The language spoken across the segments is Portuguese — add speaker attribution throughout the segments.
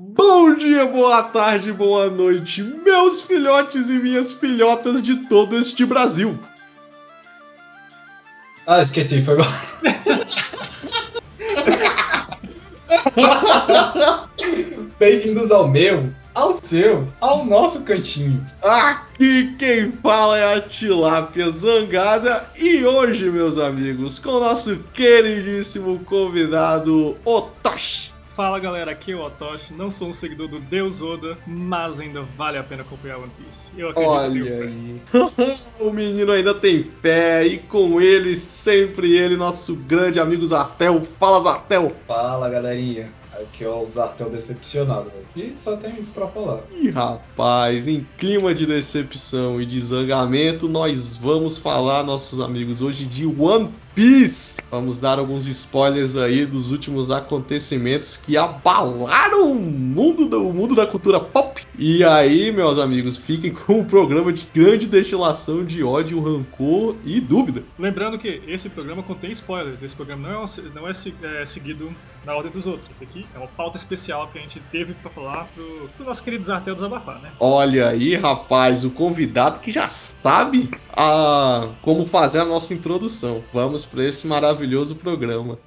Speaker 1: Bom dia, boa tarde, boa noite, meus filhotes e minhas filhotas de todo este Brasil.
Speaker 2: Ah, esqueci, foi mal. Bem-vindos ao meu, ao seu, ao nosso cantinho.
Speaker 1: Aqui quem fala é a Tilápia Zangada e hoje, meus amigos, com o nosso queridíssimo convidado Otoshi.
Speaker 3: Fala galera, aqui é o Otoshi, não sou um seguidor do Deus Oda, mas ainda vale a pena acompanhar One Piece. Eu acredito que
Speaker 1: Olha aí. o menino ainda tem fé e com ele, sempre ele, nosso grande amigo Zartel. Fala, Zartel!
Speaker 2: Fala, galerinha. Aqui é o Zartel decepcionado, velho. E só tem isso pra falar.
Speaker 1: Ih, rapaz, em clima de decepção e de zangamento, nós vamos falar, nossos amigos, hoje de One Piece. Vamos dar alguns spoilers aí dos últimos acontecimentos que abalaram o mundo, do, o mundo da cultura pop. E aí, meus amigos, fiquem com um programa de grande destilação de ódio, rancor e dúvida.
Speaker 3: Lembrando que esse programa contém spoilers, esse programa não é, não é, é seguido na ordem dos outros. Esse aqui é uma pauta especial que a gente teve pra falar pro, pro nosso querido Zartel desabafar, né?
Speaker 1: Olha aí, rapaz, o convidado que já sabe a, como fazer a nossa introdução. Vamos para esse maravilhoso programa.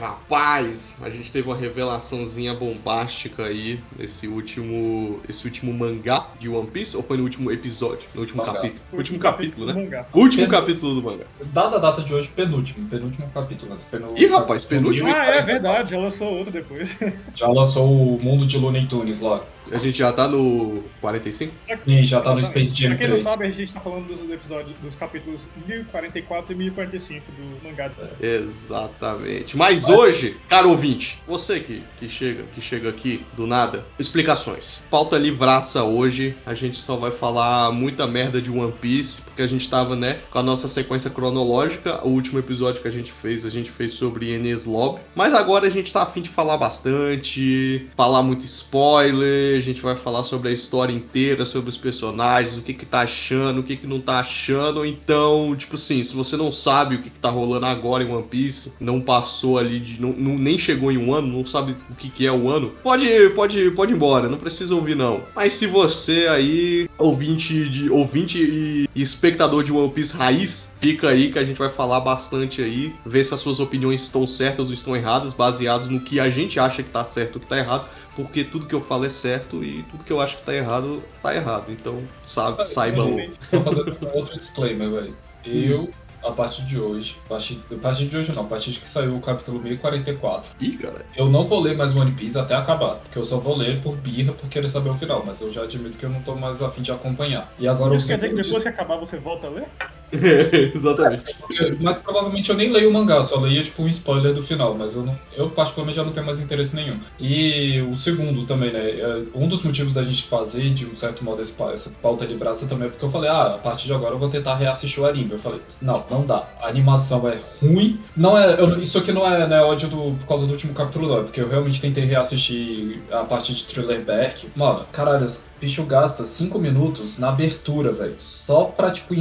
Speaker 1: Rapaz, a gente teve uma revelaçãozinha bombástica aí nesse último, esse último mangá de One Piece, ou foi no último episódio, no último
Speaker 2: Mangá.
Speaker 1: capítulo, último capítulo, né?
Speaker 3: Mangá.
Speaker 1: Último
Speaker 2: Pen-
Speaker 1: capítulo do mangá.
Speaker 2: Dada a data de hoje, penúltimo. Penúltimo capítulo. né? Penu-
Speaker 1: Ih, rapaz, penúltimo?
Speaker 3: Ah, é verdade, já lançou outro depois.
Speaker 2: Já lançou o mundo de Looney Tunes lá.
Speaker 1: A gente já tá no 45?
Speaker 2: Sim, já tá no
Speaker 3: Exatamente.
Speaker 2: Space Jam
Speaker 3: Pra quem não
Speaker 2: 3.
Speaker 3: sabe, a gente tá falando dos episódios, dos capítulos 1044 e 1045 do mangá.
Speaker 1: Exatamente. Mas hoje, caro ouvinte, você que, que chega, que chega aqui do nada, explicações. Pauta livraça hoje, a gente só vai falar muita merda de One Piece, porque a gente tava, né, com a nossa sequência cronológica. O último episódio que a gente fez, a gente fez sobre Enes Lobby. Mas agora a gente tá afim de falar bastante, falar muito spoiler, a gente vai falar sobre a história inteira, sobre os personagens, o que que tá achando, o que que não tá achando. Então, tipo assim, se você não sabe o que que tá rolando agora em One Piece, não passou ali de. Não, não- nem chegou em um ano, não sabe o que que é o ano, pode, pode, pode ir embora, não precisa ouvir não. Mas se você aí, ouvinte de ouvinte e espectador de One Piece raiz, fica aí que a gente vai falar bastante aí, ver se as suas opiniões estão certas ou estão erradas, baseados no que a gente acha que tá certo ou que tá errado, porque tudo que eu falo é certo e tudo que eu acho que tá errado, tá errado. Então, sabe, saibam.
Speaker 2: Só fazendo um outro disclaimer, velho. Eu, a partir de hoje, a partir, a partir de hoje não, a partir de que saiu o capítulo 1044,
Speaker 1: Ih, cara.
Speaker 2: eu não vou ler mais One Piece até acabar. Porque eu só vou ler por birra, por querer saber o final. Mas eu já admito que eu não tô mais afim de acompanhar. E agora
Speaker 3: Isso
Speaker 2: o
Speaker 3: quer dizer que depois que acabar você volta a ler?
Speaker 1: Exatamente.
Speaker 2: Porque- Mas provavelmente eu nem leio o mangá, só leia tipo um spoiler do final, mas eu, não, eu particularmente já não tenho mais interesse nenhum. E o segundo também, né? é, Um dos motivos da gente fazer, de um certo modo, essa pauta de braça também é porque eu falei, ah, a partir de agora eu vou tentar reassistir o anime. Eu falei, não, não dá. A animação é ruim. Não é. eu- isso aqui não é, não é ódio do, por causa do último capítulo, não, é porque eu realmente tentei reassistir a parte de Thriller Berk. Mano, caralho, bicho gasta 5 minutos na abertura, velho. Só pra, tipo,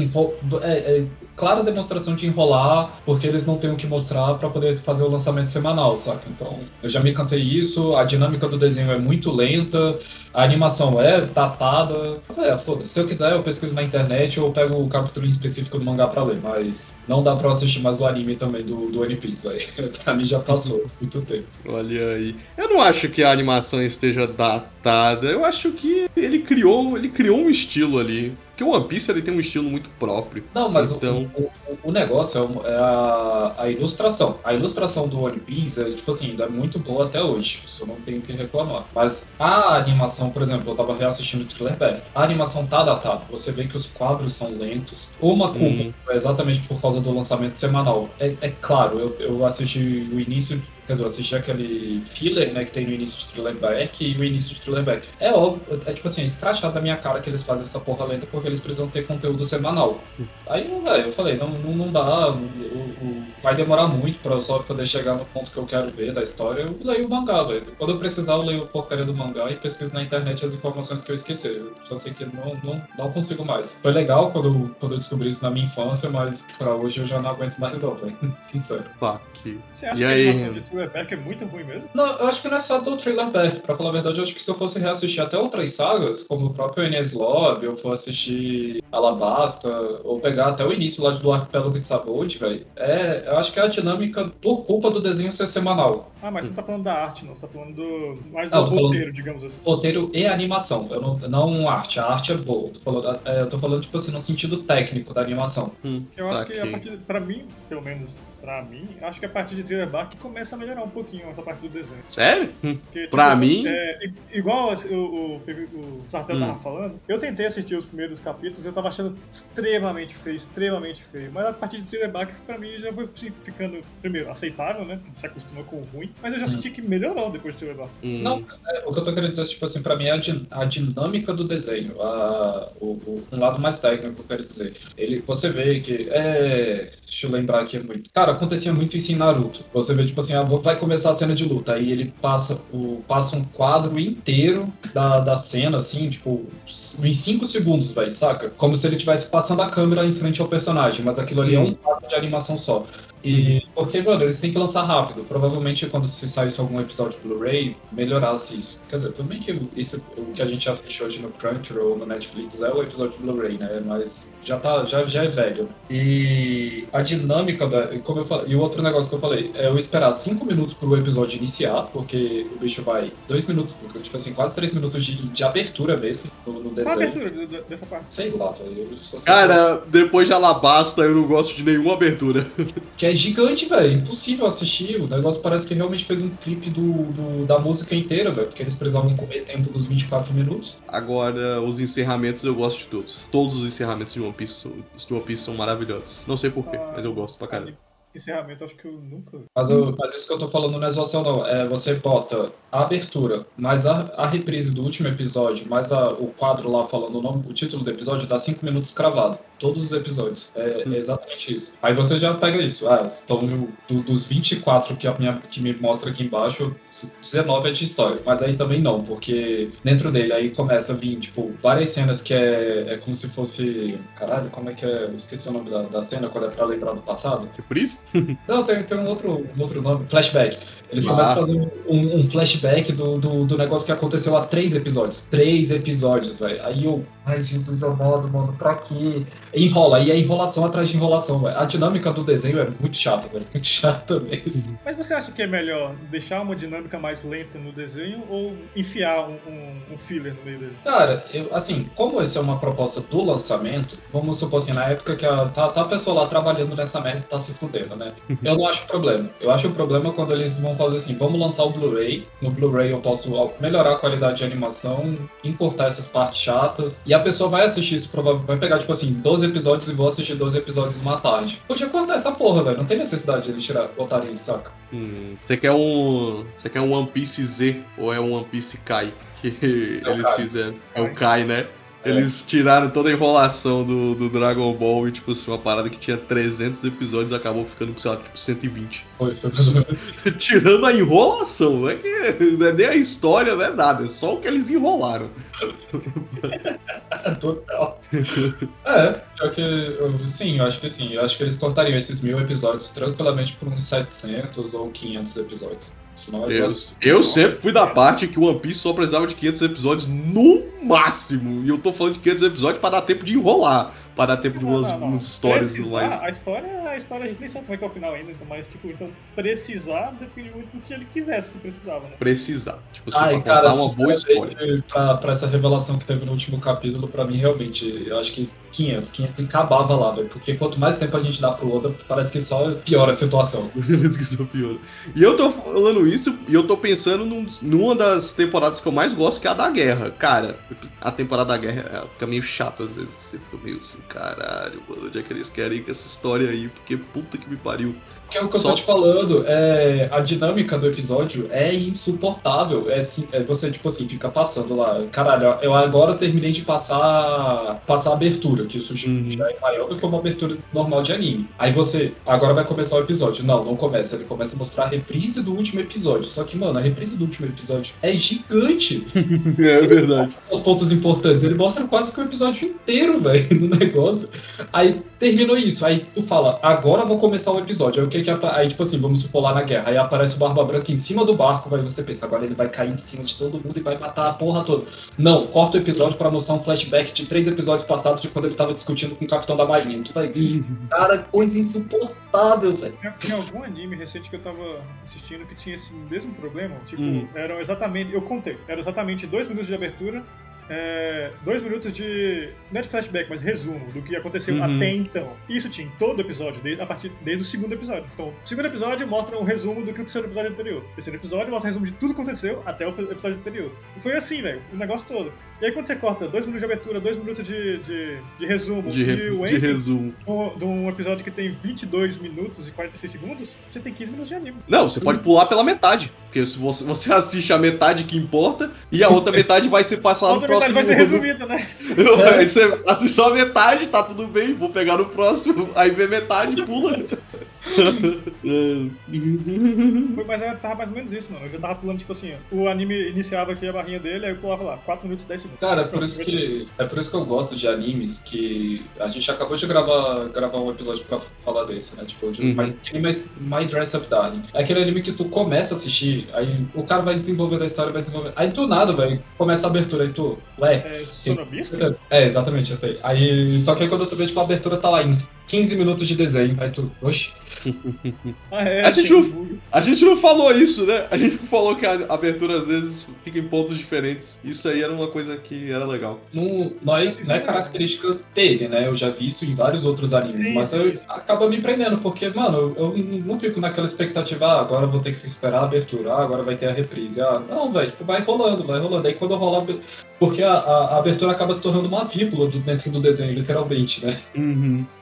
Speaker 2: é, é clara demonstração de enrolar, porque eles não têm o que mostrar pra poder fazer o lançamento semanal, saca? Então, eu já me cansei disso, a dinâmica do desenho é muito lenta, a animação é datada. É, foda-se, se eu quiser eu pesquiso na internet ou pego o capítulo em específico do mangá pra ler, mas não dá pra eu assistir mais o anime também do, do One Piece, velho. pra mim já passou muito tempo.
Speaker 1: Olha aí. Eu não acho que a animação esteja datada. Eu acho que ele criou, ele criou um estilo ali. Porque o One Piece ele tem um estilo muito próprio.
Speaker 2: Não, mas
Speaker 1: então...
Speaker 2: o, o, o negócio é, é a, a ilustração. A ilustração do One Piece, é, tipo assim, ainda é muito boa até hoje. Isso eu não tenho o que reclamar. Mas a animação, por exemplo, eu tava reassistindo o Thriller Back. A animação tá datada. Você vê que os quadros são lentos. Uma culpa
Speaker 1: Uhum.
Speaker 2: é exatamente por causa do lançamento semanal. É, é claro, eu, eu assisti o início. Quer dizer, eu assisti aquele filler, né, que tem no início de Thriller Back e o início de Thriller Back. É óbvio, é tipo assim, escrachado da minha cara que eles fazem essa porra lenta porque eles precisam ter conteúdo semanal. Aí, velho, eu falei, não, não, não dá, o, o- vai demorar muito pra eu só poder chegar no ponto que eu quero ver da história. Eu leio o mangá, velho. Quando eu precisar, eu leio a porcaria do mangá e pesquiso na internet as informações que eu esqueci. Eu só sei que não, não, não consigo mais. Foi legal quando eu, quando eu descobri isso na minha infância, mas pra hoje eu já não aguento mais não, velho. Sincero.
Speaker 3: Você acha
Speaker 1: E
Speaker 3: que a
Speaker 1: aí?
Speaker 3: animação de Thriller Back é muito ruim mesmo?
Speaker 2: Não, eu acho que não é só do Thriller Back. Pra falar a verdade, eu acho que se eu fosse reassistir até outras sagas, como o próprio Enies Lobby, ou for assistir Alabasta, ou pegar até o início lá do Arquipélago de Sabot, velho, é, eu acho que é a dinâmica por culpa do desenho ser semanal.
Speaker 3: Ah, mas você não tá falando da arte, não. Você tá falando do, mais do
Speaker 2: Não, tô falando-
Speaker 3: roteiro, digamos assim.
Speaker 2: Roteiro e animação, eu não, não arte. A arte é boa. Eu tô falando, é, eu tô falando tipo assim, no sentido técnico da animação.
Speaker 1: Hum,
Speaker 3: Eu acho que a partir, pra mim, pelo menos pra mim, acho que a partir de Thriller Bark começa a melhorar um pouquinho essa parte do desenho.
Speaker 1: Sério? Hum.
Speaker 3: Porque, tipo,
Speaker 1: Pra mim-
Speaker 3: é, i- igual o, o, o Sartel
Speaker 1: Hum.
Speaker 3: tava falando, eu tentei assistir os primeiros capítulos e eu tava achando extremamente feio, extremamente feio. Mas a partir de Thriller Bark, pra mim, já foi assim, ficando, primeiro, aceitável, né? Se acostuma com o ruim. Mas eu já senti que melhorou depois de Thriller Bark.
Speaker 1: Hum.
Speaker 2: Não, é, o que eu tô querendo dizer, tipo assim, pra mim é a, din- a dinâmica do desenho, a- o, o- um lado mais técnico, eu quero dizer. Ele, você vê que, é, deixa eu lembrar aqui muito, cara, acontecia muito isso em Naruto. Você vê, tipo assim, ah, vai começar a cena de luta, aí ele passa, o, passa um quadro inteiro da, da cena, assim, tipo, em 5 segundos, vai, saca? Como se ele estivesse passando a câmera em frente ao personagem, mas aquilo ali é um quadro de animação só. E porque, mano, eles têm que lançar rápido. Provavelmente quando se saísse algum episódio Blu-ray, melhorasse isso. Quer dizer, tudo bem que isso, o que a gente assiste hoje no Crunchyroll ou no Netflix é o episódio Blu-ray, né? Mas já, tá, já, já é velho. E a dinâmica da. e Como eu falei, e o outro negócio que eu falei, é eu esperar 5 minutos pro episódio iniciar, porque o bicho vai 2 minutos, porque, tipo assim, quase 3 minutos de, de abertura mesmo no, no
Speaker 3: Qual a
Speaker 2: desenho.
Speaker 3: abertura dessa parte?
Speaker 2: Sei lá, velho.
Speaker 1: Cara, depois de Alabasta, eu não gosto de nenhuma abertura.
Speaker 2: Que é gigante, velho. Impossível assistir. O negócio parece que realmente fez um clipe do, do- da música inteira, velho. Porque eles precisavam comer tempo dos 24 minutos.
Speaker 1: Agora, os encerramentos eu gosto de todos. Todos os encerramentos de One Piece, de One Piece são maravilhosos. Não sei porquê, mas eu gosto pra caramba.
Speaker 3: Encerramento, acho que eu nunca.
Speaker 2: Mas, eu- mas isso que eu tô falando não é zoação, não. É você bota a abertura, mais a, a reprise do último episódio, mais o quadro lá falando o, nome, o título do episódio, dá 5 minutos cravado. Todos os episódios. É, é exatamente isso. Aí você já pega isso. Ah, então do- dos 24 que, a minha, que me mostra aqui embaixo, 19 é de história. Mas aí também não, porque dentro dele aí começa a vir, tipo, várias cenas que é, é como se fosse. Caralho, como é que é? Eu esqueci o nome da, da cena quando é pra lembrar do passado.
Speaker 1: É por isso?
Speaker 2: Não, tem, tem um, outro, um outro nome, flashback. Eles
Speaker 1: Ah.
Speaker 2: começam a fazer um, um flashback do, do, do negócio que aconteceu há três episódios. Três episódios, velho. Aí eu. Ai, Jesus amado, mano, pra quê? Enrola, e é enrolação atrás de enrolação, velho. A dinâmica do desenho é muito chata, velho. Muito chata mesmo.
Speaker 3: Mas você acha que é melhor deixar uma dinâmica mais lenta no desenho ou enfiar um, um- um filler no meio dele?
Speaker 2: Cara, eu, assim, como essa é uma proposta do lançamento, vamos supor assim, na época que a, tá, tá a pessoa lá trabalhando nessa merda e tá se fudendo, né? Eu não acho problema. Eu acho o problema quando eles vão fazer assim, vamos lançar o Blu-ray. No Blu-ray eu posso melhorar a qualidade de animação, encurtar essas partes chatas. E a pessoa vai assistir isso, provavelmente vai pegar, tipo assim, 12 episódios e vou assistir 12 episódios numa tarde. Podia cortar essa porra, velho. Não tem necessidade de eles tirar, botarem isso, saca?
Speaker 1: Hum, Você quer um. Você quer um One Piece Z ou é um One Piece Kai? Que
Speaker 2: É
Speaker 1: eles
Speaker 2: Kai.
Speaker 1: fizeram. É o
Speaker 3: Kai.
Speaker 1: Kai, né?
Speaker 2: É.
Speaker 1: Eles tiraram toda a enrolação do, do Dragon Ball e, tipo assim, uma parada que tinha 300 episódios acabou ficando com, sei lá, tipo 120.
Speaker 2: Foi, foi mais ou menos.
Speaker 1: Tirando a enrolação, não é que não é nem a história, não é nada, é só o que eles enrolaram.
Speaker 2: Total. É, pior que. eu- Sim, eu acho que sim. Eu acho que eles cortariam esses mil episódios tranquilamente por uns 700 ou 500 episódios.
Speaker 1: Eu, eu sempre fui da parte que o One Piece só precisava de 500 episódios no máximo. E eu tô falando de 500 episódios pra dar tempo de enrolar. Pra dar tempo de umas,
Speaker 3: não, não.
Speaker 1: umas histórias
Speaker 3: Precisar,
Speaker 1: mais.
Speaker 3: A história a história a gente nem sabe como é que é o final ainda, então, mas, tipo, então precisar depende muito do que ele quisesse que precisava, né?
Speaker 1: Precisar. Tipo, se
Speaker 2: Ai, cara,
Speaker 1: contar uma boa história.
Speaker 2: pra, pra essa revelação que teve no último capítulo, pra mim, realmente, eu acho que 500, 500 acabava lá, velho. Porque quanto mais tempo a gente dá pro Oda, parece que só piora a situação.
Speaker 1: Esqueci o pior. E eu tô falando isso e eu tô pensando num- numa das temporadas que eu mais gosto, que é a da guerra. Cara, a temporada da guerra é, fica meio chato às vezes. Você fica meio assim, caralho, mano, onde é que eles querem ir com essa história aí? Porque puta que me pariu.
Speaker 2: Que é o que eu
Speaker 1: Só-
Speaker 2: tô te falando, é, a dinâmica do episódio é insuportável. É, assim, é você, tipo assim, fica passando lá. Caralho, eu agora terminei de passar, passar a abertura, que isso
Speaker 1: Uhum.
Speaker 2: já é maior do que uma abertura normal de anime. Aí você, agora vai começar o episódio. Não, não começa. Ele começa a mostrar a reprise do último episódio. Só que, mano, a reprise do último episódio é gigante.
Speaker 1: É verdade.
Speaker 2: Os pontos importantes. Ele mostra quase que o episódio inteiro, velho, no negócio. Aí terminou isso. Aí tu fala, agora vou começar o episódio. Aí o que que apa- Aí, tipo assim, vamos supor lá na guerra. Aí aparece o Barba Branca em cima do barco. Aí você pensa, agora ele vai cair em cima de todo mundo e vai matar a porra toda. Não, corta o episódio pra mostrar um flashback de três episódios passados de quando ele tava discutindo com o Capitão da Marinha. Tu vai ver, cara, coisa insuportável, velho.
Speaker 3: Tinha algum anime recente que eu tava assistindo que tinha esse mesmo problema. Tipo,
Speaker 1: Hum.
Speaker 3: eram exatamente. Eu contei. Eram exatamente dois minutos de abertura. É, dois minutos de. Não é de flashback, mas resumo do que aconteceu
Speaker 1: Uhum.
Speaker 3: até então. Isso tinha em todo episódio, desde, a partir, desde o segundo episódio. Então, o segundo episódio mostra um resumo do que aconteceu no episódio anterior. O terceiro episódio mostra um resumo de tudo que aconteceu até o episódio anterior. E foi assim, velho, o negócio todo. E aí, quando você corta dois minutos de abertura, dois minutos de, de, de resumo
Speaker 1: De,
Speaker 3: e o
Speaker 1: de resumo.
Speaker 3: um- de um episódio que tem 22 minutos e 46 segundos, você tem 15 minutos de anime.
Speaker 1: Não, você pode pular pela metade. Porque se você, você assiste a metade que importa e a outra metade vai ser passada
Speaker 3: A
Speaker 1: no
Speaker 3: outra
Speaker 1: próximo.
Speaker 3: metade vai ser resumida, né?
Speaker 1: Aí você assiste só a metade, tá tudo bem, vou pegar no próximo. Aí vê metade e pula.
Speaker 3: Foi, mas eu tava mais ou menos isso, mano. Eu já tava pulando, tipo assim, o anime iniciava aqui a barrinha dele, aí eu pulava lá, 4 minutos e 10 segundos.
Speaker 2: Cara, é por isso que é por isso que eu gosto de animes que a gente acabou de gravar, gravar um episódio pra falar desse, né? Tipo, de
Speaker 1: Uhum.
Speaker 2: My, My, My Dress Up Darling. É aquele anime que tu começa a assistir, aí o cara vai desenvolvendo a história, vai desenvolvendo. Aí do nada, velho, começa a abertura, aí tu, ué.
Speaker 3: É, Sonobisco?
Speaker 2: É, é, exatamente, isso aí. Aí, só que aí quando tu vê, tipo, a abertura tá lá em 15 minutos de desenho, aí tu, oxe.
Speaker 3: Ah, é,
Speaker 1: A gente não-. A gente não falou isso, né? A gente não falou que a abertura às vezes fica em pontos diferentes. Isso aí era uma coisa que era legal.
Speaker 2: Não, não, é, não é característica dele, né? Eu já vi isso em vários outros animes,
Speaker 3: Sim,
Speaker 2: mas
Speaker 3: sim,
Speaker 2: eu,
Speaker 3: sim.
Speaker 2: acaba me prendendo, porque, mano, eu, eu não fico naquela expectativa, ah, agora vou ter que esperar a abertura, ah, agora vai ter a reprise. Ah, não, velho, tipo, vai rolando, vai rolando. Aí quando rola. Porque a, a- a abertura acaba se tornando uma vírgula do- dentro do desenho, literalmente, né?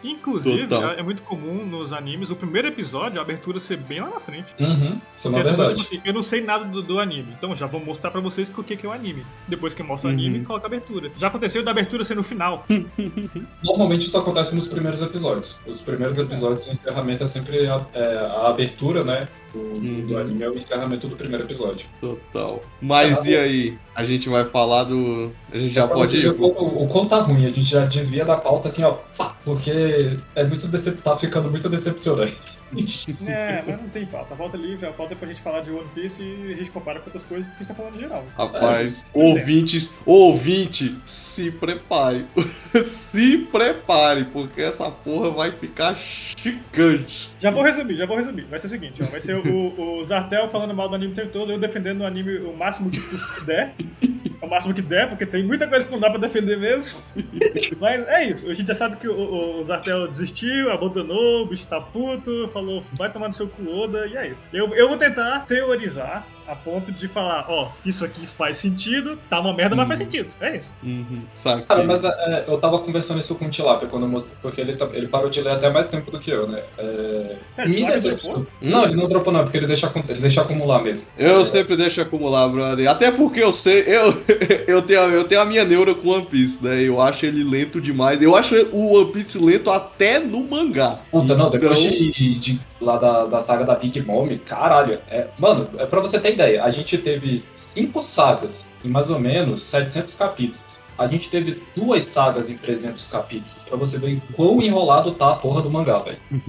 Speaker 3: Inclusive,
Speaker 1: Total.
Speaker 3: é é muito comum nos animes, o primeiro episódio, a abertura ser bem lá na frente.
Speaker 2: Uhum, isso é uma
Speaker 3: pessoa,
Speaker 2: verdade.
Speaker 3: tipo assim, eu não sei nada do, do anime, então já vou mostrar pra vocês o que, que é o anime. Depois que mostra o
Speaker 1: Uhum.
Speaker 3: anime, coloca a abertura. Já aconteceu da abertura ser no final.
Speaker 2: Normalmente isso acontece nos primeiros episódios. Os primeiros episódios, o encerramento é sempre a, é, a abertura, né? Do, do- do
Speaker 1: Uhum.
Speaker 2: anime é o encerramento do primeiro episódio.
Speaker 1: Total. Mas
Speaker 2: Ah,
Speaker 1: e aí? A gente vai falar do. A gente já
Speaker 2: Pra
Speaker 1: pode
Speaker 2: ver o quanto, o quanto tá ruim, a gente já desvia da pauta assim, ó, porque é muito decep... tá ficando muito decepcionante.
Speaker 3: É, mas não tem pauta. A pauta é livre, a pauta é pra gente falar de One Piece e a gente compara com outras coisas porque a gente tá falando em geral.
Speaker 1: Rapaz,
Speaker 3: É,
Speaker 1: ouvintes, ouvinte, se prepare. se prepare, porque essa porra vai ficar gigante.
Speaker 3: Já vou resumir, já vou resumir. Vai ser o seguinte, ó. Vai ser o, o Zartel falando mal do anime o tempo todo, eu defendendo o anime o máximo que, que der. O máximo que der, porque tem muita coisa que não dá pra defender mesmo. Mas é isso. A gente já sabe que o, o Zartel desistiu, abandonou, o bicho tá puto, falou, vai tomar no seu cu Oda, e é isso. Eu, eu vou tentar teorizar a ponto de falar, ó, isso aqui faz sentido, tá uma merda, mas faz sentido. É isso.
Speaker 1: Uhum, sabe?
Speaker 2: Cara, mas é, eu tava conversando isso com o Tilapia quando eu mostrei, porque ele, tá- ele parou de ler até mais tempo do que eu, né? É,
Speaker 3: É,
Speaker 2: me decepcionou. Não, ele não dropou não, porque ele deixa, ele deixa acumular mesmo.
Speaker 1: Eu
Speaker 2: É,
Speaker 1: sempre deixo acumular, brother. Até porque eu sei, eu, eu, tenho, eu tenho a minha neura com One Piece, né? Eu acho ele lento demais. Eu acho o One Piece lento até no mangá.
Speaker 2: Puta, não, depois
Speaker 1: Então-
Speaker 2: de, de- lá da, da saga da Big Mom, caralho, é, mano, é pra você ter ideia, a gente teve cinco sagas em mais ou menos 700 capítulos. a gente teve duas sagas em 300 capítulos, pra você ver quão enrolado tá a porra do mangá, velho.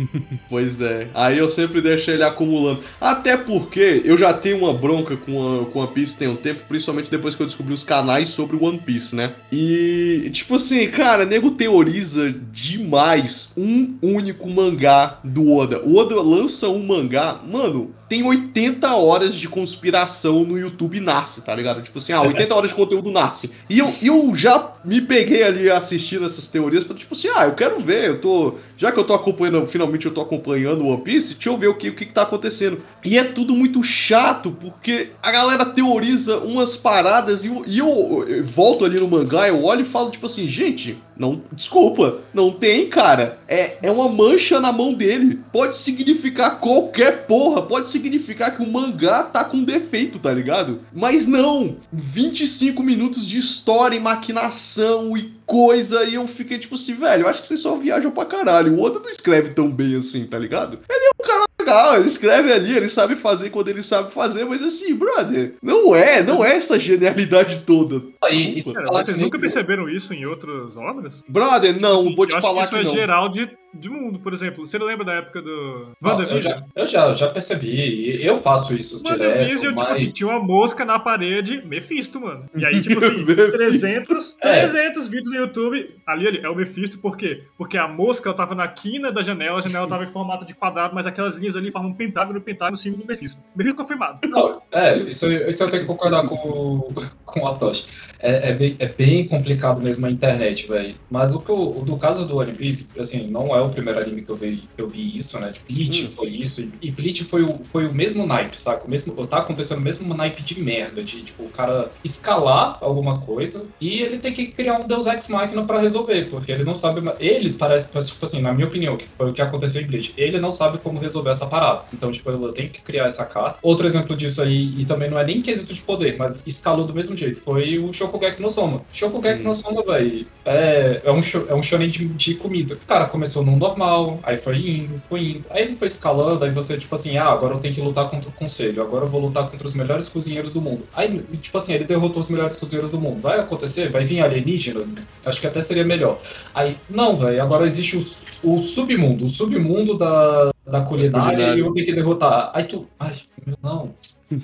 Speaker 1: Pois é. Aí eu sempre deixo ele acumulando. Até porque eu já tenho uma bronca com a, com One Piece tem um tempo, principalmente depois que eu descobri os canais sobre One Piece, né? E, tipo assim, cara, nego teoriza demais um único mangá do Oda. O Oda lança um mangá, mano, tem 80 horas de conspiração no YouTube nasce, tá ligado? Tipo assim, ah, 80 horas de conteúdo nasce. E eu, eu já me peguei ali assistindo essas teorias pra, tipo assim, ah, eu quero ver, eu tô. Já que eu tô acompanhando, finalmente eu tô acompanhando o One Piece, deixa eu ver o que, o que, que tá acontecendo. E é tudo muito chato, porque a galera teoriza umas paradas e, eu, e eu, eu volto ali no mangá, eu olho e falo, tipo assim, gente, não, desculpa, não tem, cara. É, é uma mancha na mão dele. Pode significar qualquer porra, pode significar que o mangá tá com defeito, tá ligado? Mas não! 25 minutos de história e maquinação e coisa, e eu fiquei tipo assim, velho, eu acho que vocês só viajam pra caralho. O Oda não escreve tão bem assim, tá ligado? Ele é um cara legal, ele escreve ali, ele sabe fazer quando ele sabe fazer, mas assim, brother, não é, não é essa genialidade toda.
Speaker 2: Aí,
Speaker 3: Cara,
Speaker 2: falar
Speaker 3: vocês nunca
Speaker 2: nem-
Speaker 3: perceberam isso em outras obras?
Speaker 1: Brother, não,
Speaker 3: Assim,
Speaker 1: vou te
Speaker 3: eu acho
Speaker 1: falar
Speaker 3: que isso
Speaker 1: que,
Speaker 3: é
Speaker 1: não.
Speaker 3: geral de, de mundo, por exemplo. Você lembra da época do
Speaker 2: Não, eu,
Speaker 3: WandaVision?
Speaker 2: já, eu já, já percebi, eu faço isso
Speaker 3: WandaVision,
Speaker 2: direto,
Speaker 3: tipo
Speaker 2: mas...
Speaker 3: assim, tinha uma mosca na parede, Mephisto, mano. E aí, tipo assim,
Speaker 1: Mephisto.
Speaker 3: 300,
Speaker 2: É.
Speaker 3: 300 vídeos no YouTube. Ali, ali, é o Mephisto, por quê? Porque a mosca ela tava na quina da janela, a janela tava em formato de quadrado, mas aquelas linhas ali formam um pentágono, pentágono, símbolo do Mephisto. Mephisto confirmado.
Speaker 2: Não, é, isso, isso eu tenho que concordar com, o- com o Atoshi. É, é, bem, é bem complicado mesmo a internet, velho. Mas o que eu, o do caso do One Piece, assim, não é o primeiro anime que eu vi, que eu vi isso, né? Tipo, Bleach
Speaker 1: Hum.
Speaker 2: foi isso. E, e Bleach foi o, foi o mesmo naipe, saca? O mesmo, tá acontecendo o mesmo naipe de merda, de, tipo, o cara escalar alguma coisa e ele tem que criar um Deus Ex Machina pra resolver, porque ele não sabe... Ele parece, parece, tipo assim, na minha opinião, que foi o que aconteceu em Bleach, ele não sabe como resolver essa parada. Então, tipo, ele tem que criar essa carta. Outro exemplo disso aí, e também não é nem quesito de poder, mas escalou do mesmo jeito, foi o Shokugeki no Soma. Shokugeki
Speaker 1: Hum.
Speaker 2: no Soma, velho, é, é, um, é um shonen de, de comida. O cara começou num normal, aí foi indo, foi indo. Aí ele foi escalando, aí você, tipo assim, ah, agora eu tenho que lutar contra o conselho, agora eu vou lutar contra os melhores cozinheiros do mundo. Aí, tipo assim, ele derrotou os melhores cozinheiros do mundo. Vai acontecer? Vai vir alienígena? Acho que até seria melhor. Aí, não, velho, agora existe o, o submundo, o submundo da, da culinária e eu tenho que derrotar. Aí tu, ai, não.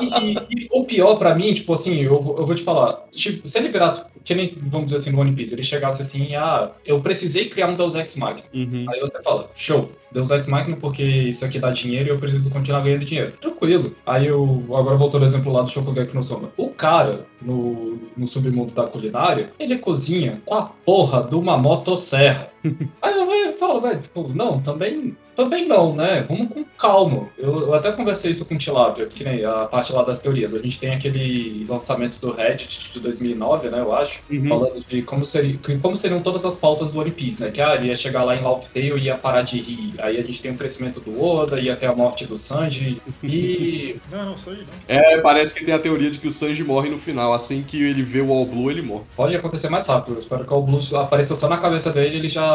Speaker 2: E, e- e o pior pra mim, tipo assim, eu, vou- eu vou te falar, tipo, se ele virasse, que nem, vamos dizer assim, no One Piece, ele chegasse assim, ah, eu precisei criar um Deus Ex Machina.
Speaker 1: Uhum.
Speaker 2: Aí você fala, show, Deus Ex Machina porque isso aqui dá dinheiro e eu preciso continuar ganhando dinheiro. Tranquilo. Aí eu, agora voltando ao exemplo lá do Shokugeki no Soma. O cara, no, no submundo da culinária, ele cozinha com a porra de uma motosserra. Aí eu falo, velho, tipo, não, também, também não, né? Vamos com calma. Eu, eu até conversei isso com o Tilapia, que nem a parte lá das teorias. A gente tem aquele lançamento do Reddit de 2009, né, eu acho,
Speaker 1: Uhum.
Speaker 2: falando de como, seria, como seriam todas as pautas do One Piece, né? Que ah, ele ia chegar lá em Laugh Tale e ia parar de rir. Aí a gente tem o crescimento do Oda, ia ter a morte do Sanji. E
Speaker 3: Não, não, sou eu, não.
Speaker 1: É, parece que tem a teoria de que o Sanji morre no final. Assim que ele vê o All Blue, ele morre.
Speaker 2: pode acontecer mais rápido. Eu espero que o Blue apareça só na cabeça dele e ele já.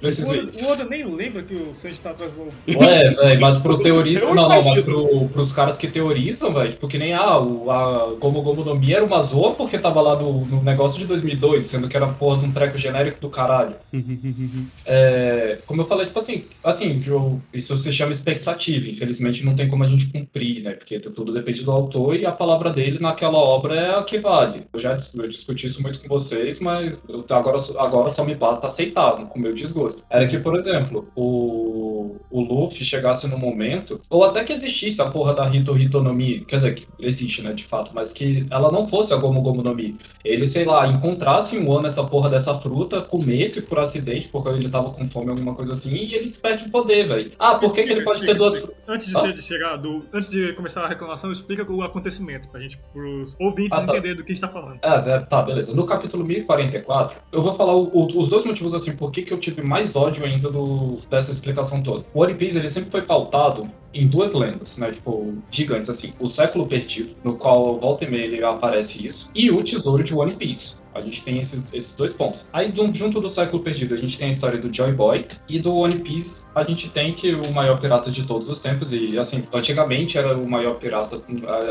Speaker 2: Preciso
Speaker 3: O. Oda, o Oda nem lembra que o Sanji tá atrás do
Speaker 2: Ué, velho, mas pro teorista. Não, não, mas pro, pros caras que teorizam, velho, tipo que nem ah, o, a Gomu Gomu no Mi era uma zoa porque tava lá no, no negócio de 2002, sendo que era porra de um treco genérico do caralho. É, como eu falei, tipo assim, assim, eu- isso se chama expectativa. Infelizmente não tem como a gente cumprir, né? Porque tudo depende do autor e a palavra dele naquela obra é a que vale. Eu já eu discuti isso muito com vocês, mas eu- agora, agora só me basta aceitar com o meu desgosto. Era que, por exemplo, o, o Luffy chegasse no momento, ou até que existisse a porra da Hito Hito no Mi, quer dizer, que existe, né, de fato, mas que ela não fosse a Gomu Gomu no Mi. Ele, sei lá, encontrasse um ano essa porra dessa fruta, comesse por acidente, porque ele tava com fome, alguma coisa assim, e ele perde o poder, velho. Ah, por que, que ele pode ter duas.
Speaker 3: Explica. Antes de,
Speaker 2: Ah.
Speaker 3: chegar do. Antes de começar a reclamação, explica o acontecimento pra gente, pros ouvintes
Speaker 2: Ah, tá.
Speaker 3: entenderem do que a gente tá falando.
Speaker 2: É, é, tá, beleza. No capítulo 1044, eu vou falar o- o- os dois motivos, assim, por que que eu tive mais ódio ainda do, dessa explicação toda. O One Piece, ele sempre foi pautado em duas lendas, né, tipo, gigantes, assim. O Século Perdido, no qual volta e meia ele aparece isso, e o Tesouro de One Piece. A gente tem esses, esses dois pontos. Aí, junto do século perdido, a gente tem a história do Joy Boy e do One Piece. A gente tem que o maior pirata de todos os tempos, e assim, antigamente era o maior pirata,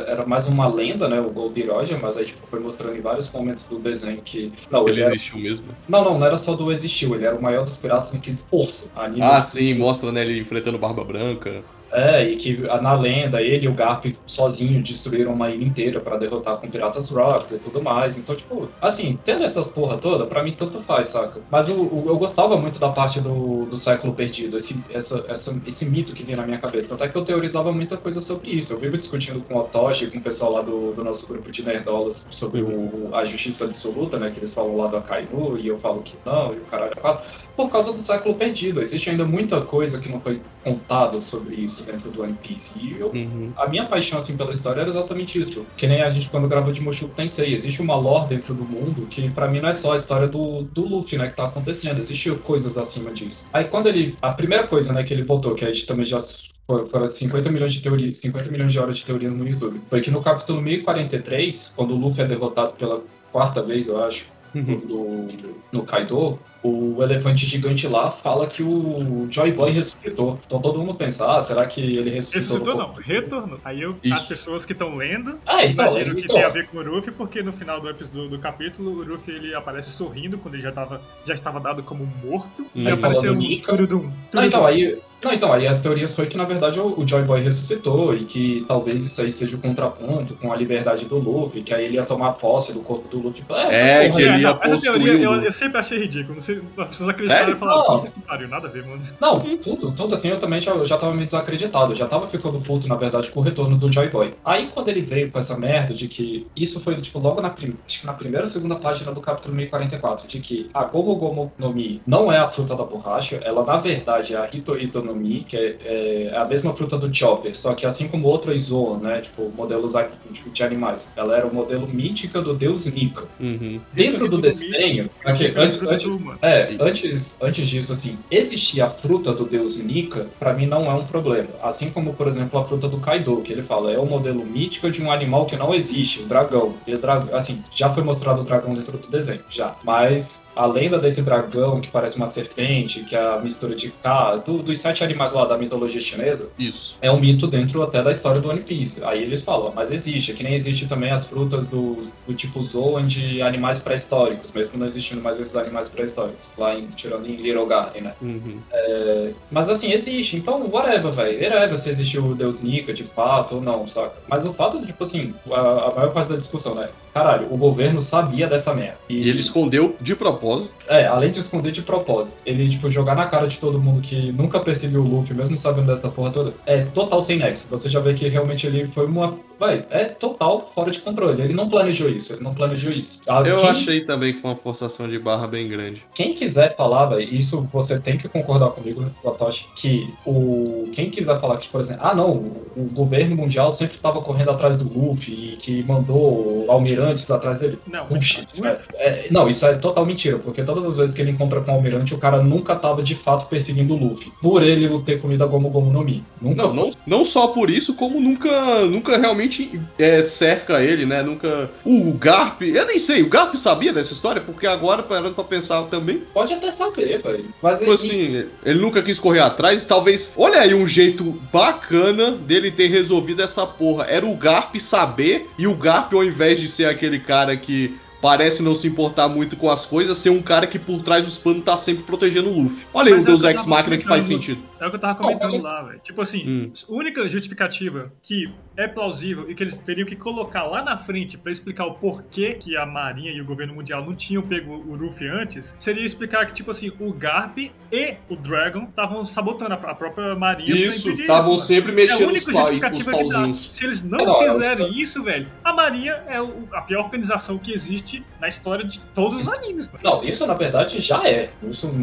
Speaker 2: era mais uma lenda, né? O Gold Roger, mas aí tipo, foi mostrando em vários momentos do desenho que.
Speaker 1: Não, ele, ele existiu mesmo.
Speaker 2: Não, não, não era só do existiu, ele era o maior dos piratas em que força.
Speaker 1: Ah, sim, mostra né, ele enfrentando Barba Branca.
Speaker 2: É, e que na lenda ele e o Garp sozinho destruíram uma ilha inteira para derrotar com Piratas Rocks e tudo mais. Então, tipo, assim, tendo essa porra toda, pra mim tanto faz, saca? Mas eu, eu gostava muito da parte do, do século perdido, esse, essa, essa, esse mito que vinha na minha cabeça. Tanto é que eu teorizava muita coisa sobre isso. Eu vivo discutindo com o Otoshi com o pessoal lá do, do nosso grupo de nerdolas sobre o, a justiça absoluta, né? Que eles falam lá do Akainu, e eu falo que não, e o caralho fala por causa do século perdido. Existe ainda muita coisa que não foi contada sobre isso dentro do One Piece. E eu, uhum. a minha paixão assim, pela história era exatamente isso. Que nem a gente quando gravou de Mushoku Tensei. Existe uma lore dentro do mundo que para mim não é só a história do, do Luffy, né, que tá acontecendo. Existem coisas acima disso. Aí quando ele... A primeira coisa, né, que ele voltou, que a gente também já foram 50 milhões de teorias, 50 milhões de horas de teorias no YouTube. Foi que no capítulo 1043, quando o Luffy é derrotado pela quarta vez, eu acho, uhum. no, no Kaido, o elefante gigante lá fala que o Joy Boy ressuscitou. Então todo mundo pensa, ah, será que ele ressuscitou?
Speaker 3: Ressuscitou não, retornou. Aí eu, as pessoas que estão lendo ah, então, imaginam então. que tem a ver com o Ruffy, porque no final do, do, do capítulo o Ruffy ele aparece sorrindo quando ele já, tava, já estava dado como morto. Hum. E apareceu um Turudum.
Speaker 2: Não, então, aí, não, então, aí as teorias foi que, na verdade, o, Joy Boy ressuscitou e que talvez isso aí seja o contraponto com a liberdade do Luffy, que aí ele ia tomar posse do corpo do Luffy.
Speaker 1: É, é que ele ia
Speaker 3: não, Essa teoria eu, eu, sempre achei ridículo. Não sei, as pessoas acreditaram e falaram, pariu, nada a ver, mano.
Speaker 2: Não, tudo, tudo assim, eu também já, eu já tava meio desacreditado. Eu já tava ficando puto, na verdade, com o retorno do Joy Boy. Aí, quando ele veio com essa merda de que isso foi, tipo, logo na, prim, acho que na primeira ou segunda página do capítulo 1044, de que a Gomu Gomu no Mi não é a fruta da borracha, ela, na verdade, é a Hito Hito no Mi, que é é, a mesma fruta do Chopper, só que assim como outras Zoan, né? Tipo, modelos tipo, de animais. Ela era o modelo mítica do deus Nika. Uhum. Dentro do desenho, aqui, antes, antes, é, antes, antes disso, assim, existir a fruta do deus Nika, para mim não é um problema. Assim como, por exemplo, a fruta do Kaido, que ele fala, é o modelo mítico de um animal que não existe, o dragão. E dragão, assim, já foi mostrado o dragão dentro do desenho, já. Mas a lenda desse dragão que parece uma serpente, que é a mistura de K, do, dos sete animais lá da mitologia chinesa,
Speaker 1: Isso.
Speaker 2: é um mito dentro até da história do One Piece. Aí eles falam, mas existe, é que nem existe também as frutas do, do tipo Zoan de animais pré-históricos, mesmo não existindo mais esses animais pré-históricos, lá em, tirando em Little Garden, né? Uhum. É, mas assim, existe, então whatever, velho. Whatever se existiu o Deus Nika de fato ou não, saca? Mas o fato de, tipo assim, a, a maior parte da discussão, né? Caralho, o governo sabia dessa merda.
Speaker 1: E, e ele escondeu de propósito.
Speaker 2: É, além de esconder de propósito. Ele, tipo, jogar na cara de todo mundo que nunca percebeu o Luffy, mesmo sabendo dessa porra toda, é total sem nexo. Você já vê que realmente ele foi uma. Vai, é total fora de controle. Ele não planejou isso, ele não planejou isso.
Speaker 1: Ah, Eu quem... achei também que foi uma forçação de barra bem grande.
Speaker 2: Quem quiser falar, velho, isso você tem que concordar comigo, Latoshi, que o. Quem quiser falar que, por exemplo, ah não, o governo mundial sempre estava correndo atrás do Luffy e que mandou almirantes atrás dele.
Speaker 3: Não, Puxa,
Speaker 2: muito. É, é, não, isso é total mentira, porque todas as vezes que ele encontra com o almirante, o cara nunca tava de fato perseguindo o Luffy. Por ele ter comido a Gomu Gomu no Mi.
Speaker 1: Nunca. Não, não, não só por isso, como nunca, nunca realmente é, cerca ele, né? Nunca. O Garp, eu nem sei, o Garp sabia dessa história, porque agora, parando pra pensar também.
Speaker 2: Pode até saber, velho.
Speaker 1: Mas tipo ele... assim, ele nunca quis correr atrás, talvez. Olha aí um jeito bacana dele ter resolvido essa porra. Era o Garp saber e o Garp, ao invés de ser aquele cara que parece não se importar muito com as coisas, ser um cara que por trás dos panos tá sempre protegendo o Luffy. Olha aí o é Deus Ex Machina que faz sentido.
Speaker 3: É o que eu tava comentando lá, velho. Tipo assim, hum. única justificativa que é plausível e que eles teriam que colocar lá na frente para explicar o porquê que a Marinha e o governo mundial não tinham pego o Luffy antes, seria explicar que, tipo assim, o Garp e o Dragon estavam sabotando a própria Marinha
Speaker 1: isso, estavam sempre mexendo é a única justificativa que dá.
Speaker 3: Se eles não, não fizerem eu... isso, velho, a Marinha é a pior organização que existe na história de todos os animes,
Speaker 2: mano. Não, isso na verdade já é. Isso,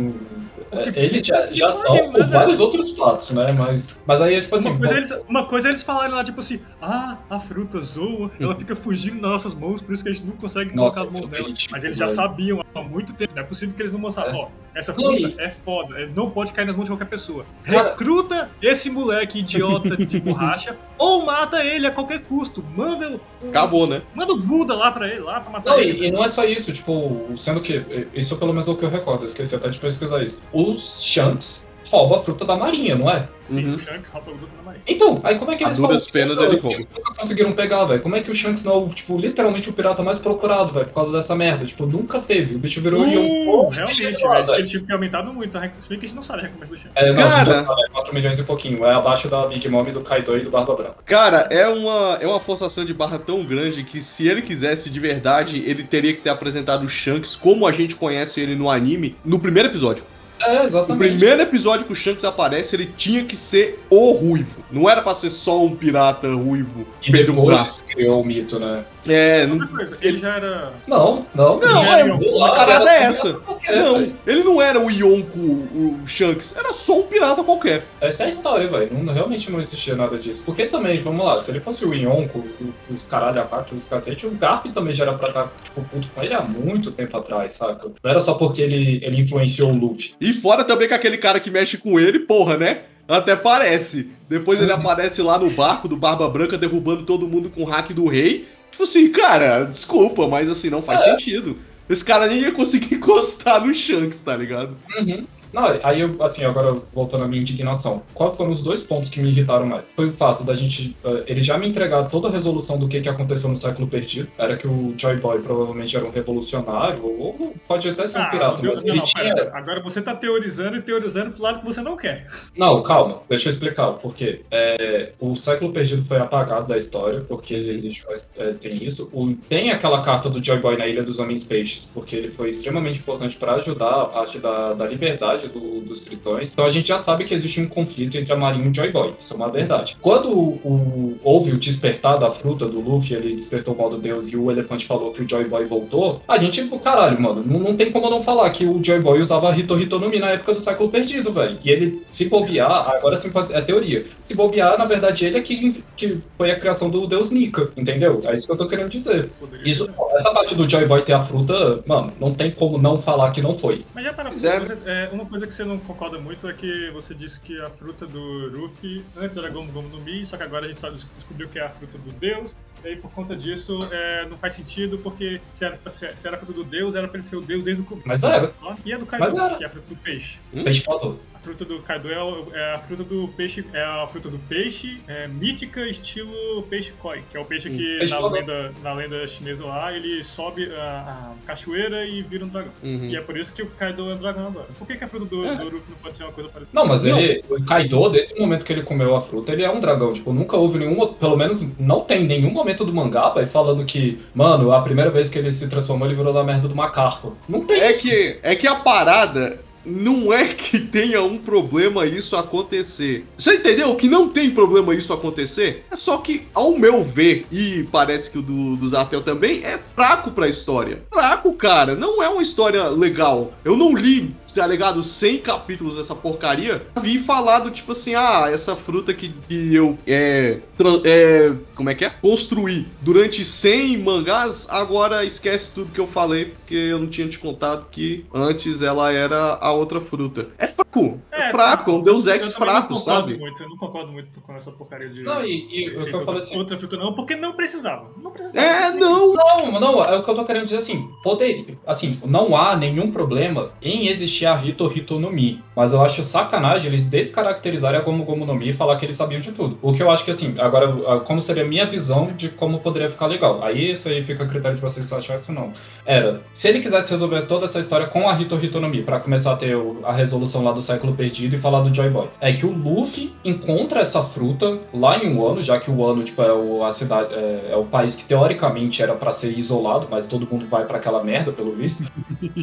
Speaker 2: é, eles já, já são, por vários outros pratos, né? Mas, mas aí é tipo assim.
Speaker 3: Uma coisa, eles, uma coisa é eles falarem lá, tipo assim, ah, a fruta zoa, ela fica fugindo das nossas mãos, por isso que a gente não consegue
Speaker 2: Nossa,
Speaker 3: colocar as mãos dela. Mas eles já sabiam há muito tempo. Não é possível que eles não mostraram,
Speaker 2: É.
Speaker 3: ó, essa fruta é foda, é- não pode cair nas mãos de qualquer pessoa.
Speaker 2: Cara-
Speaker 3: Recruta esse moleque idiota de borracha ou mata ele a qualquer custo. Manda o,
Speaker 1: Acabou, né?
Speaker 3: Manda o Buda lá pra ele, lá pra matar
Speaker 2: Não,
Speaker 3: ele.
Speaker 2: e, e não é só isso, tipo, sendo que, isso pelo menos é o que eu recordo, eu esqueci até de pesquisar isso. Os Shanks roubam a fruta da marinha, não é?
Speaker 3: Sim,
Speaker 1: Uhum.
Speaker 3: o Shanks rouba o Buda na marinha.
Speaker 2: Então, aí como é que
Speaker 1: A
Speaker 2: eles
Speaker 1: duras
Speaker 2: falam-
Speaker 1: penas
Speaker 2: Não,
Speaker 1: ele rouba.
Speaker 2: Eles nunca conseguiram pegar, velho. Como é que o Shanks não é, o, tipo, literalmente o pirata mais procurado, velho, por causa dessa merda? Tipo, nunca teve. O bicho virou
Speaker 3: Uh,
Speaker 2: Yonko,
Speaker 3: realmente, velho.
Speaker 2: virou,
Speaker 3: Ele tinha que ter aumentado muito. a rec- Se bem que a gente não sabe a recompensa do Shanks.
Speaker 2: É, não,
Speaker 1: Cara.
Speaker 2: É 4 milhões e pouquinho. É abaixo da Big Mom, do Kaido e do Barba Branca.
Speaker 1: Cara, é uma, é uma forçação de barra tão grande que se ele quisesse de verdade, ele teria que ter apresentado o Shanks como a gente conhece ele no anime no primeiro episódio.
Speaker 2: É,
Speaker 1: No
Speaker 2: exatamente.
Speaker 1: primeiro episódio que o Shanks aparece, ele tinha que ser o ruivo. Não era pra ser só um pirata ruivo
Speaker 2: E
Speaker 1: perdeu um
Speaker 2: depois
Speaker 1: braço.
Speaker 2: criou o mito, né?
Speaker 1: É, não,
Speaker 3: coisa, ele já era.
Speaker 2: Não, não.
Speaker 1: Não,
Speaker 3: é,
Speaker 1: a parada é essa.
Speaker 2: qualquer,
Speaker 1: não,
Speaker 2: velho.
Speaker 1: ele não era o Yonko, o Shanks, era só um pirata qualquer.
Speaker 2: Essa é a história, velho. Realmente não existia nada disso. Porque também, vamos lá, se ele fosse o Yonko, o- os caralho a quatro, os cacete, o Garp também já era pra estar, tipo, puto com ele há muito tempo atrás, saca? Não era só porque ele, ele influenciou o Luffy.
Speaker 1: E fora também que aquele cara que mexe com ele, porra, né? Até parece. Depois ele aparece lá no barco do Barba Branca derrubando todo mundo com o hack do rei. Tipo assim, cara, desculpa, mas assim, não faz sentido. Esse cara nem ia conseguir encostar no Shanks, tá ligado?
Speaker 2: Uhum. Não, aí eu, assim, agora voltando à minha indignação. Quais foram os dois pontos que me irritaram mais? Foi o fato da gente. eh, ele já me entregar toda a resolução do que, que aconteceu no século perdido. Era que o Joy Boy provavelmente era um revolucionário, ou pode até ser um
Speaker 3: Ah,
Speaker 2: pirata, mas
Speaker 3: não,
Speaker 2: ele
Speaker 3: não,
Speaker 2: tinha.
Speaker 3: pera, agora você tá teorizando e teorizando pro lado que você não quer.
Speaker 2: Não, calma, deixa eu explicar o porquê. É, o século perdido foi apagado da história, porque existe, é, tem isso. O- tem aquela carta do Joy Boy na Ilha dos Homens Peixes, porque ele foi extremamente importante para ajudar a parte da, da liberdade do- dos tritões. Então a gente já sabe que existe um conflito entre a Marinha e o Joy Boy, isso é uma verdade. Quando o, o- houve o despertar da fruta do Luffy, ele despertou o modo Deus e o elefante falou que o Joy Boy voltou, a gente, tipo, caralho, mano, não, não tem como não falar que o Joy Boy usava Hito Hito no Mi na época do século perdido, velho. E ele, se bobear, agora sim é teoria. Se bobear, na verdade, ele é que, que foi a criação do deus Nika, entendeu? É isso que eu tô querendo dizer. Isso, essa parte do Joy Boy ter a fruta, mano, não tem como não falar que não foi.
Speaker 3: Mas já para
Speaker 1: é.
Speaker 3: você, é, uma coisa que você não concorda muito é que você disse que a fruta do Ruffy antes era Gomu Gomu no Mi, só que agora a gente sabe, descobriu que é a fruta do Deus. E aí por conta disso é, não faz sentido, porque se era, se era a fruta do Deus, era pra ele ser o Deus desde o começo.
Speaker 2: Mas era.
Speaker 3: E a do Kaido,
Speaker 2: Mas era.
Speaker 3: que é a fruta do peixe.
Speaker 2: Peixe falou.
Speaker 3: A fruta do Kaido é, é a fruta do peixe, é a fruta do peixe é, mítica estilo peixe koi, que é o peixe que
Speaker 2: Peixe
Speaker 3: na, lenda, na lenda chinesa lá, ele sobe a, a cachoeira e vira um dragão.
Speaker 1: Uhum.
Speaker 3: E é por isso que o Kaido é um dragão agora. Por que, que a fruta do,
Speaker 2: É.
Speaker 3: do não pode ser uma coisa parecida?
Speaker 2: Não, mas
Speaker 1: Não.
Speaker 2: ele, o Kaido, desde o momento que ele comeu a fruta, ele é um dragão. Tipo, nunca houve nenhum, pelo menos não tem nenhum momento do mangá, vai falando que, mano, a primeira vez que ele se transformou, ele virou da merda do macaco. Não tem
Speaker 1: É
Speaker 2: isso.
Speaker 1: que, é que a parada não é que tenha um problema isso acontecer. Você entendeu? Que não tem problema isso acontecer. É só que, ao meu ver, e parece que o do, do Zatel também, é fraco pra história. Fraco, cara. Não é uma história legal. Eu não li, tá ligado, 100 capítulos dessa porcaria. Vi falado, tipo assim, ah, essa fruta que, que eu é, é. Como é que é? Construí durante 100 mangás, agora esquece tudo que eu falei, porque eu não tinha te contado que antes ela era a outra fruta. É fraco. É,
Speaker 3: É,
Speaker 1: fraco, é um Deus
Speaker 3: Eu
Speaker 1: Ex fraco, sabe?
Speaker 3: Muito, eu não concordo muito com essa porcaria de.
Speaker 2: Não, e- e o
Speaker 3: ser
Speaker 2: que eu
Speaker 3: outra,
Speaker 2: falo assim-
Speaker 3: outra fruta não, porque não precisava. Não precisava.
Speaker 1: É, não.
Speaker 2: Não, não, é o que eu tô querendo dizer assim, poderia, assim, não há nenhum problema em existir a Hito Hito no Mi, mas eu acho sacanagem eles descaracterizarem a Gomu Gomu no Mi e falar que eles sabiam de tudo. O que eu acho que assim, agora, como seria a minha visão de como poderia ficar legal. Aí isso aí fica a critério de vocês se achar que não. Era, se ele quisesse resolver toda essa história com a Hito Hito no Mi, pra começar a ter a resolução lá do século perdido e falar do Joy Boy, é que o Luffy encontra essa fruta lá em Wano, já que o Wano, tipo, é o, a cidade, é, é o país que teoricamente era pra ser isolado, mas todo mundo vai pra aquela merda, pelo visto.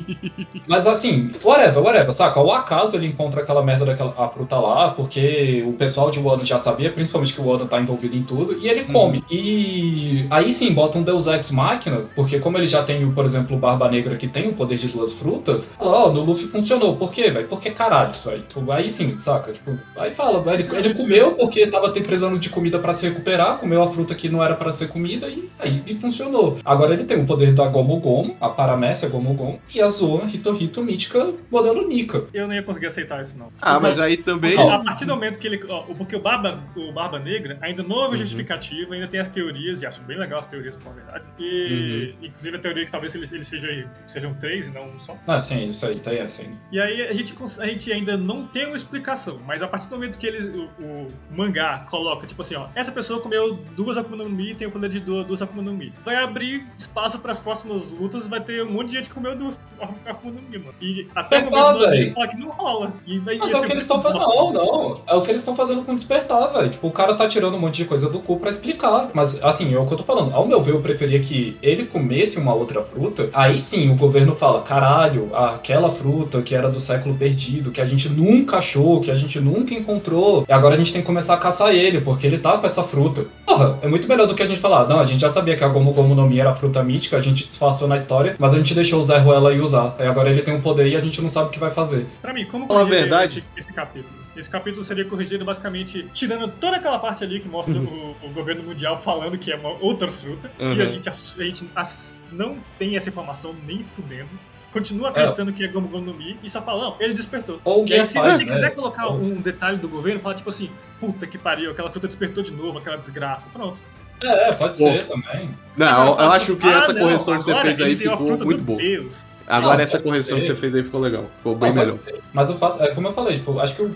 Speaker 2: mas assim, whatever, whatever, saca? Ao acaso ele encontra aquela merda daquela a fruta lá, porque o pessoal de Wano já sabia, principalmente que o Wano tá envolvido em tudo, e ele come. E aí sim, bota um Deus Ex Machina, porque como ele já tem, por exemplo, o Barba Negra que tem o poder de duas frutas, fala, ó, no Luffy funcionou. Por quê, velho? Porque caralho. isso aí. Tipo, aí sim, saca? Tipo, aí fala, ele, ele comeu porque tava precisando de comida pra se recuperar, comeu a fruta que não era pra ser comida e aí e funcionou. Agora ele tem o poder da Gomu Gomu, a Paramécia Gomu Gomu, e a Zoan Hito Hito mítica modelo Nika.
Speaker 3: Eu não ia conseguir aceitar isso, não.
Speaker 1: Ah, mas aí também.
Speaker 3: Porque a partir do momento que ele. ó, porque o Barba, o Barba Negra ainda não houve justificativa, ainda tem as teorias, e acho bem legal as teorias, por verdade. E, inclusive, a teoria que talvez ele, ele seja, sejam três e não um só.
Speaker 2: Ah, sim, isso aí, tá aí assim.
Speaker 3: E aí a gente, a gente ainda não tem uma explicação, mas a partir do momento que ele, o, o mangá coloca, tipo assim, ó, essa pessoa comeu duas Akuma no Mi e tem o poder de duas, duas Akuma no Mi. Vai abrir espaço para as próximas lutas, vai ter um monte de gente que comeu duas Akuma no Mi, mano. E até
Speaker 2: Despertar, velho.
Speaker 3: fala que não rola. E vai,
Speaker 2: Mas é o que eles estão fazendo.
Speaker 3: bosta.
Speaker 2: Não, não. É o que eles estão fazendo com despertar, velho. Tipo, o cara tá tirando um monte de coisa do cu pra explicar. Mas, assim, é o que eu tô falando. Ao meu ver, eu preferia que ele comesse uma outra fruta. Aí sim, o governo fala: caralho, aquela fruta que era do século perdido, que a gente nunca achou, que a gente nunca encontrou. E agora a gente tem que começar a caçar ele, porque ele tá com essa fruta. Porra, é muito melhor do que a gente falar: não, a gente já sabia que a Gomu Gomu no Mi era a fruta mítica, a gente disfarçou na história, mas a gente deixou o Zé Ruela ir usar. Aí agora ele tem um poder e a gente não sabe o que vai fazer.
Speaker 3: Pra mim, como
Speaker 1: Fala a
Speaker 3: corrigir
Speaker 1: verdade.
Speaker 3: Esse, esse capítulo? Esse capítulo seria corrigido basicamente tirando toda aquela parte ali que mostra o, o governo mundial falando que é uma outra fruta
Speaker 1: Uhum.
Speaker 3: e a gente, ass- a gente ass- não tem essa informação nem fudendo. Continua acreditando que é Gomu Gomu no Mi e só fala, não, ele despertou.
Speaker 2: Ou
Speaker 3: E aí, se você
Speaker 2: né?
Speaker 3: quiser colocar um detalhe do governo, fala tipo assim, puta que pariu, aquela fruta despertou de novo, aquela desgraça. Pronto.
Speaker 2: É, pode
Speaker 1: Bom.
Speaker 2: ser também.
Speaker 1: Não, eu
Speaker 3: fala,
Speaker 1: acho que
Speaker 3: ah,
Speaker 1: essa
Speaker 3: não,
Speaker 1: correção que você fez aí ficou muito boa.
Speaker 3: Deus.
Speaker 1: Agora
Speaker 2: Não,
Speaker 1: essa correção que você fez aí ficou legal. Ficou bem
Speaker 2: Não,
Speaker 1: melhor.
Speaker 2: Mas o fato, é como eu falei, tipo, acho que,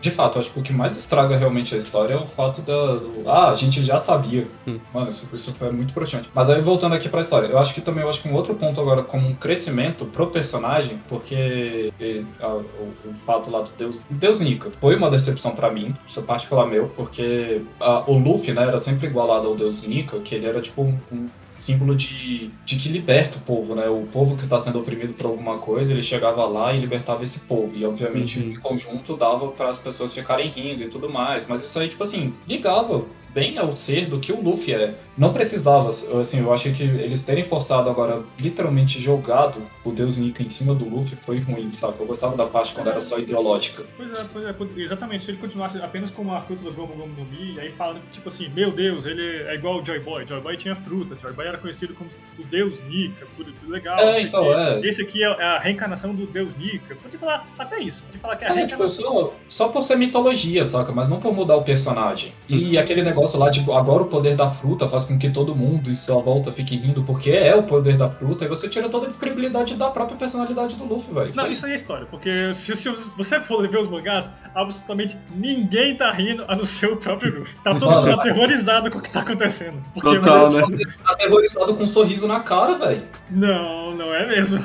Speaker 2: de fato, acho que o que mais estraga realmente a história é o fato da. Do, ah, a gente já sabia.
Speaker 1: Hum.
Speaker 2: Mano, isso, isso foi muito broxante. Mas aí voltando aqui pra história, eu acho que também eu acho que um outro ponto agora, como um crescimento pro personagem, porque e, a- o, o fato lá do Deus, Deus Nika foi uma decepção pra mim, isso é particular meu, porque a- o Luffy, né, era sempre igualado ao Deus Nika, que ele era tipo um- um símbolo de, de que liberta o povo, né? O povo que está sendo oprimido por alguma coisa, ele chegava lá e libertava esse povo. E, obviamente,
Speaker 1: Uhum.
Speaker 2: em conjunto, dava para as pessoas ficarem rindo e tudo mais. Mas isso aí, tipo assim, ligava bem ao ser do que o Luffy é. Não precisava, assim, eu acho que eles terem forçado agora, literalmente jogado o Deus Nika em cima do Luffy foi ruim, sabe? Eu gostava da parte quando era só ideológica.
Speaker 3: Pois é, pois é, exatamente. Se ele continuasse apenas com a fruta do Gomu Gomu no Mi, aí fala, tipo assim, meu Deus, ele é igual o Joy Boy. Joy Boy tinha fruta, Joy Boy era conhecido como o Deus Nika, legal.
Speaker 2: É, então, é.
Speaker 3: Esse aqui é a reencarnação do Deus Nika. Pode falar até isso, pode falar que é a
Speaker 2: É, tipo,
Speaker 3: reencarnação.
Speaker 2: só, só por ser mitologia, saca? Mas não por mudar o personagem. E aquele negócio lá, tipo, agora o poder da fruta faz com que todo mundo e sua volta fique rindo porque é o poder da fruta, e você tira toda a descredibilidade da própria personalidade do Luffy, velho.
Speaker 3: Não, isso aí é história, porque se, se você for ver os mangás, absolutamente ninguém tá rindo a não ser o próprio Luffy. Tá todo mundo aterrorizado com o que tá acontecendo. Porque,
Speaker 1: Total,
Speaker 3: mas-
Speaker 1: né?
Speaker 2: Tá aterrorizado com um sorriso na cara, velho.
Speaker 3: Não, não é mesmo.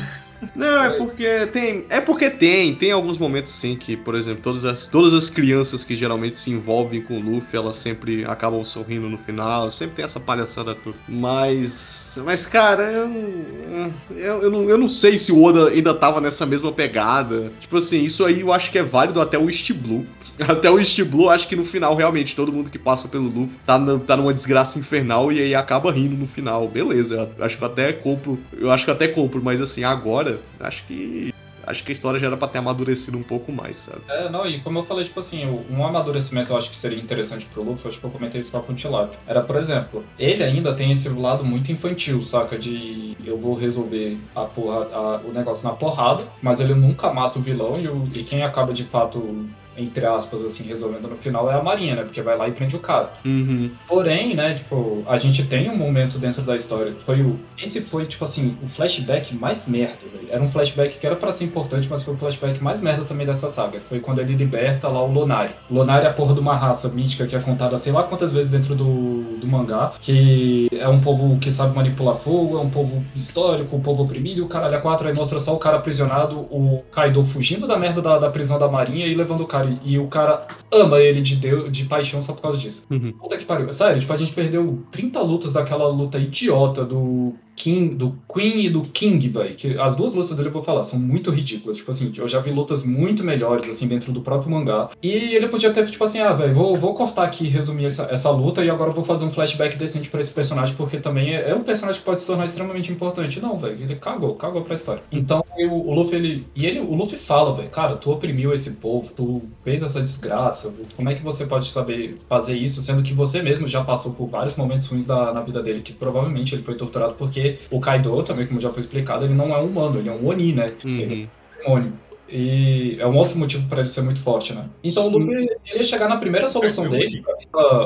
Speaker 1: Não, é porque tem. É porque tem. Tem alguns momentos sim que, por exemplo, todas as, todas as crianças que geralmente se envolvem com o Luffy, elas sempre acabam sorrindo no final. Sempre tem essa palhaçada toda. Mas. Mas, cara, eu, eu, eu, não, eu não sei se o Oda ainda tava nessa mesma pegada. Tipo assim, isso aí eu acho que é válido até o East Blue. Até o East Blue, acho que no final, realmente, todo mundo que passa pelo Luffy tá, tá numa desgraça infernal e aí acaba rindo no final. Beleza, acho que até compro. Eu acho que até compro, mas assim, agora, acho que. Acho que a história já era pra ter amadurecido um pouco mais, sabe?
Speaker 2: É, não, e como eu falei, tipo assim, um amadurecimento eu acho que seria interessante pro Luffy, acho que eu comentei isso com o. Era, por exemplo, ele ainda tem esse lado muito infantil, saca? De eu vou resolver a porra, a- o negócio na porrada, mas ele nunca mata o vilão e, o- e quem acaba de fato, entre aspas, assim, resolvendo no final é a Marinha, né? Porque vai lá e prende o cara.
Speaker 1: Uhum.
Speaker 2: Porém, né, tipo, a gente tem um momento dentro da história. Foi o. Esse foi, tipo assim, o flashback mais merda, velho. Era um flashback que era pra ser importante, mas foi o flashback mais merda também dessa saga. Foi quando ele liberta lá o Lonari. Lonari é a porra de uma raça mítica que é contada sei lá quantas vezes dentro do, do mangá. Que é um povo que sabe manipular fogo, é um povo histórico, um povo oprimido, o caralho a quatro aí mostra só o cara aprisionado, o Kaido fugindo da merda da, da prisão da marinha e levando o cara. E o cara ama ele de, Deus, de paixão só por causa disso.
Speaker 1: Uhum.
Speaker 2: Puta que pariu. Sério, tipo, a gente perdeu 30 lutas daquela luta idiota do King, do Queen e do King, velho. Que as duas lutas dele eu vou falar, são muito ridículas. Tipo assim, eu já vi lutas muito melhores, assim, dentro do próprio mangá. E ele podia ter, tipo assim, ah, velho, vou, vou cortar aqui e resumir essa, essa luta e agora eu vou fazer um flashback decente pra esse personagem, porque também é, é um personagem que pode se tornar extremamente importante. Não, velho, ele cagou, cagou pra história. Então, eu, o Luffy, ele. E ele, o Luffy fala, velho, cara, tu oprimiu esse povo, tu fez essa desgraça, como é que você pode saber fazer isso, sendo que você mesmo já passou por vários momentos ruins da, na vida dele, que provavelmente ele foi torturado porque o Kaido, também como já foi explicado, ele não é um humano, ele é um Oni, né? Ele é um demônio. E é um outro motivo para ele ser muito forte, né? Então o Luffy ele ia chegar na primeira solução dele,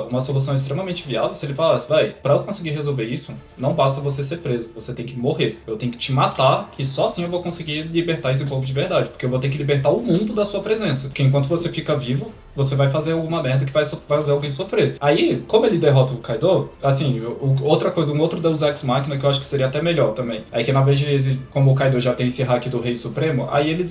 Speaker 2: uma solução extremamente viável, se ele falasse, vai, para eu conseguir resolver isso, não basta você ser preso, você tem que morrer. Eu tenho que te matar, que só assim eu vou conseguir libertar esse povo de verdade, porque eu vou ter que libertar o mundo da sua presença. Porque enquanto você fica vivo, você vai fazer alguma merda que vai, fazer alguém sofrer. Aí, como ele derrota o Kaido, assim, outra coisa, um outro Deus Ex Machina que eu acho que seria até melhor também. Aí que na vez de, como o Kaido já tem esse hack do Rei Supremo, aí ele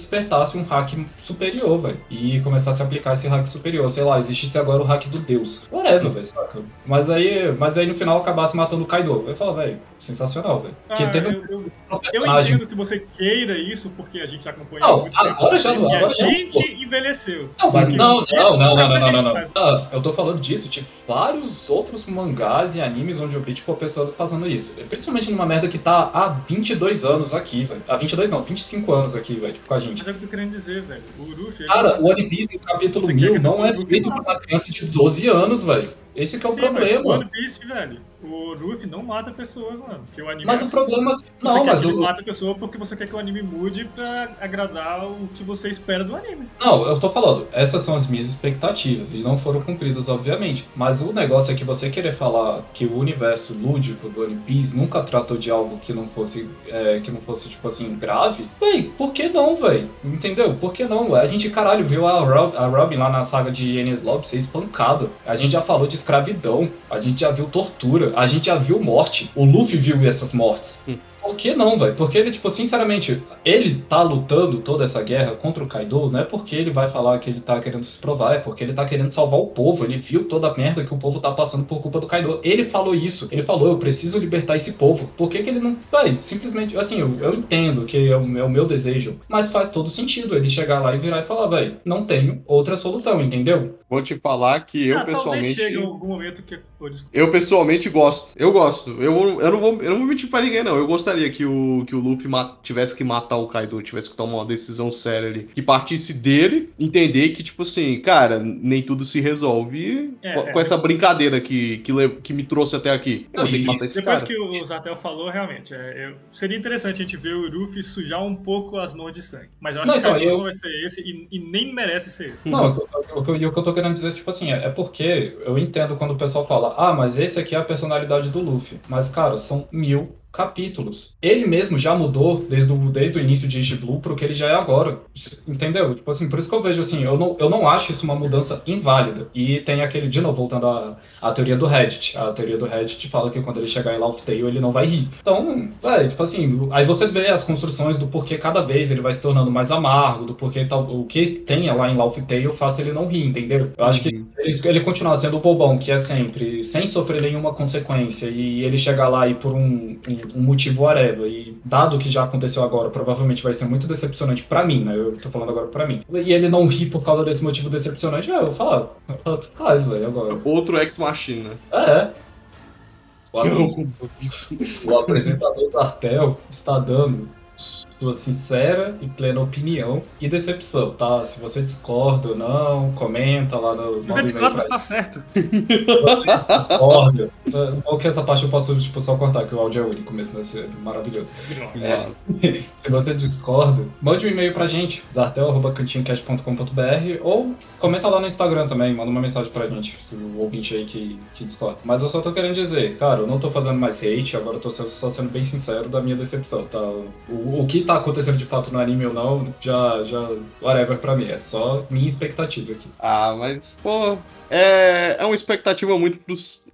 Speaker 2: despertasse um hack superior, velho. E começasse a aplicar esse hack superior. Sei lá, existisse agora o hack do Deus. Whatever, velho, saca? Mas aí, mas aí no final acabasse matando o Kaido. Eu falo, velho, sensacional, velho.
Speaker 3: Ah,
Speaker 2: teve
Speaker 3: eu, eu, eu entendo que você queira isso, porque a gente acompanha
Speaker 2: não,
Speaker 3: muito
Speaker 2: agora já,
Speaker 3: e
Speaker 2: agora
Speaker 3: a
Speaker 2: já,
Speaker 3: gente envelheceu.
Speaker 2: Não, mas não, não, não, não, não, não, não,
Speaker 3: faz-
Speaker 2: Ah, eu tô falando disso, tipo, vários outros mangás e animes onde eu vi, tipo, a pessoa fazendo isso. Principalmente numa merda que tá há 22 anos aqui, velho. Há 22 não, 25 anos aqui, velho, tipo, com a gente.
Speaker 3: Mas é o que querendo dizer, velho. O Luffy.
Speaker 2: Cara, o One Piece, no capítulo
Speaker 3: Você quer que
Speaker 2: 1000,
Speaker 3: a
Speaker 2: não é feito pra criança de 12 anos, velho. Esse que é o
Speaker 3: Sim, mas o
Speaker 2: problema.
Speaker 3: One Piece, velho. O Luffy não mata pessoas, mano. Porque o anime
Speaker 2: Mas
Speaker 3: é
Speaker 2: o
Speaker 3: assim.
Speaker 2: problema...
Speaker 3: Você
Speaker 2: Não,
Speaker 3: quer
Speaker 2: mas o...
Speaker 3: mata a pessoa porque você quer que o anime mude pra agradar o que você espera do anime.
Speaker 2: Não, eu tô falando, essas são as minhas expectativas e não foram cumpridas, obviamente. Mas o negócio é que você querer falar que o universo lúdico do One Piece nunca tratou de algo que não fosse, é, que não fosse tipo assim, grave, véi, por que não, véi? Entendeu? Por que não? A gente, caralho, viu a, Rob, a Robin lá na saga de Enies Lobby ser espancada. A gente já falou de escravidão, a gente já viu tortura, a gente já viu morte. O Luffy viu essas mortes. Por que não, velho? Porque ele, tipo, sinceramente, ele tá lutando toda essa guerra contra o Kaido, não é porque ele vai falar que ele tá querendo se provar, é porque ele tá querendo salvar o povo. Ele viu toda a merda que o povo tá passando por culpa do Kaido. Ele falou isso. Ele falou, eu preciso libertar esse povo. Por que, que ele não. Vai, simplesmente. Assim, eu, eu entendo que é o, é o meu desejo, mas faz todo sentido ele chegar lá e virar e falar, velho, não tenho outra solução, entendeu?
Speaker 1: Vou te falar que eu
Speaker 3: ah,
Speaker 1: pessoalmente.
Speaker 3: chegue algum momento que. Desculpa.
Speaker 1: Eu pessoalmente gosto. Eu gosto. Eu, eu, não, vou, eu não vou mentir pra ninguém, não. Eu gostaria que o, que o Luffy tivesse que matar o Kaido, tivesse que tomar uma decisão séria ali. Que partisse dele, entender que, tipo assim, cara, nem tudo se resolve
Speaker 3: É,
Speaker 1: com,
Speaker 3: é.
Speaker 1: essa brincadeira que, que, que me trouxe até aqui. Eu
Speaker 2: Não,
Speaker 1: que matar esse
Speaker 3: Depois
Speaker 1: cara.
Speaker 3: que o Zatel falou, realmente, é, eu- seria interessante a gente ver o Luffy sujar um pouco as mãos de sangue. Mas eu acho
Speaker 2: Não,
Speaker 3: que
Speaker 2: então,
Speaker 3: o Kaido
Speaker 2: eu-
Speaker 3: não vai ser esse e, e nem merece ser.
Speaker 2: Não, o, que eu- o que eu- e o que eu tô querendo dizer, tipo assim, é, é porque eu entendo quando o pessoal fala, ah, mas esse aqui é a personalidade do Luffy. Mas, cara, são mil capítulos. Ele mesmo já mudou desde o, desde o início de East Blue pro que ele já é agora. Entendeu? Tipo assim, por isso que eu vejo assim, eu não, eu não acho isso uma mudança inválida. E tem aquele, de novo, voltando à, à teoria do Reddit. A teoria do Reddit fala que quando ele chegar em Laugh Tale, ele não vai rir. Então, é, tipo assim, aí você vê as construções do porquê cada vez ele vai se tornando mais amargo, do porquê tal, o que tenha lá em Laugh Tale faz ele não rir, entendeu? Eu acho que ele, ele continuar sendo o bobão, que é sempre, sem sofrer nenhuma consequência, e ele chegar lá e por um, um- um motivo whatever, e dado o que já aconteceu agora, provavelmente vai ser muito decepcionante pra mim, né? Eu tô falando agora pra mim. E ele não rir por causa desse motivo decepcionante, é, eu vou falar, faz, velho, agora.
Speaker 1: Outro ex-machina.
Speaker 2: É. O,
Speaker 1: Eu
Speaker 2: apres-
Speaker 1: não isso.
Speaker 2: o apresentador está dando sua sincera e plena opinião e decepção, tá? Se você discorda ou não, comenta lá no.
Speaker 3: Se você discorda, você tá certo.
Speaker 2: você discorda. Ou que essa parte eu posso tipo, só cortar, que o áudio é único mesmo, vai ser maravilhoso. É. Se você discorda, mande um e-mail pra gente, zartel.cantinhocast.com.br ou comenta lá no Instagram também, manda uma mensagem pra gente, o ouvinte aí que, que discorda. Mas eu só tô querendo dizer, cara, eu não tô fazendo mais hate, agora eu tô só sendo bem sincero da minha decepção, tá? O, o que tá acontecendo de fato no anime ou não, já, já, whatever pra mim. É só minha expectativa aqui.
Speaker 1: Ah, mas, pô, é, é uma expectativa muito,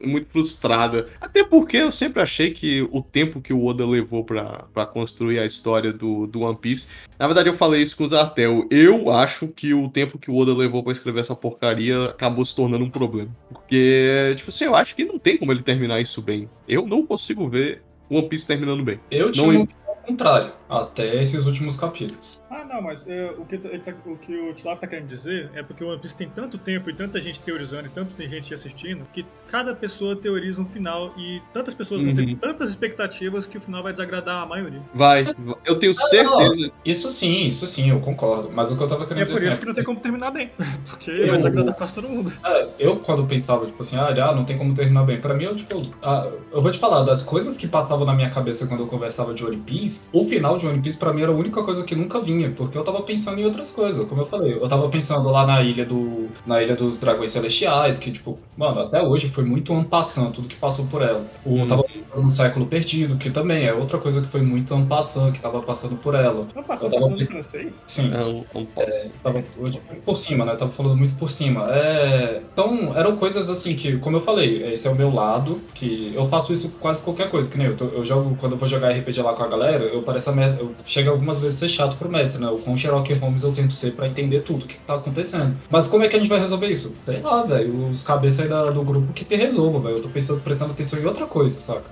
Speaker 1: muito frustrada. Até porque eu sempre achei que o tempo que o Oda levou pra construir a história do, do One Piece. Na verdade, eu falei isso com o Zartel. Eu acho que o tempo que o Oda levou pra escrever essa porcaria acabou se tornando um problema. Porque, tipo assim, eu acho que não tem como ele terminar isso bem. Eu não consigo ver o One Piece terminando bem.
Speaker 2: Eu tinha
Speaker 1: Não
Speaker 2: um ao contrário, até esses últimos capítulos.
Speaker 3: Ah, não, mas é, o, que, ele tá- o que o Tilago tá querendo dizer é porque o One Piece tem tanto tempo e tanta gente teorizando e tanta gente assistindo que cada pessoa teoriza um final e tantas pessoas vão ter
Speaker 1: Uhum.
Speaker 3: tantas expectativas que o final vai desagradar a maioria.
Speaker 1: Vai, eu tenho certeza.
Speaker 2: Isso sim, isso sim, eu concordo. Mas o que eu tava querendo
Speaker 3: é por
Speaker 2: dizer
Speaker 3: isso
Speaker 2: assim,
Speaker 3: que não tem como terminar bem. Porque
Speaker 2: Eu-
Speaker 3: vai desagradar quase todo mundo.
Speaker 2: É, eu quando pensava, tipo assim, ah, ah, não tem como terminar bem. Pra mim, eu, tipo, ah, eu vou te falar, das coisas que passavam na minha cabeça quando eu conversava de One Piece, o final de One Piece pra mim era a única coisa que nunca vinha, porque eu tava pensando em outras coisas, como eu falei. Eu tava pensando lá na ilha do. na ilha dos dragões celestiais, que, tipo, mano, até hoje foi muito ampassando tudo que passou por ela. O,
Speaker 1: Hum.
Speaker 2: Tava pensando no século perdido, que também é outra coisa que foi muito ampassando, que tava passando por ela.
Speaker 3: Não passou
Speaker 2: Eu tava
Speaker 3: falando francês?
Speaker 2: Sim.
Speaker 1: É, um- um passo.
Speaker 2: Tava hoje por cima, né? Tava falando muito por cima. É, Então, eram coisas assim que, como eu falei, esse é o meu lado, que eu faço isso com quase qualquer coisa, que nem eu, tô- eu jogo, quando eu vou jogar RPG lá com a galera, eu pareço a eu chego algumas vezes a ser chato pro mestre, né? O quão Sherlock Holmes eu tento ser pra entender tudo o que tá acontecendo. Mas como é que a gente vai resolver isso? Sei lá, velho, os cabeças aí da- do grupo que se resolvam, velho. Eu tô pensando, prestando atenção em outra coisa, saca?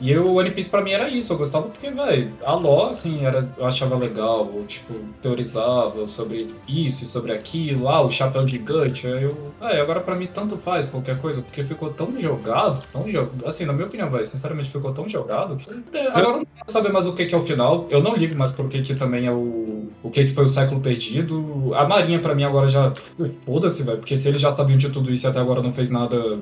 Speaker 2: E eu, o One Piece pra mim era isso, eu gostava porque, velho, a lore, assim, era, eu achava legal, eu, tipo, teorizava sobre isso e sobre aquilo, ah, o chapéu gigante, aí eu, é, agora pra mim tanto faz qualquer coisa, porque ficou tão jogado, tão jogado, assim, na minha opinião, velho, sinceramente ficou tão jogado, que agora eu não quero saber mais o que que é o final, eu não ligo mais pro que que também é o, o que que foi o século perdido, a Marinha pra mim agora já, foda-se, velho, porque se eles já sabiam de tudo isso e até agora não fez nada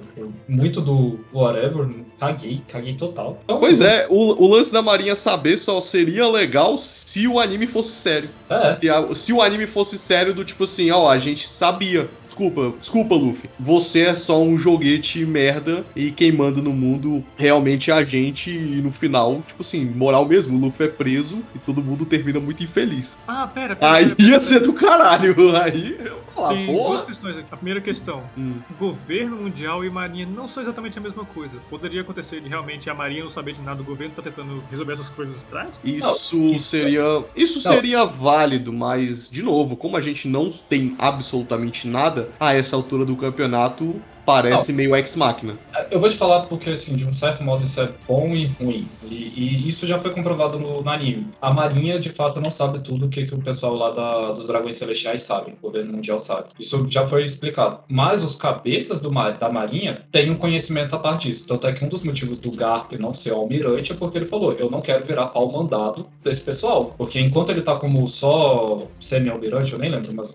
Speaker 2: muito do whatever, caguei, caguei total. Então,
Speaker 1: Pois é, o, o lance da Marinha saber só seria legal se o anime fosse sério.
Speaker 2: É,
Speaker 1: Se, a- se o anime fosse sério, do tipo assim, ó, a gente sabia. Desculpa, desculpa, Luffy. Você é só um joguete merda e quem manda no mundo realmente é a gente. E no final, tipo assim, moral mesmo, o Luffy é preso e todo mundo termina muito infeliz.
Speaker 3: Ah, pera, pera.
Speaker 1: Aí
Speaker 3: pera, pera,
Speaker 1: ia
Speaker 3: pera.
Speaker 1: ser do caralho. Aí eu vou falar,
Speaker 3: Tem duas
Speaker 1: porra.
Speaker 3: questões aqui. A primeira questão:
Speaker 1: Hum.
Speaker 3: governo mundial e marinha não são exatamente a mesma coisa. Poderia acontecer de realmente a marinha não saber de nada, o governo tá tentando resolver essas coisas atrás?
Speaker 1: Isso,
Speaker 2: Não, isso-
Speaker 1: seria. Isso
Speaker 2: Não.
Speaker 1: seria válido, mas, de novo, como a gente não tem absolutamente nada, a essa altura do campeonato parece meio ex-máquina.
Speaker 2: Eu vou te falar porque, assim, de um certo modo isso é bom e ruim. E, e isso já foi comprovado no, no anime. A Marinha, de fato, não sabe tudo o que, que o pessoal lá da- dos Dragões Celestiais sabe, o governo mundial sabe. Isso já foi explicado. Mas os cabeças do, da Marinha têm um conhecimento a parte disso. Tanto é que um dos motivos do Garp não ser almirante é porque ele falou: eu não quero virar pau mandado desse pessoal. Porque enquanto ele tá como só semi-almirante, eu nem lembro, mas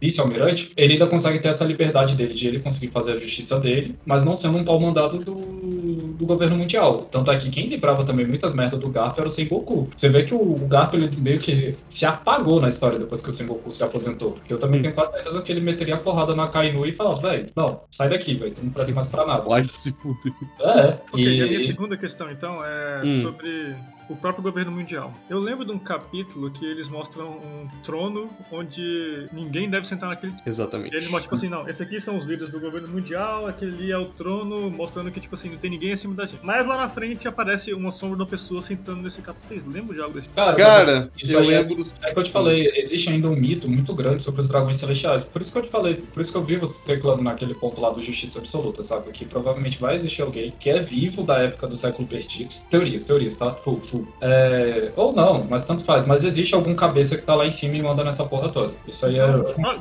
Speaker 2: vice-almirante, ele ainda consegue ter essa liberdade dele, de ele conseguir fazer a justiça dele, mas não sendo um pau mandado do, do governo mundial. Tanto é que quem livrava também muitas merdas do Garp era o Sengoku. Você vê que o, o Garp ele meio que se apagou na história depois que o Sengoku se aposentou. Porque eu também tenho quase certeza que ele meteria a porrada na Kainu e falava, velho, não, sai daqui, velho, tu não presta mais pra nada.
Speaker 1: Pode se fuder.
Speaker 2: É,
Speaker 3: Ok, e a minha
Speaker 2: e...
Speaker 3: segunda questão, então, é
Speaker 1: Hum.
Speaker 3: sobre o próprio governo mundial. Eu lembro de um capítulo que eles mostram um trono onde ninguém deve sentar naquele E
Speaker 1: Exatamente.
Speaker 3: eles mostram, tipo assim, não, esse aqui são os líderes do governo mundial, aquele ali é o trono, mostrando que, tipo assim, não tem ninguém acima da gente. Mas lá na frente aparece uma sombra de uma pessoa sentando nesse capítulo. Vocês lembram de algo desse tipo?
Speaker 2: Cara,
Speaker 1: Cara,
Speaker 2: Isso
Speaker 1: eu
Speaker 2: aí é-
Speaker 1: lembro.
Speaker 2: É que eu te falei, existe ainda um mito muito grande sobre os dragões celestiais. Por isso que eu te falei, por isso que eu vivo especulando naquele ponto lá do Justiça Absoluta, sabe? Que provavelmente vai existir alguém que é vivo da época do século perdido. Teorias, teorias, tá? Full, É... Ou não, mas tanto faz. Mas existe algum cabeça que tá lá em cima e manda nessa porra toda. Isso aí é.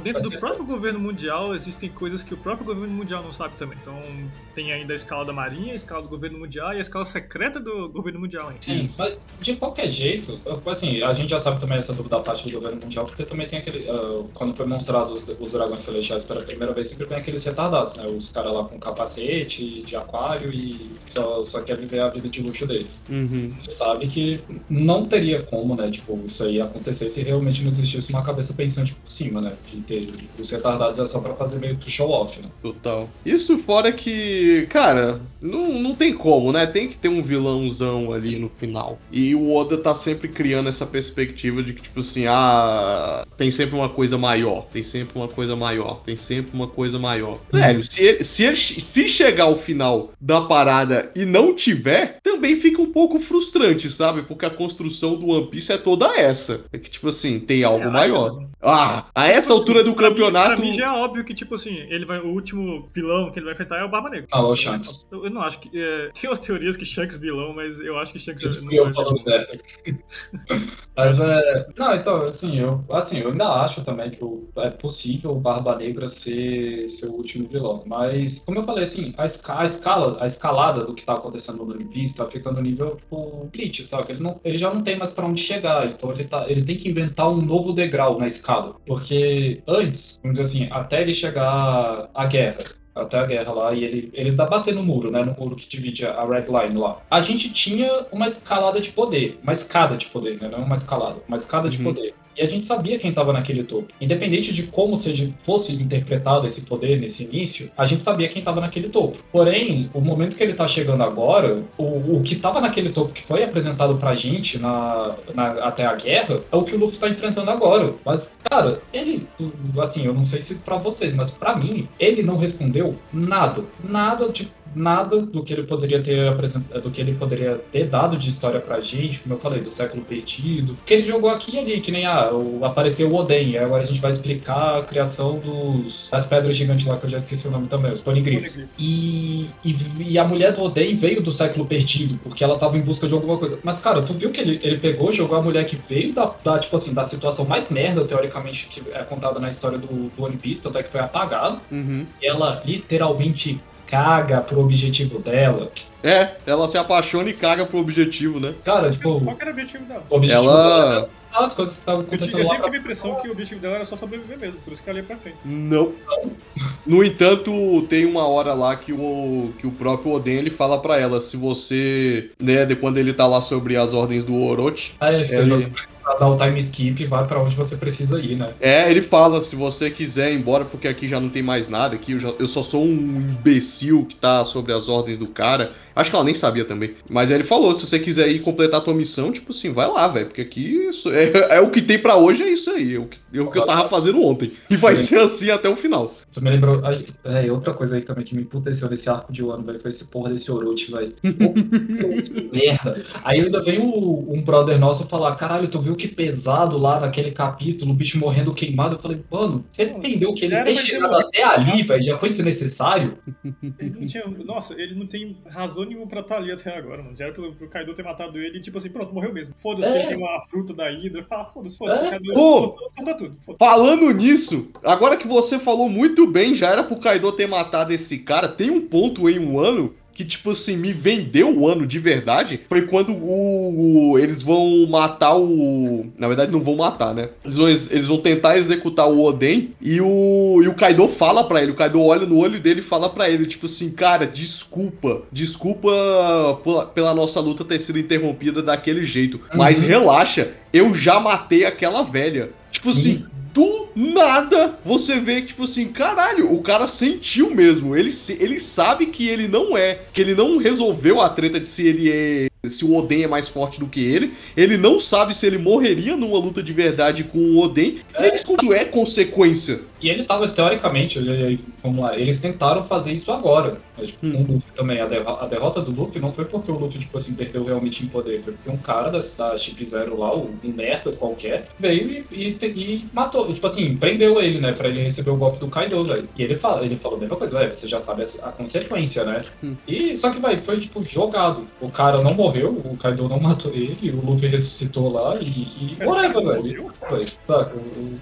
Speaker 3: Dentro do próprio governo mundial existem coisas que o próprio governo mundial não sabe também. Então tem ainda a escala da marinha, a escala do governo mundial e a escala secreta do governo mundial ainda.
Speaker 2: Sim, mas de qualquer jeito, assim, a gente já sabe também essa dúvida da parte do governo mundial, porque também tem aquele. ah, quando foi mostrado os, os dragões celestiais pela primeira vez, sempre vem aqueles retardados, né? Os caras lá com capacete de aquário e só, só quer viver a vida de luxo deles.
Speaker 1: Uhum.
Speaker 2: Você sabe que não teria como, né, tipo, isso aí acontecer se realmente não existisse uma cabeça pensante por cima, né? De ter os retardados é só pra fazer meio que show off, né?
Speaker 1: Total. Isso fora que, cara, não, não tem como, né? Tem que ter um vilãozão ali no final. E o Oda tá sempre criando essa perspectiva de que, tipo assim, ah, tem sempre uma coisa maior, tem sempre uma coisa maior, tem sempre uma coisa maior. Velho, se, ele, se, ele, se chegar ao final da parada e não tiver, também fica um pouco frustrante, sabe? Porque a construção do One Piece é toda essa. É que, tipo assim, tem algo maior.
Speaker 3: acha?
Speaker 1: Ah, a essa altura do
Speaker 3: Pra mim-
Speaker 1: campeonato.
Speaker 3: Pra mim já é óbvio que, tipo assim, ele vai, o último vilão que ele vai enfrentar é o Barba Negra.
Speaker 2: Ah, o Shanks.
Speaker 3: Eu, eu não acho que. é, tem umas teorias que Shanks é vilão, mas eu acho que Shanks não
Speaker 2: eu
Speaker 3: vai-
Speaker 2: falando dela. Mas é. Não, então, assim, eu, assim, eu ainda acho também que o- é possível o Barba Negra ser, o último vilão. Mas, como eu falei, assim, a, esca- a escala, a escalada do que tá acontecendo no One Piece tá ficando no nível, tipo, Bleach, sabe? Ele, não, ele já não tem mais pra onde chegar. Então ele, tá, ele tem que inventar um novo degrau na escala. Porque antes, vamos dizer assim, até ele chegar à guerra, até a guerra lá, e ele, ele tá batendo no muro, né? No muro que divide a Red Line lá. A gente tinha uma escalada de poder, uma escada de poder, né? Não uma escalada, uma escada de
Speaker 1: Uhum.
Speaker 2: poder. E a gente sabia quem estava naquele topo. Independente de como seja, fosse interpretado esse poder nesse início, a gente sabia quem estava naquele topo. Porém, o momento que ele tá chegando agora, o, o que estava naquele topo que foi apresentado pra gente na, na- até a guerra, é o que o Luffy tá enfrentando agora. Mas, cara, ele, assim, eu não sei se pra vocês, mas pra mim, ele não respondeu nada. Nada de nada do que ele poderia ter apresentado, do que ele poderia ter dado de história pra gente, como eu falei, do século perdido. Porque ele jogou aqui e ali, que nem ah, o- apareceu o Oden, e agora a gente vai explicar a criação dos, das pedras gigantes lá, que eu já esqueci o nome também, os. Poneglyphs. E, e, e a mulher do Oden veio do século perdido, porque ela tava em busca de alguma coisa. Mas, cara, tu viu que ele, ele pegou, jogou a mulher que veio da, da, tipo assim, da situação mais merda, teoricamente, que é contada na história do, do One Piece, tanto é que foi apagado.
Speaker 1: Uhum.
Speaker 2: E ela literalmente caga pro objetivo dela.
Speaker 1: É, ela se apaixona e caga pro objetivo, né?
Speaker 2: Cara, tipo,
Speaker 3: Qual que era o objetivo dela?
Speaker 2: o objetivo
Speaker 1: Ela.
Speaker 2: dela é as coisas que estavam
Speaker 3: Eu,
Speaker 2: acontecendo
Speaker 3: eu
Speaker 2: lá
Speaker 3: sempre tive a impressão que o objetivo dela era só sobreviver mesmo, por isso que ela ia pra frente.
Speaker 1: Não. No entanto, tem uma hora lá que o, que o próprio Oden ele fala pra ela: se você, né, de quando ele tá lá sobre as ordens do Orochi,
Speaker 2: Aí, se
Speaker 1: Ele-
Speaker 2: dar o time skip, vai pra onde você precisa ir, né?
Speaker 1: É, ele fala, se você quiser ir embora, porque aqui já não tem mais nada, aqui eu, já- eu só sou um imbecil que tá sobre as ordens do cara. Acho que ela nem sabia também. Mas aí ele falou, se você quiser ir completar a tua missão, tipo assim, vai lá, velho, porque aqui isso é, é o que tem pra hoje, é isso aí, é o que, é o que eu tava fazendo ontem. E vai ser assim até o final.
Speaker 2: Isso me lembrou. Aí, é, e outra coisa aí também que me emputeceu nesse arco de Wano, velho, foi esse porra desse Orochi, velho. Merda. Aí ainda veio um brother nosso falar: caralho, tu viu que pesado lá naquele capítulo, o bicho morrendo queimado. Eu falei, mano, você entendeu que ele
Speaker 3: era
Speaker 2: ter chegado até ali, velho, já foi desnecessário?
Speaker 3: Ele não tinha. Nossa, ele não tem razão nenhuma pra estar ali até agora, mano. Já era pro, pro Kaido ter matado ele e, tipo assim, pronto, morreu mesmo. Foda-se
Speaker 2: É.
Speaker 3: que ele tem uma fruta da Hydra. Fala, foda-se, foda-se.
Speaker 2: É.
Speaker 3: o Kaido
Speaker 1: Pô.
Speaker 3: cortou tudo. Foda-se.
Speaker 1: Falando nisso, agora que você falou muito bem, já era pro Kaido ter matado esse cara, tem um ponto em um ano que, tipo assim, me vendeu o ano de verdade. Foi quando o, o- eles vão matar o. Na verdade, não vão matar, né? Eles vão, eles vão tentar executar o Oden e o, e o Kaido fala pra ele. O Kaido olha no olho dele e fala pra ele, tipo assim, cara, desculpa. Desculpa pela, pela nossa luta ter sido interrompida daquele jeito. Mas
Speaker 2: Uhum.
Speaker 1: relaxa, eu já matei aquela velha. Tipo
Speaker 2: Sim.
Speaker 1: assim, do nada você vê que, tipo assim, caralho, o cara sentiu mesmo. Ele, ele sabe que ele não é, que ele não resolveu a treta de se ele é. Se o Oden é mais forte do que ele, ele não sabe se ele morreria numa luta de verdade com o Oden. E ele isso é consequência.
Speaker 2: E ele tava, teoricamente, vamos lá, eles tentaram fazer isso agora. né, Tipo,
Speaker 1: Hum.
Speaker 2: Luffy também. A, derro- a derrota do Luffy não foi porque o Luffy, tipo assim, perdeu realmente em poder. Foi porque um cara da, da Chip Zero lá, um merda qualquer, veio e, e, e matou. Tipo assim, prendeu ele, né? Pra ele receber o golpe do Kaido, velho. E ele fala, ele falou a mesma coisa, velho, você já sabe a, a consequência, né?
Speaker 1: Hum.
Speaker 2: E só que, vai, foi, tipo, jogado. O cara não morreu, o Kaido não matou ele, o Luffy ressuscitou lá e. e
Speaker 3: Pera,
Speaker 2: whatever,
Speaker 3: ele
Speaker 2: velho.
Speaker 3: morreu?
Speaker 2: Foi, saca?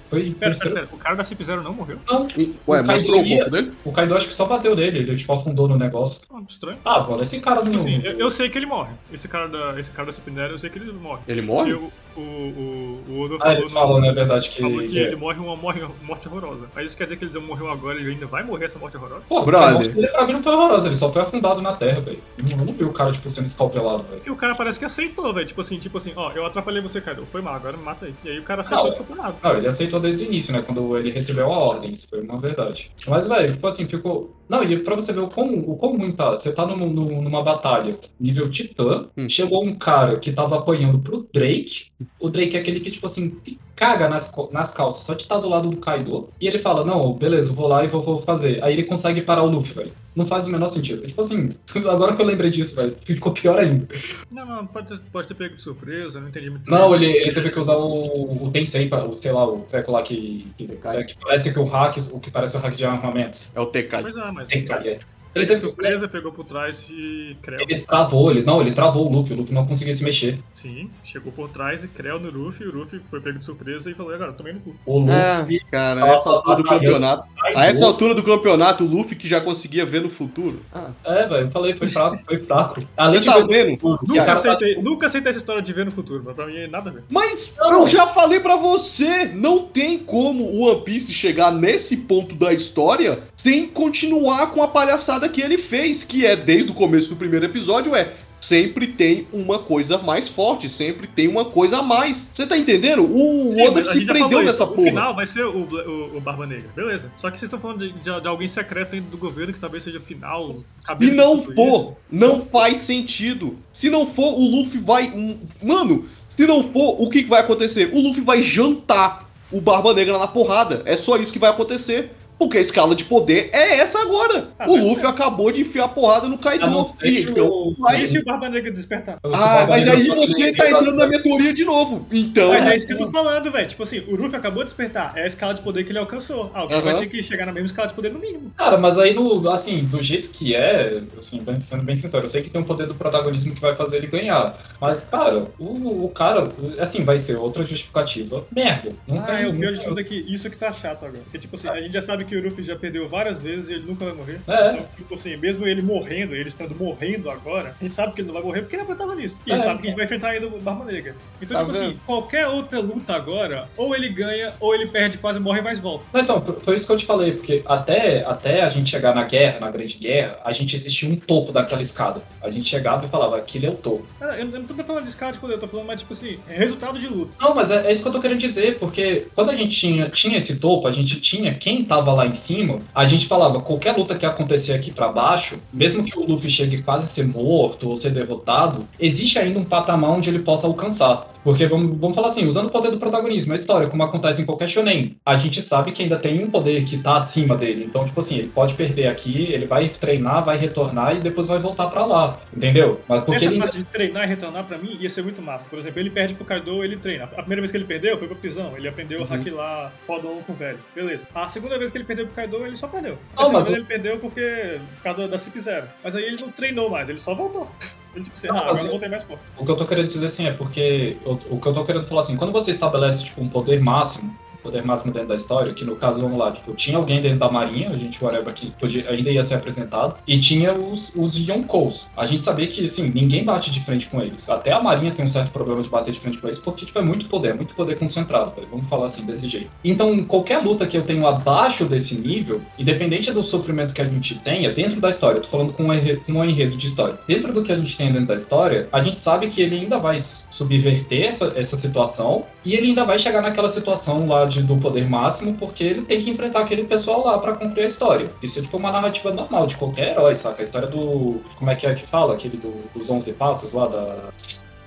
Speaker 2: Foi.
Speaker 3: Pera, pera, pera. O cara da Cip Zero não morreu?
Speaker 2: Não,
Speaker 1: E- Ué,
Speaker 2: O Kaido
Speaker 1: mostrou o corpo dele?
Speaker 2: o Kaido acho que só bateu nele, ele tipo afundou no negócio.
Speaker 3: Não, estranho.
Speaker 2: Ah, mano, esse cara não.
Speaker 3: Tipo assim, eu, eu sei que ele morre. Esse cara da, esse cara da Cipinera, eu sei que ele morre.
Speaker 1: Ele morre?
Speaker 3: o, o, o, o Odo
Speaker 2: Ah, eles falam, né, verdade, que.
Speaker 3: falou que
Speaker 2: que-
Speaker 3: ele morre uma morre, morte horrorosa. Mas isso quer dizer que ele morreu agora e ele ainda vai morrer essa morte horrorosa?
Speaker 2: Pô,
Speaker 1: Brother.
Speaker 2: dele pra mim não foi horrorosa, ele só foi afundado na terra, velho. Eu não vi o cara, tipo, sendo escalpelado, velho.
Speaker 3: E o cara parece que aceitou, velho. Tipo assim, tipo assim, ó, eu atrapalhei você, cara. Foi mal, agora me mata aí. E aí o cara aceitou e ficou por nada.
Speaker 2: Não, ele aceitou desde o início, né? Quando ele recebeu a ordem, isso foi uma verdade. Mas, velho, tipo assim, ficou. Não, e pra você ver o quão, o quão ruim tá. Você tá num- num- numa batalha nível Titã,
Speaker 1: Hum.
Speaker 2: chegou um cara que tava apanhando pro Drake. O Drake é aquele que, tipo assim, se caga nas, nas calças, só de estar do lado do Kaido. E ele fala, não, beleza, vou lá e vou, vou fazer. Aí ele consegue parar o Luffy, velho. Não faz o menor sentido. Tipo assim, agora que eu lembrei disso, velho, ficou pior ainda.
Speaker 3: Não, não, pode ter, pode ter pego de surpresa, não entendi muito
Speaker 2: Não,
Speaker 3: bem.
Speaker 2: ele, ele teve que usar o, o Tensei, pra, o, sei lá, o treco lá que, que, que parece que o hack, o que parece o hack de armamento.
Speaker 1: É o TK.
Speaker 3: Pois é, mas.
Speaker 2: Ele teve
Speaker 3: surpresa, pegou por trás e Creu.
Speaker 2: ele travou, ele não, ele travou o Luffy, o Luffy não conseguia se mexer.
Speaker 3: Sim, chegou por trás e Creu no Luffy, o Luffy foi pego de surpresa e falou, agora, tomei no cu.
Speaker 2: O Luffy
Speaker 1: É, cara, a essa altura do campeonato. A essa altura do campeonato, o Luffy que já conseguia ver no futuro. Ah,
Speaker 2: É, velho, eu falei, foi fraco, foi fraco. Além
Speaker 1: você tá
Speaker 2: de
Speaker 1: vendo?
Speaker 3: Nunca,
Speaker 2: cara tá-
Speaker 3: aceitei, nunca aceitei essa história de ver no futuro, mas pra mim é nada a ver.
Speaker 1: Mas eu já falei pra você, não tem como o One Piece chegar nesse ponto da história sem continuar com a palhaçada que ele fez, que é desde o começo do primeiro episódio é sempre tem uma coisa mais forte, sempre tem uma coisa a mais. Você tá entendendo? O
Speaker 3: Sim,
Speaker 1: Oda se prendeu nessa
Speaker 3: isso.
Speaker 1: porra.
Speaker 3: O final vai ser o, o, o Barba Negra, beleza. Só que vocês estão falando de, de- de alguém secreto dentro do governo que talvez seja o final.
Speaker 1: Se não for,
Speaker 3: isso.
Speaker 1: não faz sentido. Se não for, o Luffy vai. um- Mano, se não for, o que vai acontecer? O Luffy vai jantar o Barba Negra na porrada. É só isso que vai acontecer. Porque a escala de poder é essa agora.
Speaker 3: Ah,
Speaker 1: o Luffy acabou de enfiar a porrada no Kaido.
Speaker 2: não
Speaker 1: E, então,
Speaker 2: o-
Speaker 1: vai-
Speaker 3: E se o Barba Negra despertar?
Speaker 1: Ah, mas aí você tá entrando na minha teoria de novo. Então.
Speaker 3: Mas é isso que eu tô falando, velho. Tipo assim, o Luffy acabou de despertar. É a escala de poder que ele alcançou. Alguém vai
Speaker 1: Aham.
Speaker 3: ter que chegar na mesma escala de poder no mínimo.
Speaker 2: Cara, mas aí, no, assim, do jeito que é, assim, sendo bem sincero, eu sei que tem um poder do protagonismo que vai fazer ele ganhar. Mas, cara, o, o cara, assim, vai ser outra justificativa. Merda. Não
Speaker 3: Ah,
Speaker 2: tem,
Speaker 3: é, o pior de tudo é que isso que tá chato agora. Porque, tipo assim, a gente já sabe que o Luffy já perdeu várias vezes e ele nunca vai morrer.
Speaker 2: É.
Speaker 3: Então, tipo assim, mesmo ele morrendo, ele estando morrendo agora, a gente sabe que ele não vai morrer porque ele é protagonista. E ele
Speaker 2: É.
Speaker 3: sabe que a gente vai enfrentar ainda o Barba Negra. Então,
Speaker 1: Tá
Speaker 3: tipo
Speaker 1: vendo?
Speaker 3: assim, qualquer outra luta agora, ou ele ganha, ou ele perde, quase morre, mas volta.
Speaker 2: Não, Então, por, por isso que eu te falei, porque até, até a gente chegar na guerra, na grande guerra, a gente existia um topo daquela escada. A gente chegava e falava, aquilo é o topo.
Speaker 3: Ah, Eu eu não tô falando de escala de poder, eu tô falando mais, tipo assim, é resultado de luta.
Speaker 2: Não, mas é, é isso que eu tô querendo dizer, porque quando a gente tinha, tinha esse topo, a gente tinha quem tava lá em cima, a gente falava, qualquer luta que acontecer aqui pra baixo, mesmo que o Luffy chegue quase a ser morto ou ser derrotado, existe ainda um patamar onde ele possa alcançar. Porque vamos, vamos falar assim, usando o poder do protagonismo, a história, como acontece em qualquer shonen, a gente sabe que ainda tem um poder que tá acima dele. Então, tipo assim, ele pode perder aqui, ele vai treinar, vai retornar e depois vai voltar pra lá. Entendeu? Mas porque
Speaker 3: Essa
Speaker 2: ele.
Speaker 3: parte de treinar e retornar, pra mim, ia ser muito massa. Por exemplo, ele perde pro Kaido, ele treina. A primeira vez que ele perdeu foi pra prisão. Ele aprendeu
Speaker 1: Uhum.
Speaker 3: o hack lá, fodão com o velho. Beleza. A segunda vez que ele perdeu pro Kaido, ele só perdeu. A
Speaker 2: Ah,
Speaker 3: segunda
Speaker 2: mas
Speaker 3: vez ele perdeu porque por causa da Cip Zero. Mas aí ele não treinou mais, ele só voltou. Tipo ah,
Speaker 2: mas
Speaker 3: agora
Speaker 2: eu-
Speaker 3: eu voltei mais forte.
Speaker 2: O que eu tô querendo dizer assim é porque o, o que eu tô querendo falar assim, quando você estabelece tipo um poder máximo, poder máximo dentro da história, que no caso, vamos lá, tipo, tinha alguém dentro da marinha, a gente whatever que podia, ainda ia ser apresentado, e tinha os, os Yonkous. A gente sabia que, assim, ninguém bate de frente com eles. Até a marinha tem um certo problema de bater de frente com eles, porque, tipo, é muito poder, muito poder concentrado, vamos falar assim, desse jeito. Então, qualquer luta que eu tenho abaixo desse nível, independente do sofrimento que a gente tenha, dentro da história, eu tô falando com um enredo, com um enredo de história, dentro do que a gente tem dentro da história, a gente sabe que ele ainda vai subverter essa, essa situação e ele ainda vai chegar naquela situação lá de, do poder máximo porque ele tem que enfrentar aquele pessoal lá pra cumprir a história. Isso é tipo uma narrativa normal de qualquer herói, saca? A história do. Como é que é que fala? Aquele do, dos 11 passos lá da.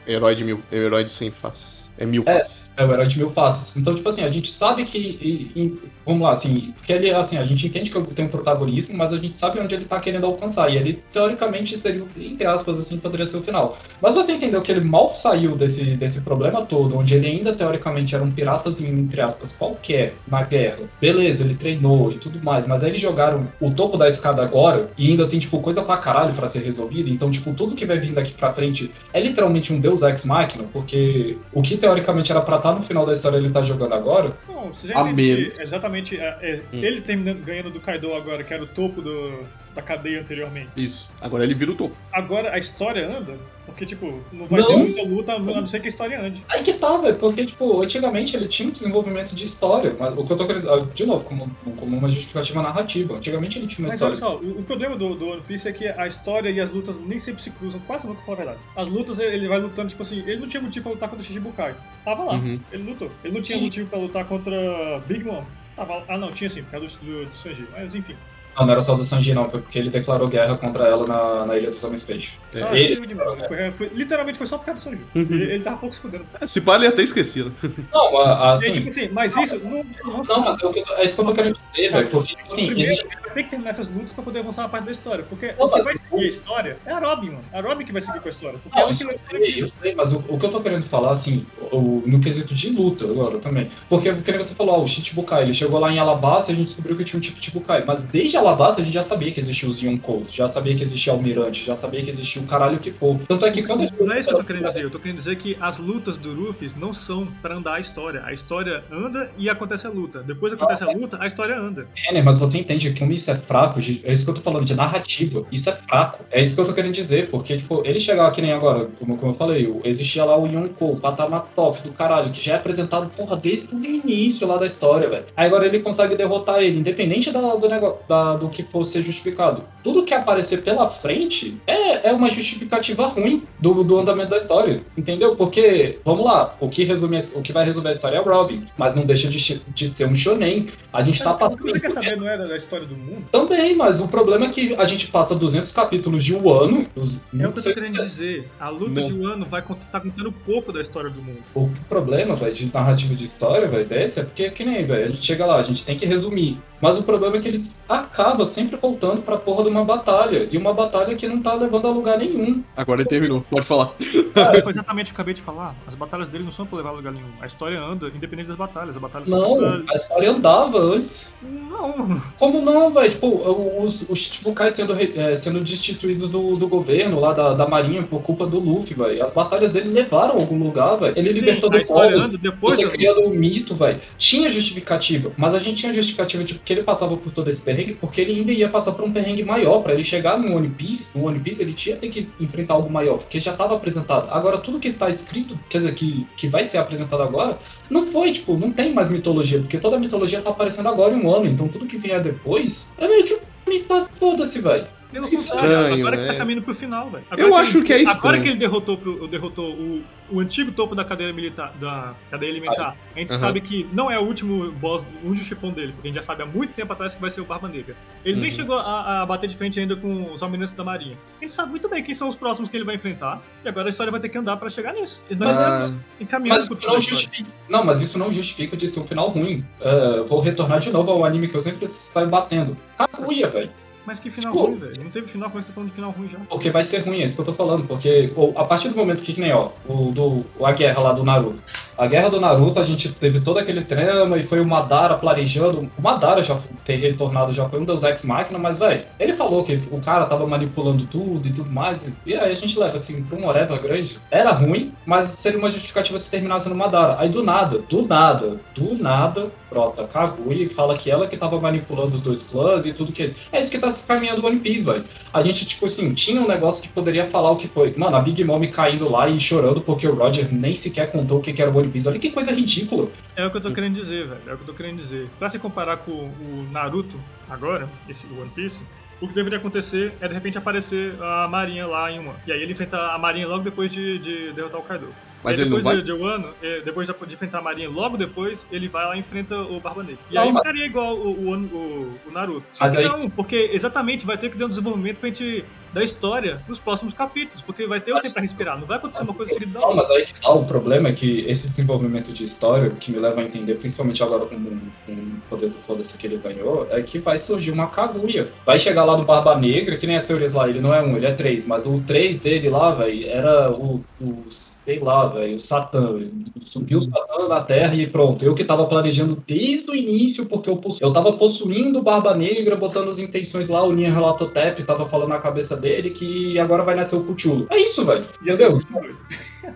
Speaker 1: Herói de mil. Herói de cem faces. É mil
Speaker 2: É.
Speaker 1: faces.
Speaker 2: É o herói de mil faces. Então, tipo assim, a gente sabe que. e- e- vamos lá, assim, porque ele, assim, a gente entende que ele tem um protagonismo, mas a gente sabe onde ele tá querendo alcançar. E ele, teoricamente, seria, entre aspas, assim, poderia ser o final. Mas você entendeu que ele mal saiu desse, desse problema todo, onde ele ainda, teoricamente, era um piratazinho, entre aspas, qualquer, na guerra. Beleza, ele treinou e tudo mais, mas aí eles jogaram o topo da escada agora e ainda tem, tipo, coisa pra caralho pra ser resolvida. Então, tipo, tudo que vai vir daqui pra frente é literalmente um Deus Ex Machina, porque o que teoricamente era pra estar tá no final da história ele tá jogando agora.
Speaker 3: Não, você já
Speaker 1: A
Speaker 3: entende
Speaker 1: menos.
Speaker 3: que exatamente é, é,
Speaker 1: Hum.
Speaker 3: ele terminando ganhando do Kaido agora, que era o topo do, da cadeia anteriormente.
Speaker 1: Isso. Agora ele vira o topo.
Speaker 3: Agora a história anda, porque, tipo, não vai
Speaker 2: Não.
Speaker 3: ter muita luta a não ser que a história ande.
Speaker 2: Aí que tá, velho, porque, tipo, antigamente ele tinha um desenvolvimento de história, mas o que eu tô querendo, ah, de novo, como, como uma justificativa narrativa, antigamente ele tinha uma
Speaker 3: Mas olha
Speaker 2: história.
Speaker 3: só, o, o problema do, do One Piece é que a história e as lutas nem sempre se cruzam, quase nunca pra verdade. As lutas ele vai lutando, tipo assim, ele não tinha motivo pra lutar contra o Shichibukai. Tava lá,
Speaker 1: Uhum.
Speaker 3: ele lutou. Ele não tinha
Speaker 2: Sim.
Speaker 3: motivo pra lutar contra Big Mom. Tava, ah não, tinha sim, por causa do, do, do Sanji, mas enfim.
Speaker 2: Não, não era só do Sanji, não, foi porque ele declarou guerra contra ela na, na Ilha dos Homens Peixe.
Speaker 1: É.
Speaker 3: Ah,
Speaker 2: ele-.
Speaker 3: Foi- foi- literalmente foi só por causa do Sanji.
Speaker 1: Uhum.
Speaker 3: Ele, ele tava pouco se fudendo.
Speaker 1: Esse pai ele até esquecido.
Speaker 2: Não,
Speaker 3: E
Speaker 2: assim,
Speaker 3: tipo assim, mas isso não, não,
Speaker 2: não, mas é, o que é isso que eu tô querendo dizer, velho, porque, tipo assim, existe...
Speaker 3: ter que terminar essas lutas pra poder avançar na parte da história. Porque
Speaker 2: Não,
Speaker 3: o que vai seguir a história é a Robin, mano. É a Robin que vai seguir com a história. Porque
Speaker 2: Não,
Speaker 3: ela
Speaker 2: isso
Speaker 3: que
Speaker 2: eu sei, eu sei, mas o, o que eu tô querendo falar, assim, o- no quesito de luta agora também. Porque, que nem você falou, ó, o Chichibukai, ele chegou lá em Alabasta e a gente descobriu que tinha um tipo de Chichibukai. Mas desde Alabasta a gente já sabia que existia os Yonkou, já sabia que existia Almirante, já sabia que existia o caralho que for. Tanto é que quando ele-
Speaker 3: Não é isso que eu tô querendo dizer. Eu tô querendo dizer que as lutas do Ruffy não são pra andar a história. A história anda e acontece a luta. Depois acontece a luta, a história anda.
Speaker 2: Renner, mas você entende que como isso é fraco, é isso que eu tô falando, de narrativa, isso é fraco. É isso que eu tô querendo dizer, porque, tipo, ele chegar aqui nem agora, como, como eu falei, existia lá o Yonkou, o patamar top do caralho, que já é apresentado, porra, desde o início lá da história, velho. Aí agora ele consegue derrotar ele, independente da- do, negócio, da- do que for ser justificado. Tudo que aparecer pela frente é, é uma justificativa ruim do, do andamento da história, entendeu? Porque, vamos lá, o que, resume, o que vai resolver a história é o Robin, mas não deixa de, de ser um shonen. A gente tá passando.
Speaker 3: que você quer saber não é da da história do mundo?
Speaker 2: Também, mas o problema é que a gente passa 200 capítulos de um ano. os-
Speaker 3: É o que eu tô querendo dizer. A luta
Speaker 1: Não.
Speaker 3: de um ano vai cont- tá contando pouco da história do mundo.
Speaker 2: O problema, velho, de narrativa de história, velho, desse é porque, que nem, velho, a gente chega lá, a gente tem que resumir. Mas o problema é que ele acaba sempre voltando pra porra de uma batalha. E uma batalha que não tá levando a lugar nenhum.
Speaker 1: Agora ele terminou. Pode falar.
Speaker 3: Cara, foi exatamente o que eu acabei de falar. As batalhas dele não são pra levar a lugar nenhum. A história anda, independente das batalhas. As batalhas são só
Speaker 2: Não,
Speaker 3: pra...
Speaker 2: a história andava antes.
Speaker 3: Não.
Speaker 2: Como não, velho? Tipo, os, os Chichibukais sendo, é, sendo destituídos do, do governo lá da, da marinha por culpa do Luffy, velho. As batalhas dele levaram a algum lugar, velho. Ele
Speaker 3: Sim,
Speaker 2: libertou
Speaker 3: a
Speaker 2: do
Speaker 3: história
Speaker 2: povos.
Speaker 3: anda depois
Speaker 2: Você
Speaker 3: das
Speaker 2: criando um mito, velho. Tinha justificativa, mas a gente tinha justificativa de que ele passava por todo esse perrengue, porque ele ainda ia passar por um perrengue maior. Pra ele chegar no One Piece, no One Piece ele tinha que enfrentar algo maior, porque já estava apresentado. Agora, tudo que tá escrito, quer dizer, que, que vai ser apresentado agora, não foi, tipo, não tem mais mitologia, porque toda a mitologia tá aparecendo agora em um ano, então tudo que vier depois é meio que mito, foda-se, velho.
Speaker 3: Pelo
Speaker 1: Que
Speaker 3: contrário,
Speaker 1: estranho,
Speaker 3: agora que tá
Speaker 1: né?
Speaker 3: caminhando pro final, velho. Agora
Speaker 1: Eu
Speaker 3: que
Speaker 1: acho
Speaker 3: ele-
Speaker 1: que é
Speaker 3: Agora
Speaker 1: estranho.
Speaker 3: que ele derrotou, pro, derrotou o, o antigo topo da cadeia militar, da cadeia alimentar, a gente sabe que não é o último boss, o último chefão dele, porque a gente já sabe há muito tempo atrás que vai ser o Barba Negra. Ele nem
Speaker 1: Uhum.
Speaker 3: chegou a, a bater de frente ainda com os almirantes da marinha. A gente sabe muito bem quem são os próximos que ele vai enfrentar, e agora a história vai ter que andar pra chegar nisso. E nós
Speaker 1: Ah.
Speaker 3: estamos encaminhando
Speaker 2: Mas
Speaker 3: pro
Speaker 2: isso
Speaker 3: final
Speaker 2: não justifica. Não, mas isso não justifica de ser um final ruim. É, vou retornar de novo ao anime que eu sempre saio batendo. Kaguya, velho.
Speaker 3: Mas que final
Speaker 2: Pô.
Speaker 3: ruim, velho. Não teve final, como é que você tá falando de final ruim já?
Speaker 2: Porque vai ser ruim, é isso que eu tô falando. Porque pô, a partir do momento que, que nem, ó, o, do, a guerra lá do Naruto. A guerra do Naruto, a gente teve todo aquele trama e foi o Madara planejando. O Madara já ter retornado já foi um Deus Ex Machina, mas, velho, ele falou que o cara tava manipulando tudo e tudo mais. E aí a gente leva, assim, pra um whatever grande. Era ruim, mas seria uma justificativa se terminasse no Madara. Aí do nada, do nada, do nada, brota Kaguya e fala que ela que tava manipulando os dois clãs e tudo que é. É isso que tá se caminhando o One Piece, velho. A gente, tipo assim, tinha um negócio que poderia falar o que foi. Mano, a Big Mom caindo lá e chorando porque o Roger nem sequer contou o que que era o One Olha que coisa ridícula.
Speaker 3: É o que eu tô querendo dizer, velho. É o que eu tô querendo dizer. Pra se comparar com o Naruto agora, esse One Piece, o que deveria acontecer é de repente aparecer a Marinha lá em uma. E aí ele enfrenta a Marinha logo depois de, de derrotar o Kaido.
Speaker 1: Mas ele
Speaker 3: depois
Speaker 1: vai.
Speaker 3: de, de Wano, eh, depois de enfrentar a Marinha, logo depois ele vai lá e enfrenta o Barba Negra. E
Speaker 2: Não,
Speaker 3: aí
Speaker 2: mas-
Speaker 3: ficaria igual o, o, o- o Naruto. Só
Speaker 2: Mas
Speaker 3: que
Speaker 2: aí-
Speaker 3: não, porque exatamente vai ter que dar um desenvolvimento pra gente da história nos próximos capítulos, porque vai ter o
Speaker 2: Mas-
Speaker 3: tempo pra respirar. Não vai acontecer uma coisa seguida da
Speaker 2: Não, mas aí que tá, o problema é que esse desenvolvimento de história, que me leva a entender, principalmente agora com, com o poder do foda-se que ele ganhou, é que vai surgir uma Kaguya. Vai chegar lá no Barba Negra, que nem as teorias lá, ele não é um, ele é três, mas o três dele lá, velho, era o, os sei lá, velho, o Satã. Subiu o Satã na Terra e pronto. Eu que tava planejando desde o início, porque eu, possu... eu tava possuindo Barba Negra, botando as intenções lá, o Ninha Relatotep tava falando na cabeça dele que agora vai nascer o Cthulhu. É isso, velho.
Speaker 3: Ser
Speaker 2: Entendeu?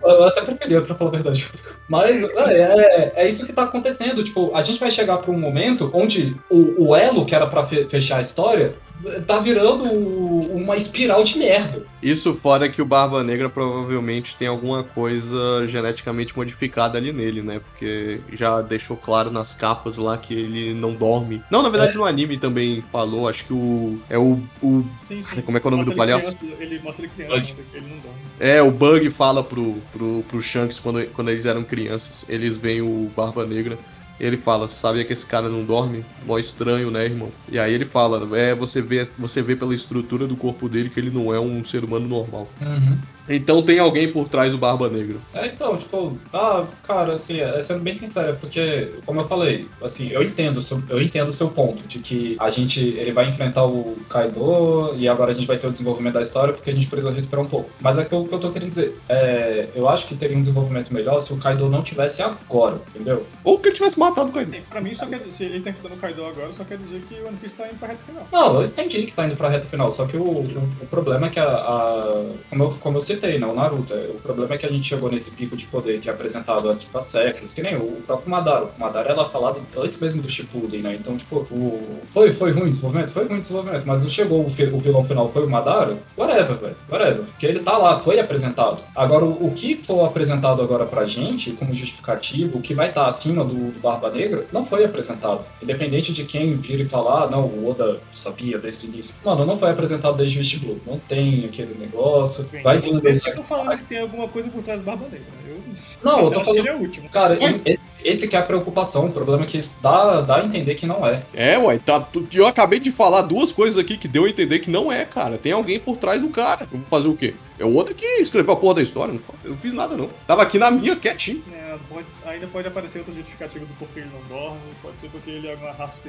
Speaker 2: Eu até preferia, pra falar a verdade. Mas é, é, é isso que tá acontecendo. Tipo, a gente vai chegar pra um momento onde o, o elo, que era pra fe- fechar a história, tá virando uma espiral de merda.
Speaker 1: Isso fora que o Barba Negra provavelmente tem alguma coisa geneticamente modificada ali nele, né? Porque já deixou claro nas capas lá que ele não dorme. Não, na verdade no anime também falou, acho que o. É o. o
Speaker 3: Sim, sim.
Speaker 1: como é que é o nome do
Speaker 3: Mostra ele
Speaker 1: palhaço?
Speaker 3: criança, ele mostra ele criança,
Speaker 2: Bug.
Speaker 3: ele não dorme.
Speaker 1: É, o Bug fala pro, pro, pro Shanks quando, quando eles eram crianças. Eles veem o Barba Negra. Ele fala, sabia que esse cara não dorme? Mó estranho, né, irmão? E aí ele fala, é, você vê, você vê pela estrutura do corpo dele que ele não é um ser humano normal. Então tem alguém por trás do Barba Negra.
Speaker 2: É, então, tipo, ah, cara, assim, é, sendo bem sincero, porque, como eu falei, assim, eu entendo, o seu- eu entendo o seu ponto, de que a gente, ele vai enfrentar o Kaido e agora a gente vai ter o desenvolvimento da história porque a gente precisa respirar um pouco. Mas é que o que eu tô querendo dizer, é, eu acho que teria um desenvolvimento melhor se o Kaido não tivesse agora, entendeu?
Speaker 1: Ou que ele tivesse matado o Kaido.
Speaker 3: Pra mim, só quer dizer, se ele tá enfrentando o Kaido agora, só quer dizer que o One Piece tá indo pra reta final.
Speaker 2: Não, eu entendi que tá indo pra reta final, só que o, o, o problema é que a, a- como, eu, como eu citei, né, o Naruto, é, o problema é que a gente chegou nesse pico de poder que é apresentado tipo, há séculos, que nem o próprio Madara. O Madara ela é falado antes mesmo do Shippuden, né, então, tipo, o, foi, foi ruim o desenvolvimento? Foi ruim o desenvolvimento, mas não chegou o, o vilão final, foi o Madara? Whatever, velho, whatever, porque ele tá lá, foi apresentado. Agora, o, o que for apresentado agora pra gente, como justificativo, o que vai estar acima do, do Barba Negra, não foi apresentado. Independente de quem vir e falar, ah, não, o Oda sabia desde o início. Mano, não foi apresentado desde o East Blue. Não tem aquele negócio. Vai vir desse.
Speaker 3: estão falando que tem alguma coisa por trás do Barba Negra. Eu,
Speaker 2: Não, eu tô
Speaker 3: acho que ele
Speaker 2: falando.
Speaker 3: é o último.
Speaker 2: Cara, esse, esse que é a preocupação. O problema é que dá, dá a entender que não é.
Speaker 1: É, uai, tá, eu acabei de falar duas coisas aqui que deu a entender que não é, cara. Tem alguém por trás do cara. Vou fazer o quê? É o outro que escreveu a porra da história. Não, eu não fiz nada, não. Tava aqui na minha, quietinho.
Speaker 3: É, pode- ainda pode aparecer outra justificativa do porquê ele não dorme, pode ser porque ele é uma raça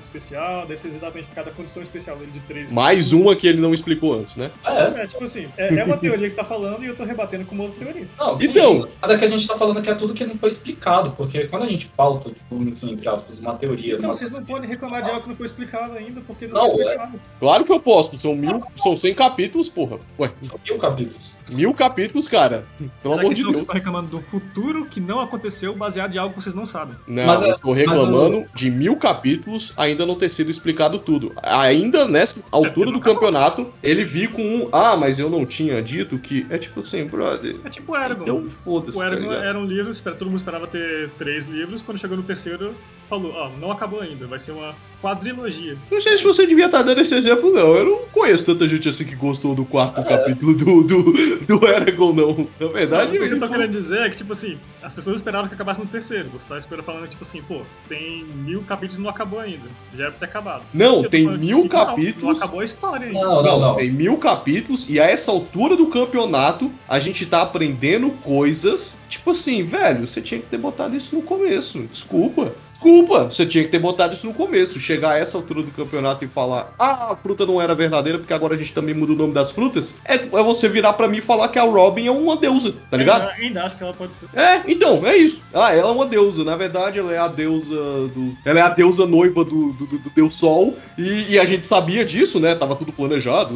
Speaker 3: especial, deve ser exatamente por causa da condição especial dele de 13
Speaker 1: Mais uma que ele não explicou antes, né?
Speaker 2: É,
Speaker 3: É, tipo assim, é, é uma teoria que você tá falando e eu tô rebatendo com uma outra teoria.
Speaker 2: não, sim,
Speaker 1: Então-
Speaker 2: Mas é que a gente tá falando que é tudo que não foi explicado. Porque quando a gente pauta, tipo, assim, entre aspas, uma teoria.
Speaker 3: Então,
Speaker 2: uma-
Speaker 3: vocês não podem reclamar de algo que não foi explicado ainda, porque não,
Speaker 2: Não,
Speaker 3: foi
Speaker 2: é.
Speaker 3: explicado.
Speaker 1: Claro que eu posso. São mil, são 100 capítulos, porra. Ué,
Speaker 2: São mil capítulos.
Speaker 1: mil capítulos, cara. Pelo amor de
Speaker 3: é
Speaker 1: Deus.
Speaker 3: vocês estão reclamando do futuro que não aconteceu baseado em algo que vocês não sabem.
Speaker 1: Não,
Speaker 2: Mas,
Speaker 1: eu tô
Speaker 2: mas
Speaker 1: reclamando de mil capítulos ainda não ter sido explicado tudo. Ainda nessa altura do campeonato, ele vi com um. Ah, mas eu não tinha dito que. É tipo assim, brother.
Speaker 3: É tipo o Eragon.
Speaker 1: Então foda-se.
Speaker 3: o
Speaker 1: tá
Speaker 3: Eragon
Speaker 1: ligado?
Speaker 3: era um livro, todo mundo esperava ter três livros, quando chegou no terceiro, falou, ó, não acabou ainda, vai ser uma quadrilogia.
Speaker 1: Não sei se você devia estar dando esse exemplo, não. Eu não conheço tanta gente assim que gostou do quarto capítulo do, do, do Eragon, não. Na verdade,
Speaker 3: Não, o que eu tô querendo dizer é que, tipo assim, as pessoas esperavam que acabasse no terceiro. Você tá esperando falando, tipo assim, pô, tem mil capítulos e não acabou ainda. Já era pra ter acabado.
Speaker 1: Não, tem
Speaker 3: falando,
Speaker 1: mil
Speaker 3: assim, não,
Speaker 1: capítulos.
Speaker 3: Não, acabou a história ainda.
Speaker 2: Não, não, não.
Speaker 1: Tem mil capítulos e a essa altura do campeonato a gente tá aprendendo coisas. Tipo assim, velho, você tinha que ter botado isso no começo. Desculpa. Desculpa, você tinha que ter botado isso no começo. Chegar a essa altura do campeonato e falar, ah, a fruta não era verdadeira porque agora a gente também muda o nome das frutas. É, é você virar pra mim e falar que a Robin é uma deusa, tá ligado?
Speaker 3: Eu ainda acho que ela pode ser.
Speaker 1: É, então, é isso. Ah, ela é uma deusa. Na verdade, ela é a deusa do. Ela é a deusa noiva do, do, do- do Deus Sol. E, e a gente sabia disso, né? Tava tudo planejado.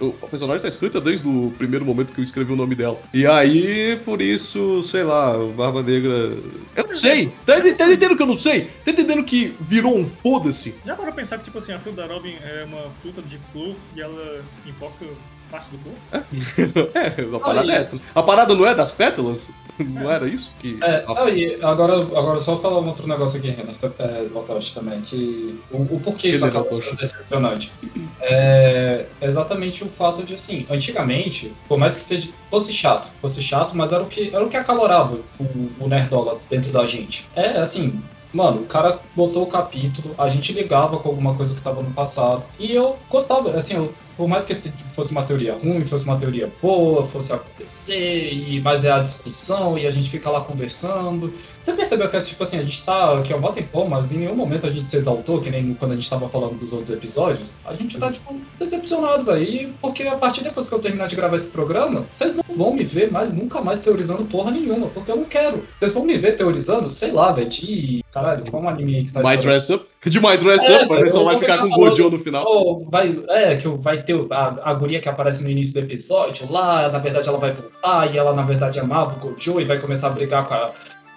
Speaker 1: O a personagem tá escrita desde o primeiro momento que eu escrevi o nome dela. E aí, por isso, sei lá, o Barba Negra. Eu não sei. Tá, ente- tá entendendo que eu não sei? Tá entendendo que virou um foda-se?
Speaker 3: Já parou pra pensar que, tipo assim, a fruta da Robin é uma fruta de flor e ela invoca parte do corpo?
Speaker 1: É, a parada
Speaker 2: Aí.
Speaker 1: é essa. A parada não é das pétalas? Não era isso? Que...
Speaker 2: É,
Speaker 1: a-
Speaker 2: ah, e agora, agora só falar um outro negócio aqui, Renan, é, Lotoshi também, que o, o porquê isso
Speaker 1: é Lotoshi.
Speaker 2: sendo decepcionante. É exatamente o fato de, assim, antigamente, por mais que seja, fosse chato, fosse chato, mas era o que, era o que acalorava o, o Nerdola dentro da gente. É, assim, mano, o cara botou o capítulo, a gente ligava com alguma coisa que tava no passado, e eu gostava, assim, eu por mais que fosse uma teoria ruim, fosse uma teoria boa, fosse acontecer, e, mas é a discussão e a gente fica lá conversando. Você percebeu que, tipo assim, a gente tá aqui há um tempão, mas em nenhum momento a gente se exaltou, que nem quando a gente tava falando dos outros episódios. A gente tá, tipo, decepcionado, velho. Porque a partir depois que eu terminar de gravar esse programa, vocês não vão me ver mais, nunca mais teorizando porra nenhuma, porque eu não quero. Vocês vão me ver teorizando, sei lá, velho, de. Caralho, qual um anime aí que tá
Speaker 1: My Dress Up? De My Dress
Speaker 2: É,
Speaker 1: Up, vai ficar
Speaker 2: ficar
Speaker 1: com o Gojo no final.
Speaker 2: Oh, vai, é, que vai ter a, a guria que aparece no início do episódio lá, na verdade ela vai voltar e ela na verdade amava o Gojo e vai começar a brigar com a,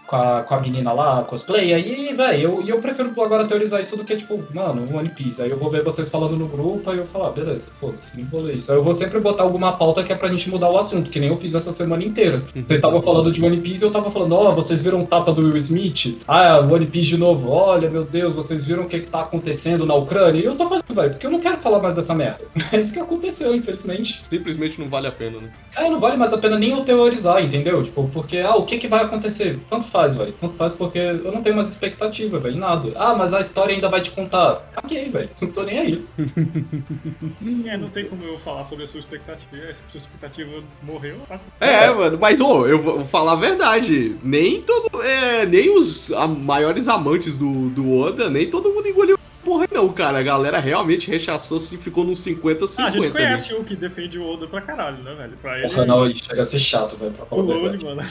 Speaker 2: com a, com a menina lá, cosplay, aí, velho, eu, eu prefiro agora teorizar isso do que, tipo, mano, One Piece. Aí eu vou ver vocês falando no grupo, aí eu falo, ah, beleza, foda-se, não vou ler isso. Aí eu vou sempre botar alguma pauta que é pra gente mudar o assunto, que nem eu fiz essa semana inteira. Você tava falando de One Piece e eu tava falando, ó, vocês viram o tapa do Will Smith? Ah, One Piece de novo, olha, meu Deus, vocês viram o que, que tá acontecendo na Ucrânia? E eu tô fazendo, velho, porque eu não quero falar mais dessa merda. É isso que aconteceu, infelizmente.
Speaker 1: Simplesmente não vale a pena, né?
Speaker 2: É, não vale mais a pena nem eu teorizar, entendeu? Tipo, porque, ah, o que que vai acontecer? Tanto faz, velho. Tanto faz porque eu não tenho mais expectativa, velho, nada. Ah, mas a história ainda vai te contar. Caguei, velho. Não tô nem aí.
Speaker 3: É, não tem como eu falar sobre a sua expectativa. Se a sua expectativa morreu, passa.
Speaker 1: É, mano, mas ô, eu vou falar a verdade. Nem todo. É, nem os a- maiores amantes do, do Oda, nem todo mundo engoliu porra, não, cara. A galera realmente rechaçou assim, ficou nos 50-50.
Speaker 3: Ah, a gente
Speaker 1: ali.
Speaker 3: conhece o que defende o Oda pra caralho, né, velho? Pra ele.
Speaker 2: Porra, não, ele chega a ser chato, velho, pra
Speaker 3: O
Speaker 2: falar a
Speaker 3: Lone, mano.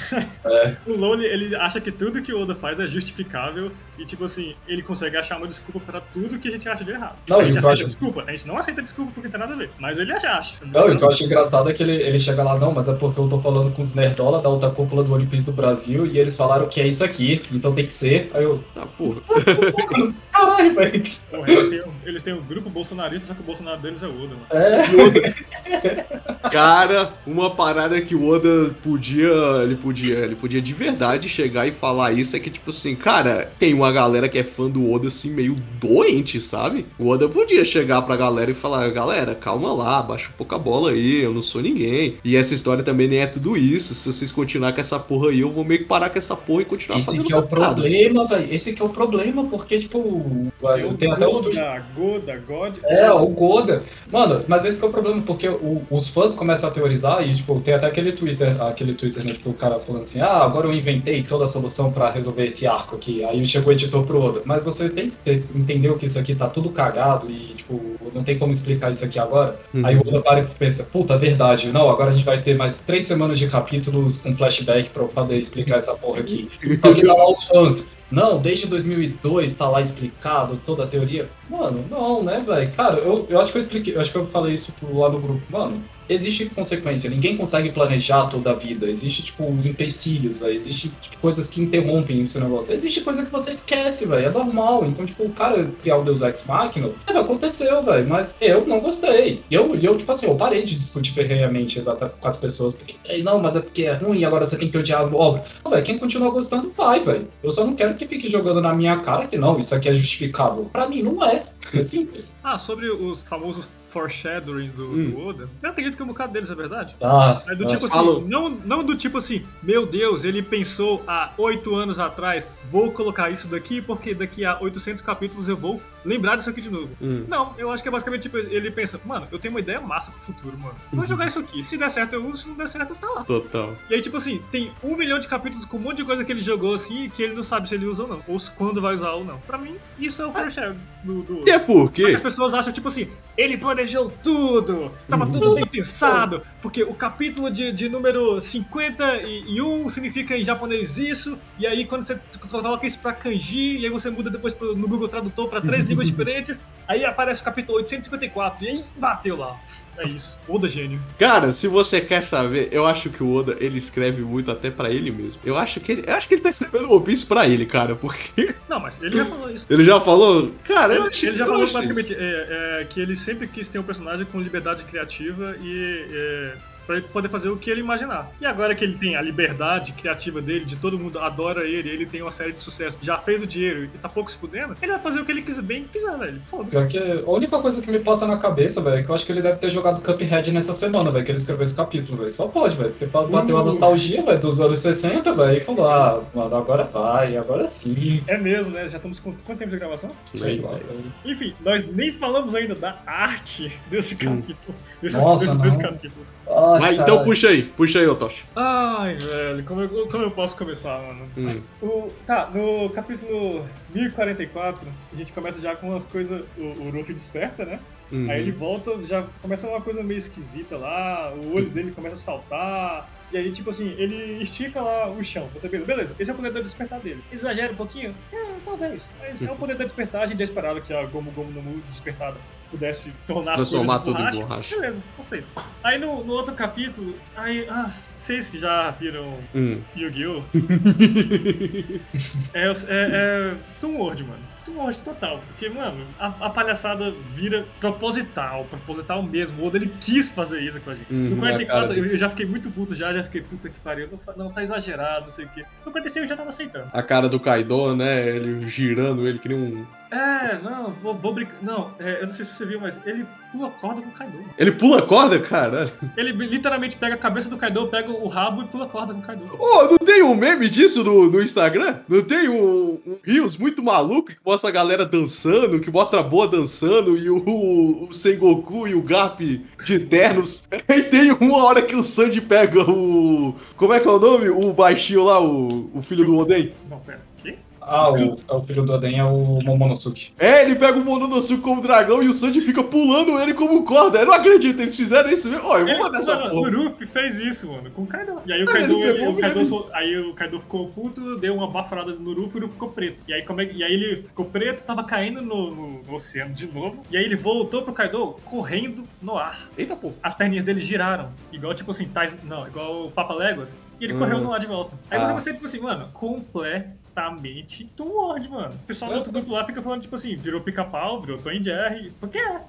Speaker 2: É.
Speaker 3: O Lone, ele acha que tudo que o Oda faz é justificável e, tipo assim, ele consegue achar uma desculpa pra tudo que a gente acha de errado.
Speaker 2: Não,
Speaker 3: a gente aceita
Speaker 2: acho-
Speaker 3: desculpa. A gente não aceita desculpa porque não tem nada a ver. Mas ele acha. acha.
Speaker 2: Não, e o que eu acho engraçado é que ele, ele chega lá, não, mas é porque eu tô falando com os nerdola da alta cúpula do One Piece do Brasil e eles falaram que é isso aqui, então tem que ser. Aí eu,
Speaker 1: Ah, porra.
Speaker 2: caralho, velho.
Speaker 3: Eles, têm, um- eles têm um grupo bolsonarista, só que o Bolsonaro deles é o Oda, mano.
Speaker 2: É.
Speaker 1: Cara, uma parada que o Oda podia, ele podia, ele podia de verdade chegar e falar isso é que tipo assim, cara, tem uma galera que é fã do Oda assim meio doente, sabe? O Oda podia chegar pra galera e falar, galera, calma lá, baixa um pouco a bola aí, eu não sou ninguém. E essa história também nem é tudo isso. Se vocês continuar com essa porra aí, eu vou meio que parar com essa porra e continuar
Speaker 2: Esse
Speaker 1: fazendo
Speaker 2: que é o problema, velho. Esse que é o problema, porque, tipo,
Speaker 3: Tem
Speaker 2: tem até o.
Speaker 3: Goda, Goda, God.
Speaker 2: É, o Goda. Mano, mas esse que é o problema, porque o- os fãs começam a teorizar e, tipo, tem até aquele Twitter, aquele Twitter, né, tipo, o cara falando assim, ah, agora eu inventei toda a solução pra resolver esse arco aqui. Aí chegou editor pro Oda. Mas você tem que entender que isso aqui tá tudo cagado e, tipo, não tem como explicar isso aqui agora.
Speaker 1: Uhum.
Speaker 2: Aí o Oda para e pensa, puta, verdade, não, agora a gente vai ter mais três semanas de capítulos com flashback pra eu poder explicar essa porra aqui. Só que tá lá os fãs. Não, desde 2002 tá lá explicado toda a teoria. Mano, não, né, velho? Cara, eu, eu acho que eu expliquei, eu acho que eu falei isso lá do grupo. Mano, existe consequência. Ninguém consegue planejar toda a vida. Existe, tipo, empecilhos, velho. Existe tipo, coisas que interrompem o seu negócio. Existe coisa que você esquece, velho. É normal. Então, tipo, o cara criar o Deus Ex Machina, é, aconteceu, velho. Mas eu não gostei. E eu, eu, tipo assim, eu parei de discutir ferrenhamente exata com as pessoas. Porque, "Ei, não, mas é porque é ruim, agora você tem que odiar a obra. Não, quem continua gostando, vai, velho. Eu só não quero que fique jogando na minha cara que não, isso aqui é justificável. Pra mim, não é. É simples.
Speaker 3: Ah, sobre os famosos foreshadowing do,
Speaker 1: Hum.
Speaker 3: do Oda, eu acredito que um bocado deles é verdade.
Speaker 2: Ah,
Speaker 3: É do
Speaker 2: ah,
Speaker 3: tipo assim, não, não do tipo assim, meu Deus, ele pensou há oito anos atrás, vou colocar isso daqui porque daqui a 800 capítulos eu vou lembrar disso aqui de novo.
Speaker 1: Hum.
Speaker 3: Não, eu acho que é basicamente tipo, ele pensa, mano, eu tenho uma ideia massa pro futuro, mano. Vou
Speaker 1: Uhum.
Speaker 3: jogar isso aqui, se der certo eu uso, se não der certo tá lá.
Speaker 1: Total.
Speaker 3: E aí, tipo assim, tem um milhão de capítulos com um monte de coisa que ele jogou assim que ele não sabe se ele usa ou não, ou se- quando vai usar ou não. Pra mim, isso é o foreshadowing do, do
Speaker 1: é por quê?
Speaker 3: As pessoas acham, tipo assim, ele planejou tudo, tava tudo bem pensado, porque o capítulo de, de número 51 significa em japonês isso, e aí quando você coloca isso pra kanji, e aí você muda depois pro- no Google Tradutor pra três línguas diferentes, aí aparece o capítulo 854, e aí bateu lá. É isso. Oda gênio.
Speaker 1: Cara, se você quer saber, eu acho que o Oda ele escreve muito até pra ele mesmo. Eu acho que ele, eu acho que ele tá escrevendo One Piece pra ele, cara, porque
Speaker 3: Não, mas ele já falou isso.
Speaker 1: ele já falou, cara,
Speaker 3: Ele, ele já falou basicamente é, é, que ele sempre quis ter um personagem com liberdade criativa e Pra ele poder fazer o que ele imaginar. E agora que ele tem a liberdade criativa dele, de todo mundo adora ele, ele tem uma série de sucesso, já fez o dinheiro e tá pouco se fudendo, ele vai fazer o que ele quiser, bem quiser, velho. Foda-se.
Speaker 2: Que a única coisa que me passa na cabeça, velho, é que eu acho que ele deve ter jogado Cuphead nessa semana, velho, que ele escreveu esse capítulo, velho. Só pode, velho. Porque bateu a nostalgia, velho, dos anos 60, velho, e falou, ah, mano, agora vai, agora sim.
Speaker 3: É mesmo, né? Já estamos com quanto tempo de gravação?
Speaker 2: Sei lá.
Speaker 3: Enfim, nós nem falamos ainda da arte desse capítulo. Desses,
Speaker 2: Nossa,
Speaker 3: desses dois capítulos.
Speaker 2: Ai,
Speaker 1: Mas, então puxa aí, puxa aí, Otoshi.
Speaker 3: Ai, velho, como eu, como eu posso começar, mano?
Speaker 1: Hum.
Speaker 3: O, tá, no capítulo 1044, a gente começa já com umas coisas. O, o Ruffy desperta, né?
Speaker 1: Uhum.
Speaker 3: Aí ele volta, já começa uma coisa meio esquisita lá, o olho dele começa a saltar. E aí, tipo assim, ele estica lá o chão. Você pensa, beleza, esse é o poder do despertar dele. Exagera um pouquinho? É, talvez. Mas é o poder do despertar. A gente já esperava que a Gomu Gomu no Mu despertada pudesse tornar as coisas de
Speaker 1: tudo em
Speaker 3: borracha.
Speaker 1: borracha.
Speaker 3: Beleza, aceito. Aí no, no outro capítulo, aí, ah, vocês que já viram
Speaker 1: Hum.
Speaker 3: Yu-Gi-Oh! é, é, é Toon World, mano. Toon World total. Porque, mano, a, a palhaçada vira proposital, proposital mesmo. O Oda, ele quis fazer isso com a gente.
Speaker 1: Uhum,
Speaker 3: no
Speaker 1: a
Speaker 3: 44,
Speaker 1: cara
Speaker 3: eu, eu já fiquei muito puto já, já fiquei puta que pariu. Não, Não, tá exagerado, não sei o quê. No 45 eu já tava aceitando.
Speaker 1: A cara do Kaido, né? Ele girando ele que nem um.
Speaker 3: É, não, vou, vou brincar. Não, é, eu não sei se você viu, mas ele pula corda com o Kaido.
Speaker 1: Ele pula a corda, cara.
Speaker 3: Ele literalmente pega a cabeça do Kaido, pega o rabo e pula corda com o Kaido.
Speaker 1: Ô, não tem um meme disso no, no Instagram? Não tem um, um Rios muito maluco que mostra a galera dançando, que mostra a boa dançando e o, o Sengoku e o Garp de ternos. E tem uma hora que o Sanji pega o. Como é que é o nome? O baixinho lá, o, o filho do Oden.
Speaker 3: Não, pera?
Speaker 2: Ah, o, é o filho do Oden é o Momonosuke.
Speaker 1: É, ele pega o Mononosuke como dragão e o Sanji fica pulando ele como corda. Eu não acredito, eles fizeram isso mesmo. Ó, eu vou
Speaker 3: Ele,
Speaker 1: mandar essa
Speaker 3: mano,
Speaker 1: porra.
Speaker 3: o Ruffy fez isso, mano, com o Kaido. E aí o Kaido,
Speaker 1: ele
Speaker 3: ele- o Kaido, sol- aí o Kaido ficou puto, deu uma baforada no Ruffy e o Ruffy ficou preto. E aí, como é, que- e aí ele ficou preto, tava caindo no, no- no oceano de novo. E aí ele voltou pro Kaido correndo no ar.
Speaker 1: Eita, pô.
Speaker 3: As perninhas dele giraram. Igual, tipo assim, Tais, não, igual o Papa Léguas. E ele
Speaker 1: Hum.
Speaker 3: correu no ar de volta. Aí
Speaker 1: Ah.
Speaker 3: você pensa, tipo assim, mano, completamente Tom Ward, mano. O pessoal do outro grupo lá fica falando, tipo assim, virou pica-pau, virou Tom Jerry. Porque é.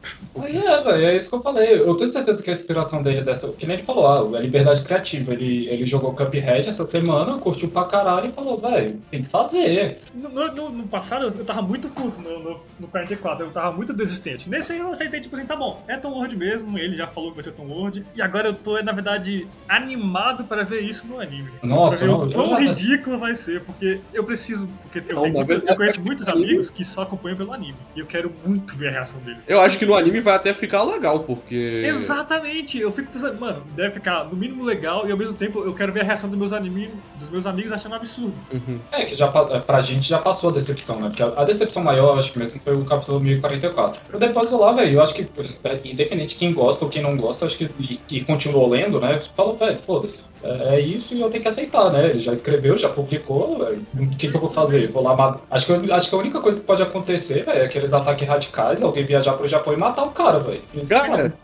Speaker 2: Aí é, velho, é isso que eu falei. Eu tenho certeza que a inspiração dele é dessa. Que nem ele falou, ah, a liberdade criativa. Ele, ele jogou Cuphead essa semana, curtiu pra caralho e falou, velho, tem que fazer.
Speaker 3: No, no- no- passado eu tava muito puto no, no, no 44, eu tava muito desistente. Nesse aí eu aceitei, tipo assim, tá bom, é Tom World mesmo, ele já falou que vai ser Tom World. E agora eu tô, na verdade, animado para ver isso no anime.
Speaker 2: Nossa,
Speaker 3: pra
Speaker 2: não,
Speaker 3: o quão ridículo vai ser, porque eu preciso. Porque eu,
Speaker 1: Não,
Speaker 3: tenho
Speaker 1: verdade,
Speaker 3: eu conheço muitos amigos que só acompanham pelo anime. E eu quero muito ver a reação deles.
Speaker 1: Eu acho que no anime vai até ficar legal, porque.
Speaker 3: Exatamente! Eu fico pensando, mano, deve ficar no mínimo legal e ao mesmo tempo eu quero ver a reação dos meus, anime, dos meus amigos achando absurdo.
Speaker 1: Uhum.
Speaker 2: É, que já, pa- pra gente já passou a decepção, né? Porque a, a decepção maior, eu acho que mesmo, foi o capítulo 1044. Eu depois lá, velho, eu acho que, é, independente de quem gosta ou quem não gosta, acho que, e, e continuou lendo, né? Falou, velho, foda-se. É, é isso e eu tenho que aceitar, né? Ele já escreveu, já publicou, velho. O que, que eu vou fazer? Vou lá matar. Acho que, eu- acho que a única coisa que pode acontecer, velho, é aqueles ataques radicais, alguém viajar pro Japão e matar o cara, velho.
Speaker 1: Cara.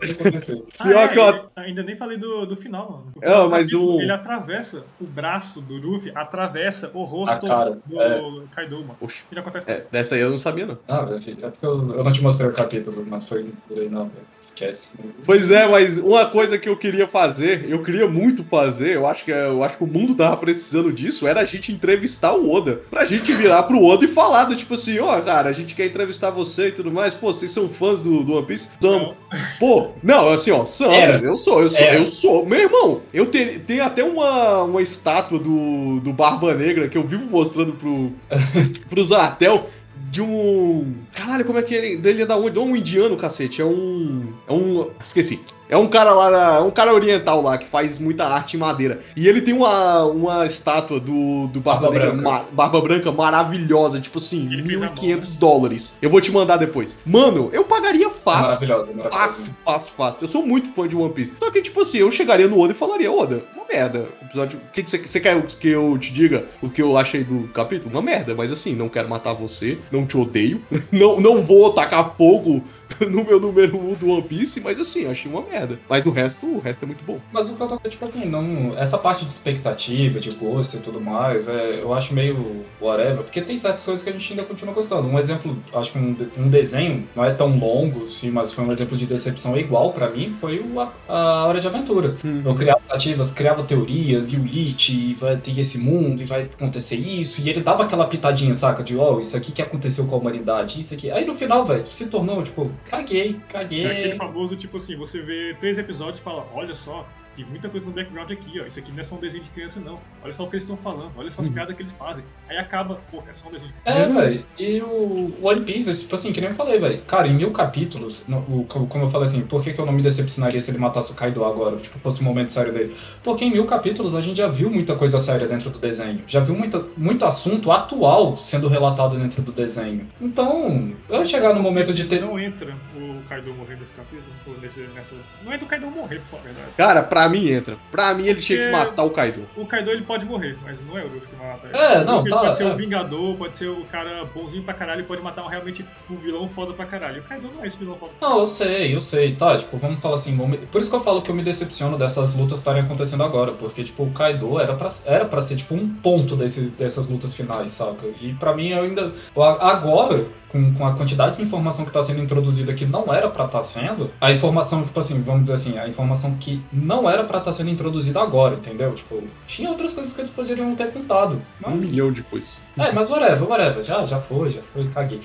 Speaker 1: Pior que eu-.
Speaker 3: Ainda nem falei do, do final, mano. No
Speaker 1: É,
Speaker 3: final do
Speaker 1: mas
Speaker 3: capítulo,
Speaker 1: o-
Speaker 3: Ele atravessa o braço do Luffy, atravessa o rosto
Speaker 2: A cara,
Speaker 3: do
Speaker 2: é.
Speaker 3: Kaido, mano.
Speaker 1: Poxa.
Speaker 3: Ele acontece.
Speaker 1: É, dessa aí eu não sabia, não.
Speaker 2: Ah, velho, é porque eu, eu não te mostrei o capítulo, mas foi por aí, não, velho. Esquece.
Speaker 1: Pois é, mas uma coisa que eu queria fazer, eu queria muito fazer, eu acho que, eu acho que o mundo tava precisando disso, era a gente entrevistar o Oda. Pra gente virar pro Oda e falar do tipo assim, ó, cara, a gente quer entrevistar você e tudo mais. Pô, vocês são fãs do, do One Piece? Somos. Pô, não, assim, ó, são,
Speaker 2: Era.
Speaker 1: eu sou, eu sou,
Speaker 2: Era.
Speaker 1: eu sou. Meu irmão, eu tenho, tenho até uma, uma estátua do, do Barba Negra que eu vivo mostrando pro, pro Zartel de um. Caralho, como é que ele. Dele é da onde? Não é um indiano, cacete. É um. É um. Esqueci. É um cara lá, um cara oriental lá que faz muita arte em madeira. E ele tem uma, uma estátua do, do Barba,
Speaker 2: Barba Branca.
Speaker 1: ma- Barba Branca maravilhosa, tipo assim,
Speaker 3: Que ele fez à mão,
Speaker 1: 1.500 dólares. Eu vou te mandar depois. Mano, eu pagaria fácil.
Speaker 2: Maravilhosa, maravilhosa.
Speaker 1: Fácil, fácil, fácil. Eu sou muito fã de One Piece. Só que, tipo assim, eu chegaria no Oda e falaria, Oda, uma merda. O episódio. O que, você quer que eu te diga o que eu achei do capítulo? Uma merda, mas assim, não quero matar você, não te odeio, não, não vou tacar fogo no meu número 1 do One Piece, mas assim, eu achei uma merda. Mas do resto, o resto é muito bom.
Speaker 2: Mas o que eu tô tipo assim, não. Essa parte de expectativa, de gosto e tudo mais, é, eu acho meio whatever, porque tem certas coisas que a gente ainda continua gostando. Um exemplo, acho que um, um desenho, não é tão longo, sim, mas foi um exemplo de decepção igual pra mim, foi o, a, a Hora de Aventura. Eu criava ativas, criava teorias, e o Lich, e vai ter esse mundo, e vai acontecer isso, e ele dava aquela pitadinha, saca? De, ó, isso aqui que aconteceu com a humanidade, isso aqui. Aí no final, velho, se tornou, tipo, caguei, caguei.
Speaker 3: É aquele famoso, tipo assim, você vê três episódios e fala, olha só, tem muita coisa no background aqui, ó. Isso aqui não é só um desenho de criança, não. Olha só o que eles estão falando, olha só as piadas que eles fazem. Aí acaba, pô, era só um desenho de criança.
Speaker 2: É, velho. E o One Piece, tipo assim, que nem eu falei, velho. Cara, em mil capítulos, no- o- como eu falei assim, por que, que eu não me decepcionaria se ele matasse o Kaido agora? Tipo, fosse um momento sério dele. Porque em mil capítulos a gente já viu muita coisa séria dentro do desenho. Já viu muita, muito assunto atual sendo relatado dentro do desenho. Então, eu chegar no momento de ter.
Speaker 3: Não entra o Kaido morrer nesse capítulo, nesse, nessas... Não entra o Kaido morrer, por falar a verdade.
Speaker 1: Cara, pra mim entra. Pra mim ele tinha que matar o Kaido.
Speaker 3: O Kaido ele pode morrer, mas não é o Luffy que mata ele.
Speaker 2: É,
Speaker 3: O
Speaker 2: não,
Speaker 3: Luffy
Speaker 2: tá,
Speaker 3: Pode ser
Speaker 2: é.
Speaker 3: um vingador, pode ser o cara bonzinho pra caralho, e pode matar um, realmente um vilão foda pra caralho. O Kaido não é esse vilão foda.
Speaker 2: Não, eu sei, eu sei, tá? Tipo, vamos falar assim, vamos- por isso que eu falo que eu me decepciono dessas lutas estarem acontecendo agora, porque, tipo, o Kaido era pra, era pra ser, tipo, um ponto desse, dessas lutas finais, saca? E pra mim, eu ainda. Agora, com, com a quantidade de informação que tá sendo introduzida que não era pra estar sendo, a informação, tipo assim, vamos dizer assim, a informação que não era pra estar sendo introduzida agora, entendeu? Tipo, tinha outras coisas que eles poderiam ter contado.
Speaker 1: Um
Speaker 2: Mas
Speaker 1: milhão depois.
Speaker 2: é, mas whatever, whatever. Já, já foi, já foi, caguei.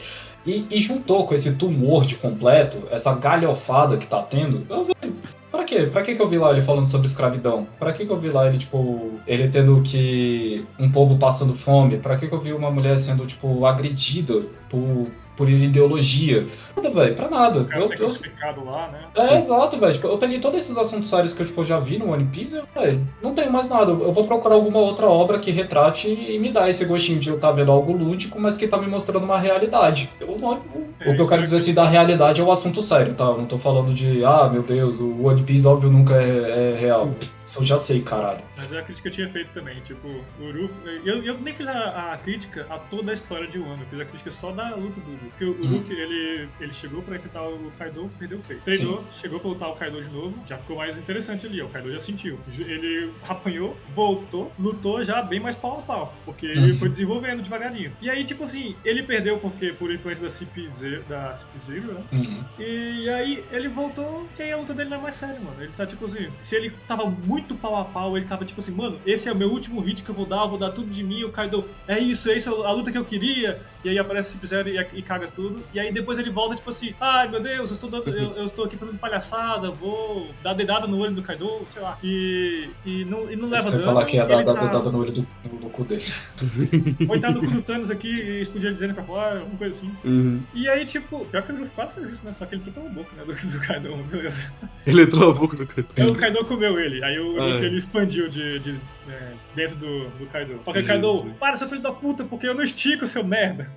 Speaker 2: E, e juntou com esse tumor de completo, essa galhofada que tá tendo, eu. Pra quê? Pra que que eu vi lá ele falando sobre escravidão? Pra que que eu vi lá ele, tipo, ele tendo que. um povo passando fome? Pra que que eu vi uma mulher sendo, tipo, agredida por, por ideologia? Nada, velho, pra nada.
Speaker 3: O cara
Speaker 2: Eu-
Speaker 3: ser
Speaker 2: eu-
Speaker 3: lá, né?
Speaker 2: é, exato, velho. Tipo, eu peguei todos esses assuntos sérios que eu, tipo, já vi no One Piece e, velho, não tenho mais nada. Eu vou procurar alguma outra obra que retrate e me dá esse gostinho de eu estar vendo algo lúdico, mas que tá me mostrando uma realidade. Eu não- o
Speaker 3: É,
Speaker 2: que eu quero
Speaker 3: é
Speaker 2: dizer assim da realidade é o assunto sério, tá? Eu não tô falando de, ah, meu Deus, o One Piece óbvio nunca é, é real. Isso eu já sei, caralho.
Speaker 3: Mas é a crítica que eu tinha feito também, tipo, o Luffy. Eu, eu nem fiz a, a crítica a toda a história de Wano, eu fiz a crítica só da luta do Luffy. Porque o,
Speaker 2: Uhum.
Speaker 3: Luffy, ele, ele chegou pra enfrentar o Kaido, perdeu o feio. Treinou, chegou pra lutar o Kaido de novo, já ficou mais interessante ali, ó, o Kaido já sentiu. Ele apanhou, voltou, lutou já bem mais pau a pau, porque ele
Speaker 2: Uhum.
Speaker 3: foi desenvolvendo devagarinho. E aí, tipo assim, ele perdeu porque por influência da CP0, da CP0, né?
Speaker 2: Uhum.
Speaker 3: E aí ele voltou e aí a luta dele não é mais séria, mano. Ele tá tipo assim, se ele tava muito pau a pau, ele tava tipo assim, mano, esse é o meu último hit que eu vou dar, eu vou dar tudo de mim, o Kaido, é isso, é isso, a luta que eu queria. E aí aparece o Sub-Zero e, e caga tudo. E aí depois ele volta tipo assim, ai meu Deus, eu estou, dando- eu, eu estou aqui fazendo palhaçada, vou dar dedada no olho do Kaido, sei lá. E, e, não, e não leva
Speaker 2: Você
Speaker 3: dano.
Speaker 2: falar que ia dar, dar
Speaker 3: tá-
Speaker 2: dedada no olho do, do, do cu dele.
Speaker 3: Ou entrar no cu do Thanos aqui e explodir a dizendo pra fora, alguma coisa assim.
Speaker 1: Uhum.
Speaker 3: E aí, tipo, pior que o Luffy quase fez isso, né? Só que ele entrou pela boca, né? Do, do Kaido, beleza.
Speaker 1: Ele entrou na boca do Kaido.
Speaker 3: Aí o Kaido comeu ele. Aí o
Speaker 1: Ah,
Speaker 3: Luffy
Speaker 1: é.
Speaker 3: ele expandiu de, de, é, dentro do, do Kaido. Só que o
Speaker 1: Isso.
Speaker 3: Kaido, para, seu filho da puta, porque eu não estico, seu merda.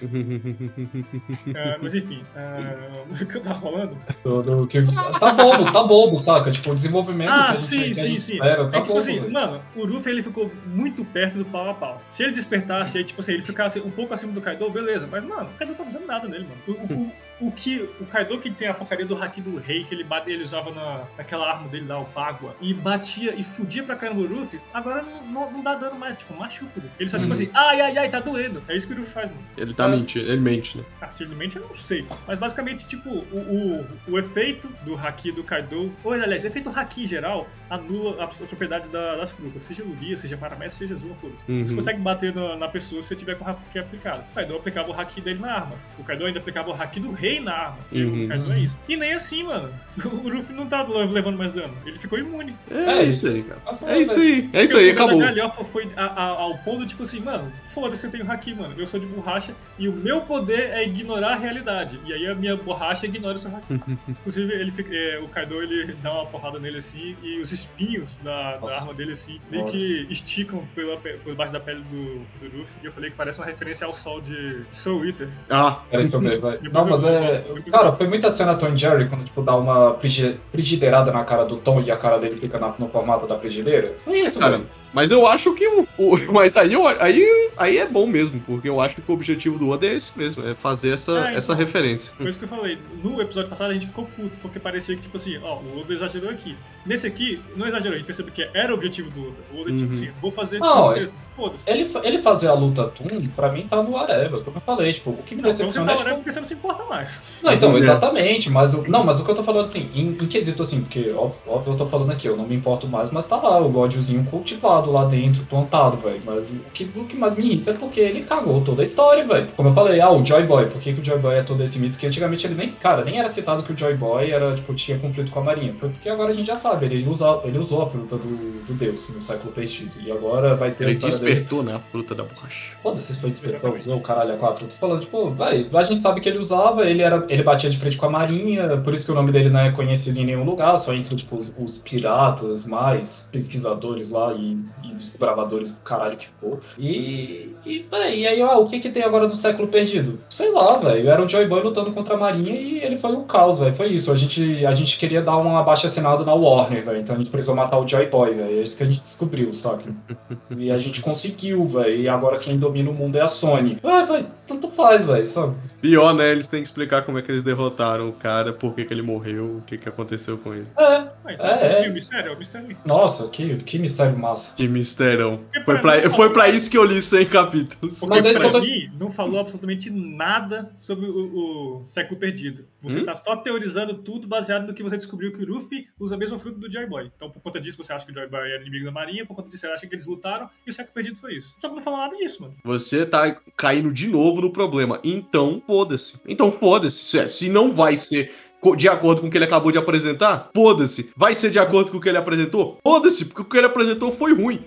Speaker 3: Ah, mas enfim, ah, o que eu tava falando?
Speaker 2: Do, do que... Tá bobo, tá bobo, saca? Tipo, o desenvolvimento que
Speaker 3: Ah, sim, sim, sim.
Speaker 2: espera, tá
Speaker 3: é tipo
Speaker 2: bobo,
Speaker 3: assim,
Speaker 2: velho.
Speaker 3: mano, o Luffy ele ficou muito perto do pau a pau. Se ele despertasse, aí, tipo assim, ele ficasse um pouco acima do Kaido, beleza. Mas, mano, o Kaido não tá fazendo nada nele, mano. O, o- o que. O Kaido que tem a porcaria do haki do rei, que ele, bate, ele usava na, naquela arma dele lá, o Pagua, e batia e fudia pra caramba o Luffy, agora não, não, não dá dano mais, tipo, machuca o Luffy. Ele só, tipo
Speaker 2: Uhum.
Speaker 3: assim, ai, ai, ai, tá doendo. É isso que o Luffy faz, mano.
Speaker 1: Ele tá mentindo, ele mente, né?
Speaker 3: Ah, se ele mente, eu não sei. Mas basicamente, tipo, o, o, o efeito do haki do Kaido, ou aliás, o efeito haki em geral, anula as, as propriedades da- das frutas, seja Lugia, seja Paramestre, seja Zuma, foda-se.
Speaker 1: Uhum.
Speaker 3: Você consegue bater na, na pessoa se você tiver com o haki aplicado. O Kaido aplicava o haki dele na arma. O Kaido ainda aplicava o haki do rei na arma. E
Speaker 1: Uhum.
Speaker 3: o Kaido é isso. E nem assim, mano. O Luffy não tá levando mais dano. Ele ficou imune.
Speaker 1: É,
Speaker 2: É
Speaker 1: isso aí, cara. É isso aí, é isso aí,
Speaker 3: o
Speaker 1: acabou.
Speaker 3: da galhofa foi a- a- ao ponto, tipo assim, mano, foda-se, eu tenho haki, mano. Eu sou de borracha e o meu poder é ignorar a realidade. E aí a minha borracha ignora o seu haki. Inclusive, ele fica- é, o Kaido, ele dá uma porrada nele assim e os espinhos da, da arma dele assim, meio
Speaker 2: Nossa.
Speaker 3: que esticam pela, pe- por baixo da pele do, do Luffy. E eu falei que parece uma referência ao sol de Soul Eater.
Speaker 1: Ah,
Speaker 2: vai.
Speaker 3: Depois
Speaker 2: Não,
Speaker 3: eu-
Speaker 2: mas é.
Speaker 3: Eu-
Speaker 2: Cara, foi muita cena Tom e Jerry quando, tipo, dá uma frigi- frigideirada na cara do Tom e a cara dele fica na- no formato da frigideira. Foi isso,
Speaker 1: cara. Mas eu acho que o. o- mas aí, eu- aí, aí é bom mesmo, porque eu acho que o objetivo do Oda é esse mesmo, é fazer essa,
Speaker 3: É,
Speaker 1: essa
Speaker 3: então.
Speaker 1: referência.
Speaker 3: Foi isso que eu falei. No episódio passado a gente ficou puto, porque parecia que, tipo assim, ó, o Oda exagerou aqui. Nesse aqui, não exagerou, a gente percebeu que era o objetivo do Oda. O Oda, tipo
Speaker 1: Uhum.
Speaker 3: assim, vou fazer
Speaker 2: Não,
Speaker 3: tudo
Speaker 2: é-
Speaker 3: mesmo. Foda-se.
Speaker 2: Ele, ele fazer a luta Toon, pra mim tá no whatever, como eu falei, tipo, o que me decepciona é, tipo,
Speaker 3: porque você não se importa mais.
Speaker 2: Não, então,
Speaker 1: É.
Speaker 2: exatamente, mas o- não, mas o que eu tô falando assim, em, em quesito assim, porque óbvio, óbvio eu tô falando aqui, eu não me importo mais, mas tá lá o Godzinho cultivado lá dentro, plantado, velho. Mas o que, o que mais me irrita é porque ele cagou toda a história, velho. Como eu falei, ah, o Joy Boy, por que, que o Joy Boy é todo esse mito? Que antigamente ele nem, cara, nem era citado que o Joy Boy era, tipo, tinha conflito com a Marinha. Foi porque agora a gente já sabe, ele, usa, ele usou a fruta do, do Deus no século perdido. E agora vai ter a
Speaker 1: Ele
Speaker 2: história dele.
Speaker 1: Despertou, né? A fruta da borracha.
Speaker 2: Foda-se, se foi despertou, o caralho a quatro. Tô falando, tipo, vai, a gente sabe que ele usava, ele era, ele batia de frente com a marinha, por isso que o nome dele não é conhecido em nenhum lugar, só entre, tipo, os, os piratas mais pesquisadores lá e, e desbravadores do caralho que ficou. E, e, véi, e aí, ó, o que que tem agora do século perdido? Sei lá, velho, era o Joy Boy lutando contra a marinha e ele foi o caos, velho, foi isso. A gente, a gente queria dar um abaixo assinado na Warner, velho, então a gente precisou matar o Joy Boy, velho, é isso que a gente descobriu, saca? E a gente conseguiu, velho. E agora quem domina o mundo é a Sony. Ah, vai, tanto faz, velho, sabe?
Speaker 1: Pior, né? Eles têm que explicar como é que eles derrotaram o cara, por que, que ele morreu, o que, que aconteceu com ele.
Speaker 2: É,
Speaker 3: Ah, então
Speaker 2: É, é.
Speaker 3: o mistério? É o mistério.
Speaker 2: nossa, que, que mistério massa.
Speaker 1: Que.
Speaker 3: Porque
Speaker 1: Foi
Speaker 3: pra mim,
Speaker 1: foi pra isso que eu li 100 capítulos.
Speaker 3: Porque
Speaker 2: Mas daí
Speaker 3: pra
Speaker 2: quando-
Speaker 3: mim, não falou absolutamente nada sobre o, o século perdido. Você
Speaker 1: Hum?
Speaker 3: tá só teorizando tudo baseado no que você descobriu que o Ruffy usa a mesma fruta do Joy Boy. Então, por conta disso, você acha que o Joy Boy era inimigo da marinha, por conta disso, você acha que eles lutaram, e o século perdido foi isso. Só que não falou nada disso, mano.
Speaker 1: Você tá caindo de novo no problema. Então, foda-se. Então, foda-se. Se, não vai ser de acordo com o que ele acabou de apresentar, foda-se. Vai ser de acordo com o que ele apresentou? Foda-se, porque o que ele apresentou foi ruim.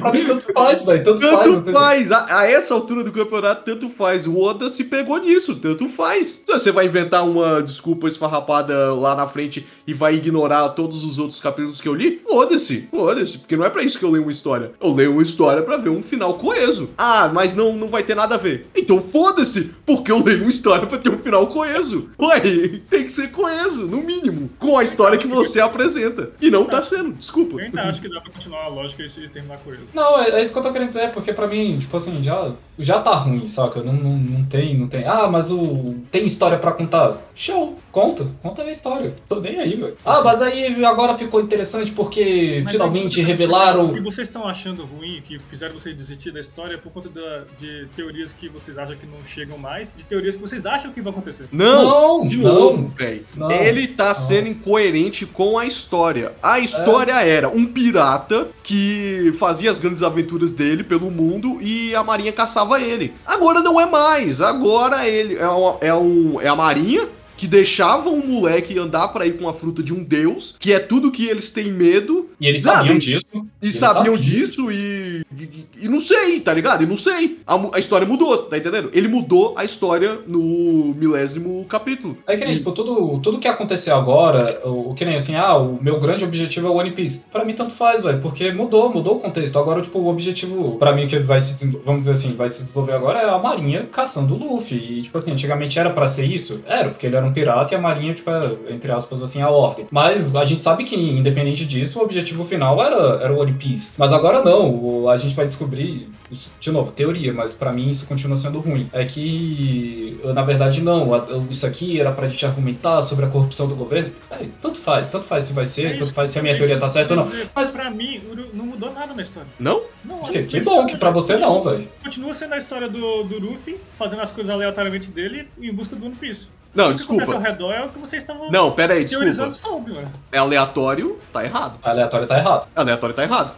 Speaker 2: pra mim, tanto faz, velho, tanto, faz.
Speaker 1: Tanto faz. A, a essa altura do campeonato, tanto faz. O Oda se pegou nisso, tanto faz. Você vai inventar uma desculpa esfarrapada lá na frente e vai ignorar todos os outros capítulos que eu li, foda-se, foda-se. Porque não é pra isso que eu leio uma história. Eu leio uma história pra ver um final coeso. Ah, mas não, não vai ter nada a ver. Então foda-se, porque eu leio uma história pra ter um final coeso. Ué, tem que ser coeso, no mínimo, com a história que você apresenta. E não tá sendo, desculpa.
Speaker 3: Eu ainda acho que dá pra continuar a lógica e se terminar com ele.
Speaker 2: Não, é, é isso que eu tô querendo dizer, porque pra mim, tipo assim, já, já tá ruim, saca? Não, não, não tem, não tem. Ah, mas o. Tem história pra contar? Show! Conta, conta a história. Tô nem aí, velho. Ah, mas aí agora ficou interessante porque
Speaker 3: Mas
Speaker 2: finalmente
Speaker 3: aí,
Speaker 2: revelaram.
Speaker 3: O que vocês estão achando ruim, que fizeram vocês desistir da história é por conta da- de teorias que vocês acham que não chegam mais, de teorias que vocês acham que vão acontecer.
Speaker 1: Não,
Speaker 2: Não,
Speaker 1: de
Speaker 2: não.
Speaker 1: novo, velho.
Speaker 2: Não.
Speaker 1: Ele tá sendo incoerente com a história. A história era um pirata que fazia as grandes aventuras dele pelo mundo e a marinha caçava ele. Agora não é mais. Agora ele é, uma- é um, é a marinha que deixava um moleque andar pra ir com a fruta de um deus, que é tudo que eles têm medo,
Speaker 2: E eles
Speaker 1: Sabe?
Speaker 2: sabiam disso.
Speaker 1: e
Speaker 2: Eles
Speaker 1: sabiam
Speaker 2: sabiam.
Speaker 1: disso e, e. e não sei, tá ligado? E não sei. A, a história mudou, tá entendendo? Ele mudou a história no milésimo capítulo.
Speaker 2: É que nem, tipo, tudo, tudo que aconteceu agora, o, o que nem assim, ah, o meu grande objetivo é o One Piece. Pra mim, tanto faz, velho, porque mudou, mudou o contexto. Agora, tipo, o objetivo, pra mim, que vai se vamos dizer assim, vai se desenvolver agora é a Marinha caçando o Luffy. E, tipo assim, antigamente era pra ser isso? Era, porque ele era um pirata e a Marinha, tipo, era, entre aspas, assim, a ordem. Mas a gente sabe que, independente disso, o objetivo final era, era o One Piece. Mas agora não, o- a gente vai descobrir, de novo, teoria, mas pra mim isso continua sendo ruim. É que, na verdade, não, isso aqui era pra gente argumentar sobre a corrupção do governo. É, tanto faz, tanto faz se vai ser,
Speaker 3: É
Speaker 2: tanto
Speaker 3: isso-
Speaker 2: faz se a minha
Speaker 3: é
Speaker 2: teoria tá certa ou não. Mas-
Speaker 3: pra mim, não mudou nada na história.
Speaker 1: Não?
Speaker 3: Não,
Speaker 2: Que, que bom, que pra você
Speaker 3: continua-
Speaker 2: não, velho.
Speaker 3: Continua sendo a história do, do Luffy, fazendo as coisas aleatoriamente dele em busca do One Piece.
Speaker 1: Não,
Speaker 3: o que acontece ao
Speaker 1: desculpa.
Speaker 3: redor é o que vocês estavam
Speaker 1: Não, pera aí, desculpa.
Speaker 3: teorizando sobre, mano.
Speaker 1: É aleatório, tá errado.
Speaker 2: Aleatório tá errado.
Speaker 1: Aleatório tá errado.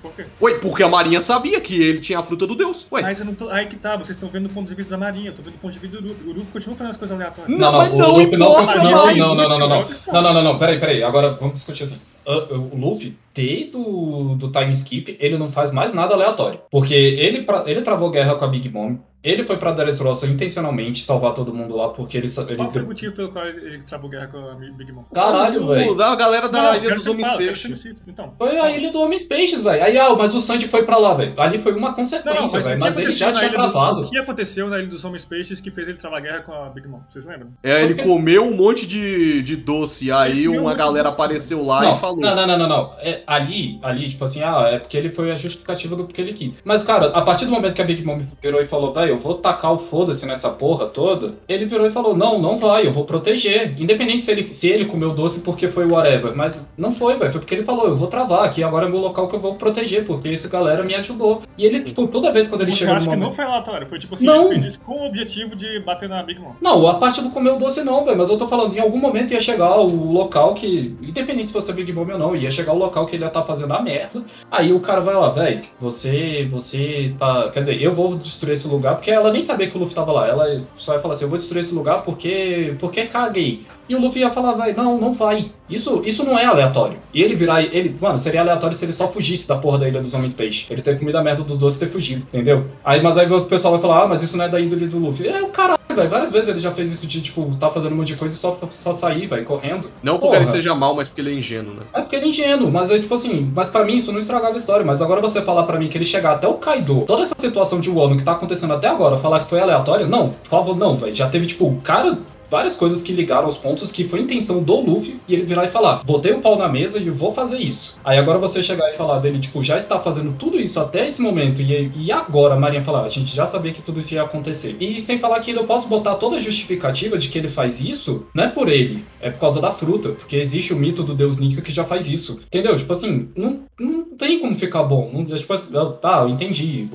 Speaker 3: Por quê?
Speaker 1: Ué, porque a Marinha sabia que ele tinha a fruta do Deus. Ué.
Speaker 3: Mas eu não tô. Aí que tá, vocês estão vendo do ponto de vista da Marinha, eu tô vendo do ponto de vista do Luffy. O Luffy continua fazendo as coisas aleatórias.
Speaker 1: Não, mas
Speaker 2: o
Speaker 1: não
Speaker 2: Luffy não
Speaker 1: importa
Speaker 2: continua assim. Não, não, não, não, não. Não, não, não, não. Peraí, peraí. Agora vamos discutir assim. Ah, O Luffy, desde o do time skip, ele não faz mais nada aleatório. Porque ele, pra- ele travou guerra com a Big Mom. Ele foi pra Dressrosa intencionalmente salvar todo mundo lá, porque ele... ele
Speaker 3: Qual foi o motivo pelo qual ele, ele travou guerra com a Big Mom?
Speaker 2: Caralho, velho.
Speaker 1: Da galera da
Speaker 3: Não,
Speaker 1: Ilha dos Homens Peixes.
Speaker 3: Então.
Speaker 2: Foi a Ilha do Homens Peixes, velho. Aí, ah, mas o Sandy foi pra lá, velho. Ali foi uma consequência,
Speaker 3: mas,
Speaker 2: velho.
Speaker 3: que
Speaker 2: Mas ele já tinha
Speaker 3: Ilha do-
Speaker 2: travado.
Speaker 3: O que aconteceu na Ilha dos Homens Peixes que fez ele travar guerra com a Big Mom? Vocês lembram?
Speaker 1: É, ele
Speaker 2: Porque-
Speaker 1: comeu um monte de, de doce, aí
Speaker 3: Ele um
Speaker 1: uma galera
Speaker 3: doce,
Speaker 1: apareceu lá
Speaker 2: Não,
Speaker 1: e falou.
Speaker 2: não, não, não, não, não. É, ali, ali, tipo assim, ah, é porque ele foi a justificativa do porque ele quis. Mas, cara, a partir do momento que a Big Mom virou e falou, velho, eu vou tacar o foda-se nessa porra toda, ele virou e falou, não, não vai, eu vou proteger. Independente se ele, se ele comeu doce porque foi whatever. Mas não foi, velho. Foi porque ele falou, eu vou travar aqui, agora é meu local que eu vou proteger, porque essa galera me ajudou. E ele, tipo, toda vez quando ele
Speaker 3: Eu
Speaker 2: chegou no
Speaker 3: acho que
Speaker 2: momento...
Speaker 3: não foi aleatório. Foi tipo assim,
Speaker 2: Não.
Speaker 3: ele fez isso com o objetivo de bater na Big Mom.
Speaker 2: Não, a parte do comer o doce não, velho. Mas eu tô falando, em algum momento ia chegar o local que. Independente se fosse Big Mom ou não, ia chegar o local que ele ia estar fazendo a merda. Aí o cara vai lá, velho, você. Você tá. Quer dizer, eu vou destruir esse lugar, porque ela nem sabia que o Luffy tava lá. Ela só ia falar assim, eu vou destruir esse lugar porque. porque caguei. E o Luffy ia falar, velho, não, não vai. Isso, isso não é aleatório. E ele virar. Ele, mano, seria aleatório se ele só fugisse da porra da Ilha dos Homens Peixe. Ele ter comido a merda dos doces e ter fugido, entendeu? Aí, mas aí o pessoal vai falar, ah, mas isso não é da índole do Luffy. É o caralho, velho. Várias vezes ele já fez isso de, tipo, tá fazendo um monte de coisa e só, só sair, velho, correndo.
Speaker 1: Não porque
Speaker 2: Porra.
Speaker 1: ele seja mal, mas porque ele é ingênuo, né?
Speaker 2: É porque ele é ingênuo, mas é tipo assim, mas pra mim isso não estragava a história. Mas agora você falar pra mim que ele chegar até o Kaido, toda essa situação de Wano que tá acontecendo até agora, falar que foi aleatório, não, por favor, não, velho. Já teve, tipo, o cara. Várias coisas que ligaram os pontos que foi intenção do Luffy e ele virar e falar: botei o pau na mesa e vou fazer isso. Aí agora você chegar e falar dele, tipo, já está fazendo tudo isso até esse momento e, e agora a Marinha falar: a gente já sabia que tudo isso ia acontecer. E sem falar que eu posso botar toda a justificativa de que ele faz isso, não é por ele, é por causa da fruta, porque existe o mito do deus Nika que já faz isso. Entendeu? Tipo assim, não, não tem como ficar bom. Não, tipo, assim, tá, eu entendi.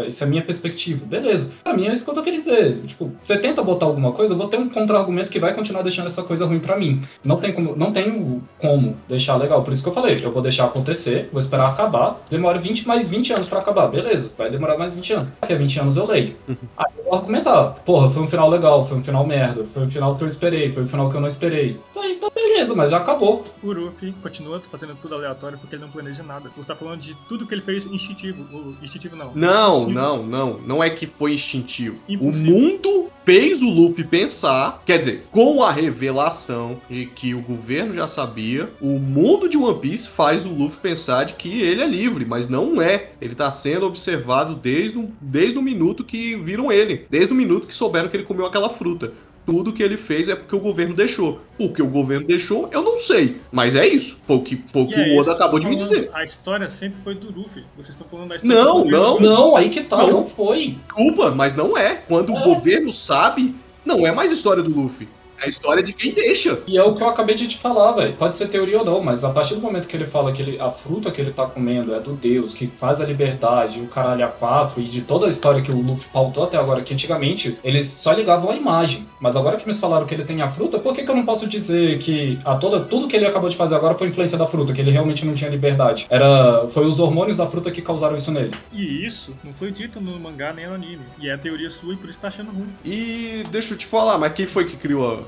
Speaker 2: é, Essa é a minha perspectiva. Beleza. Pra mim é isso que eu tô querendo dizer. Tipo, você tenta botar alguma coisa, eu vou ter um contra-argumento que vai continuar deixando essa coisa ruim pra mim. Não tem como, não tenho como deixar legal. Por isso que eu falei, eu vou deixar acontecer, vou esperar acabar. Demora 20 mais 20 anos pra acabar. Beleza, vai demorar mais 20 anos. Daqui a 20 anos eu leio. Aí eu vou argumentar. Porra, foi um final legal, foi um final merda, foi um final que eu esperei, foi um final que eu não esperei. Então, então beleza, mas já acabou.
Speaker 3: O Luffy continua fazendo tudo aleatório porque ele não planeja nada. Você tá falando de tudo que ele fez instintivo. Ou instintivo não.
Speaker 1: Não, não, não. Não é que foi instintivo.
Speaker 3: Impossível.
Speaker 1: O mundo fez o Luffy pensar. Quer dizer, com a revelação de que o governo já sabia, o mundo de One Piece faz o Luffy pensar de que ele é livre, mas não é. Ele tá sendo observado desde o, desde o minuto que viram ele. Desde o minuto que souberam que ele comeu aquela fruta. Tudo que ele fez é porque o governo deixou. O que o governo deixou, eu não sei. Mas é isso. Foi o que, foi o, que
Speaker 3: é
Speaker 1: o
Speaker 3: isso
Speaker 1: Oda acabou de me dizer.
Speaker 3: A história sempre foi do Luffy. Vocês estão falando da história
Speaker 1: Não,
Speaker 3: do
Speaker 1: não.
Speaker 2: Não, aí que tá,
Speaker 1: Não.
Speaker 2: não foi.
Speaker 1: Desculpa, mas não é. Quando
Speaker 2: É.
Speaker 1: o governo sabe, não é mais história do Luffy. É a história de quem deixa.
Speaker 2: E é o que eu acabei de te falar, velho. Pode ser teoria ou não, mas a partir do momento que ele fala que ele- a fruta que ele tá comendo é do Deus, que faz a liberdade, o caralho a quatro, e de toda a história que o Luffy pautou até agora, que antigamente eles só ligavam a imagem. Mas agora que me falaram que ele tem a fruta, por que, que eu não posso dizer que a toda, tudo que ele acabou de fazer agora foi influência da fruta, que ele realmente não tinha liberdade? Era. Foi os hormônios da fruta que causaram isso nele.
Speaker 3: E isso não foi dito no mangá nem no anime. E é a teoria sua e por isso tá achando ruim.
Speaker 1: E deixa eu te falar, mas quem foi que criou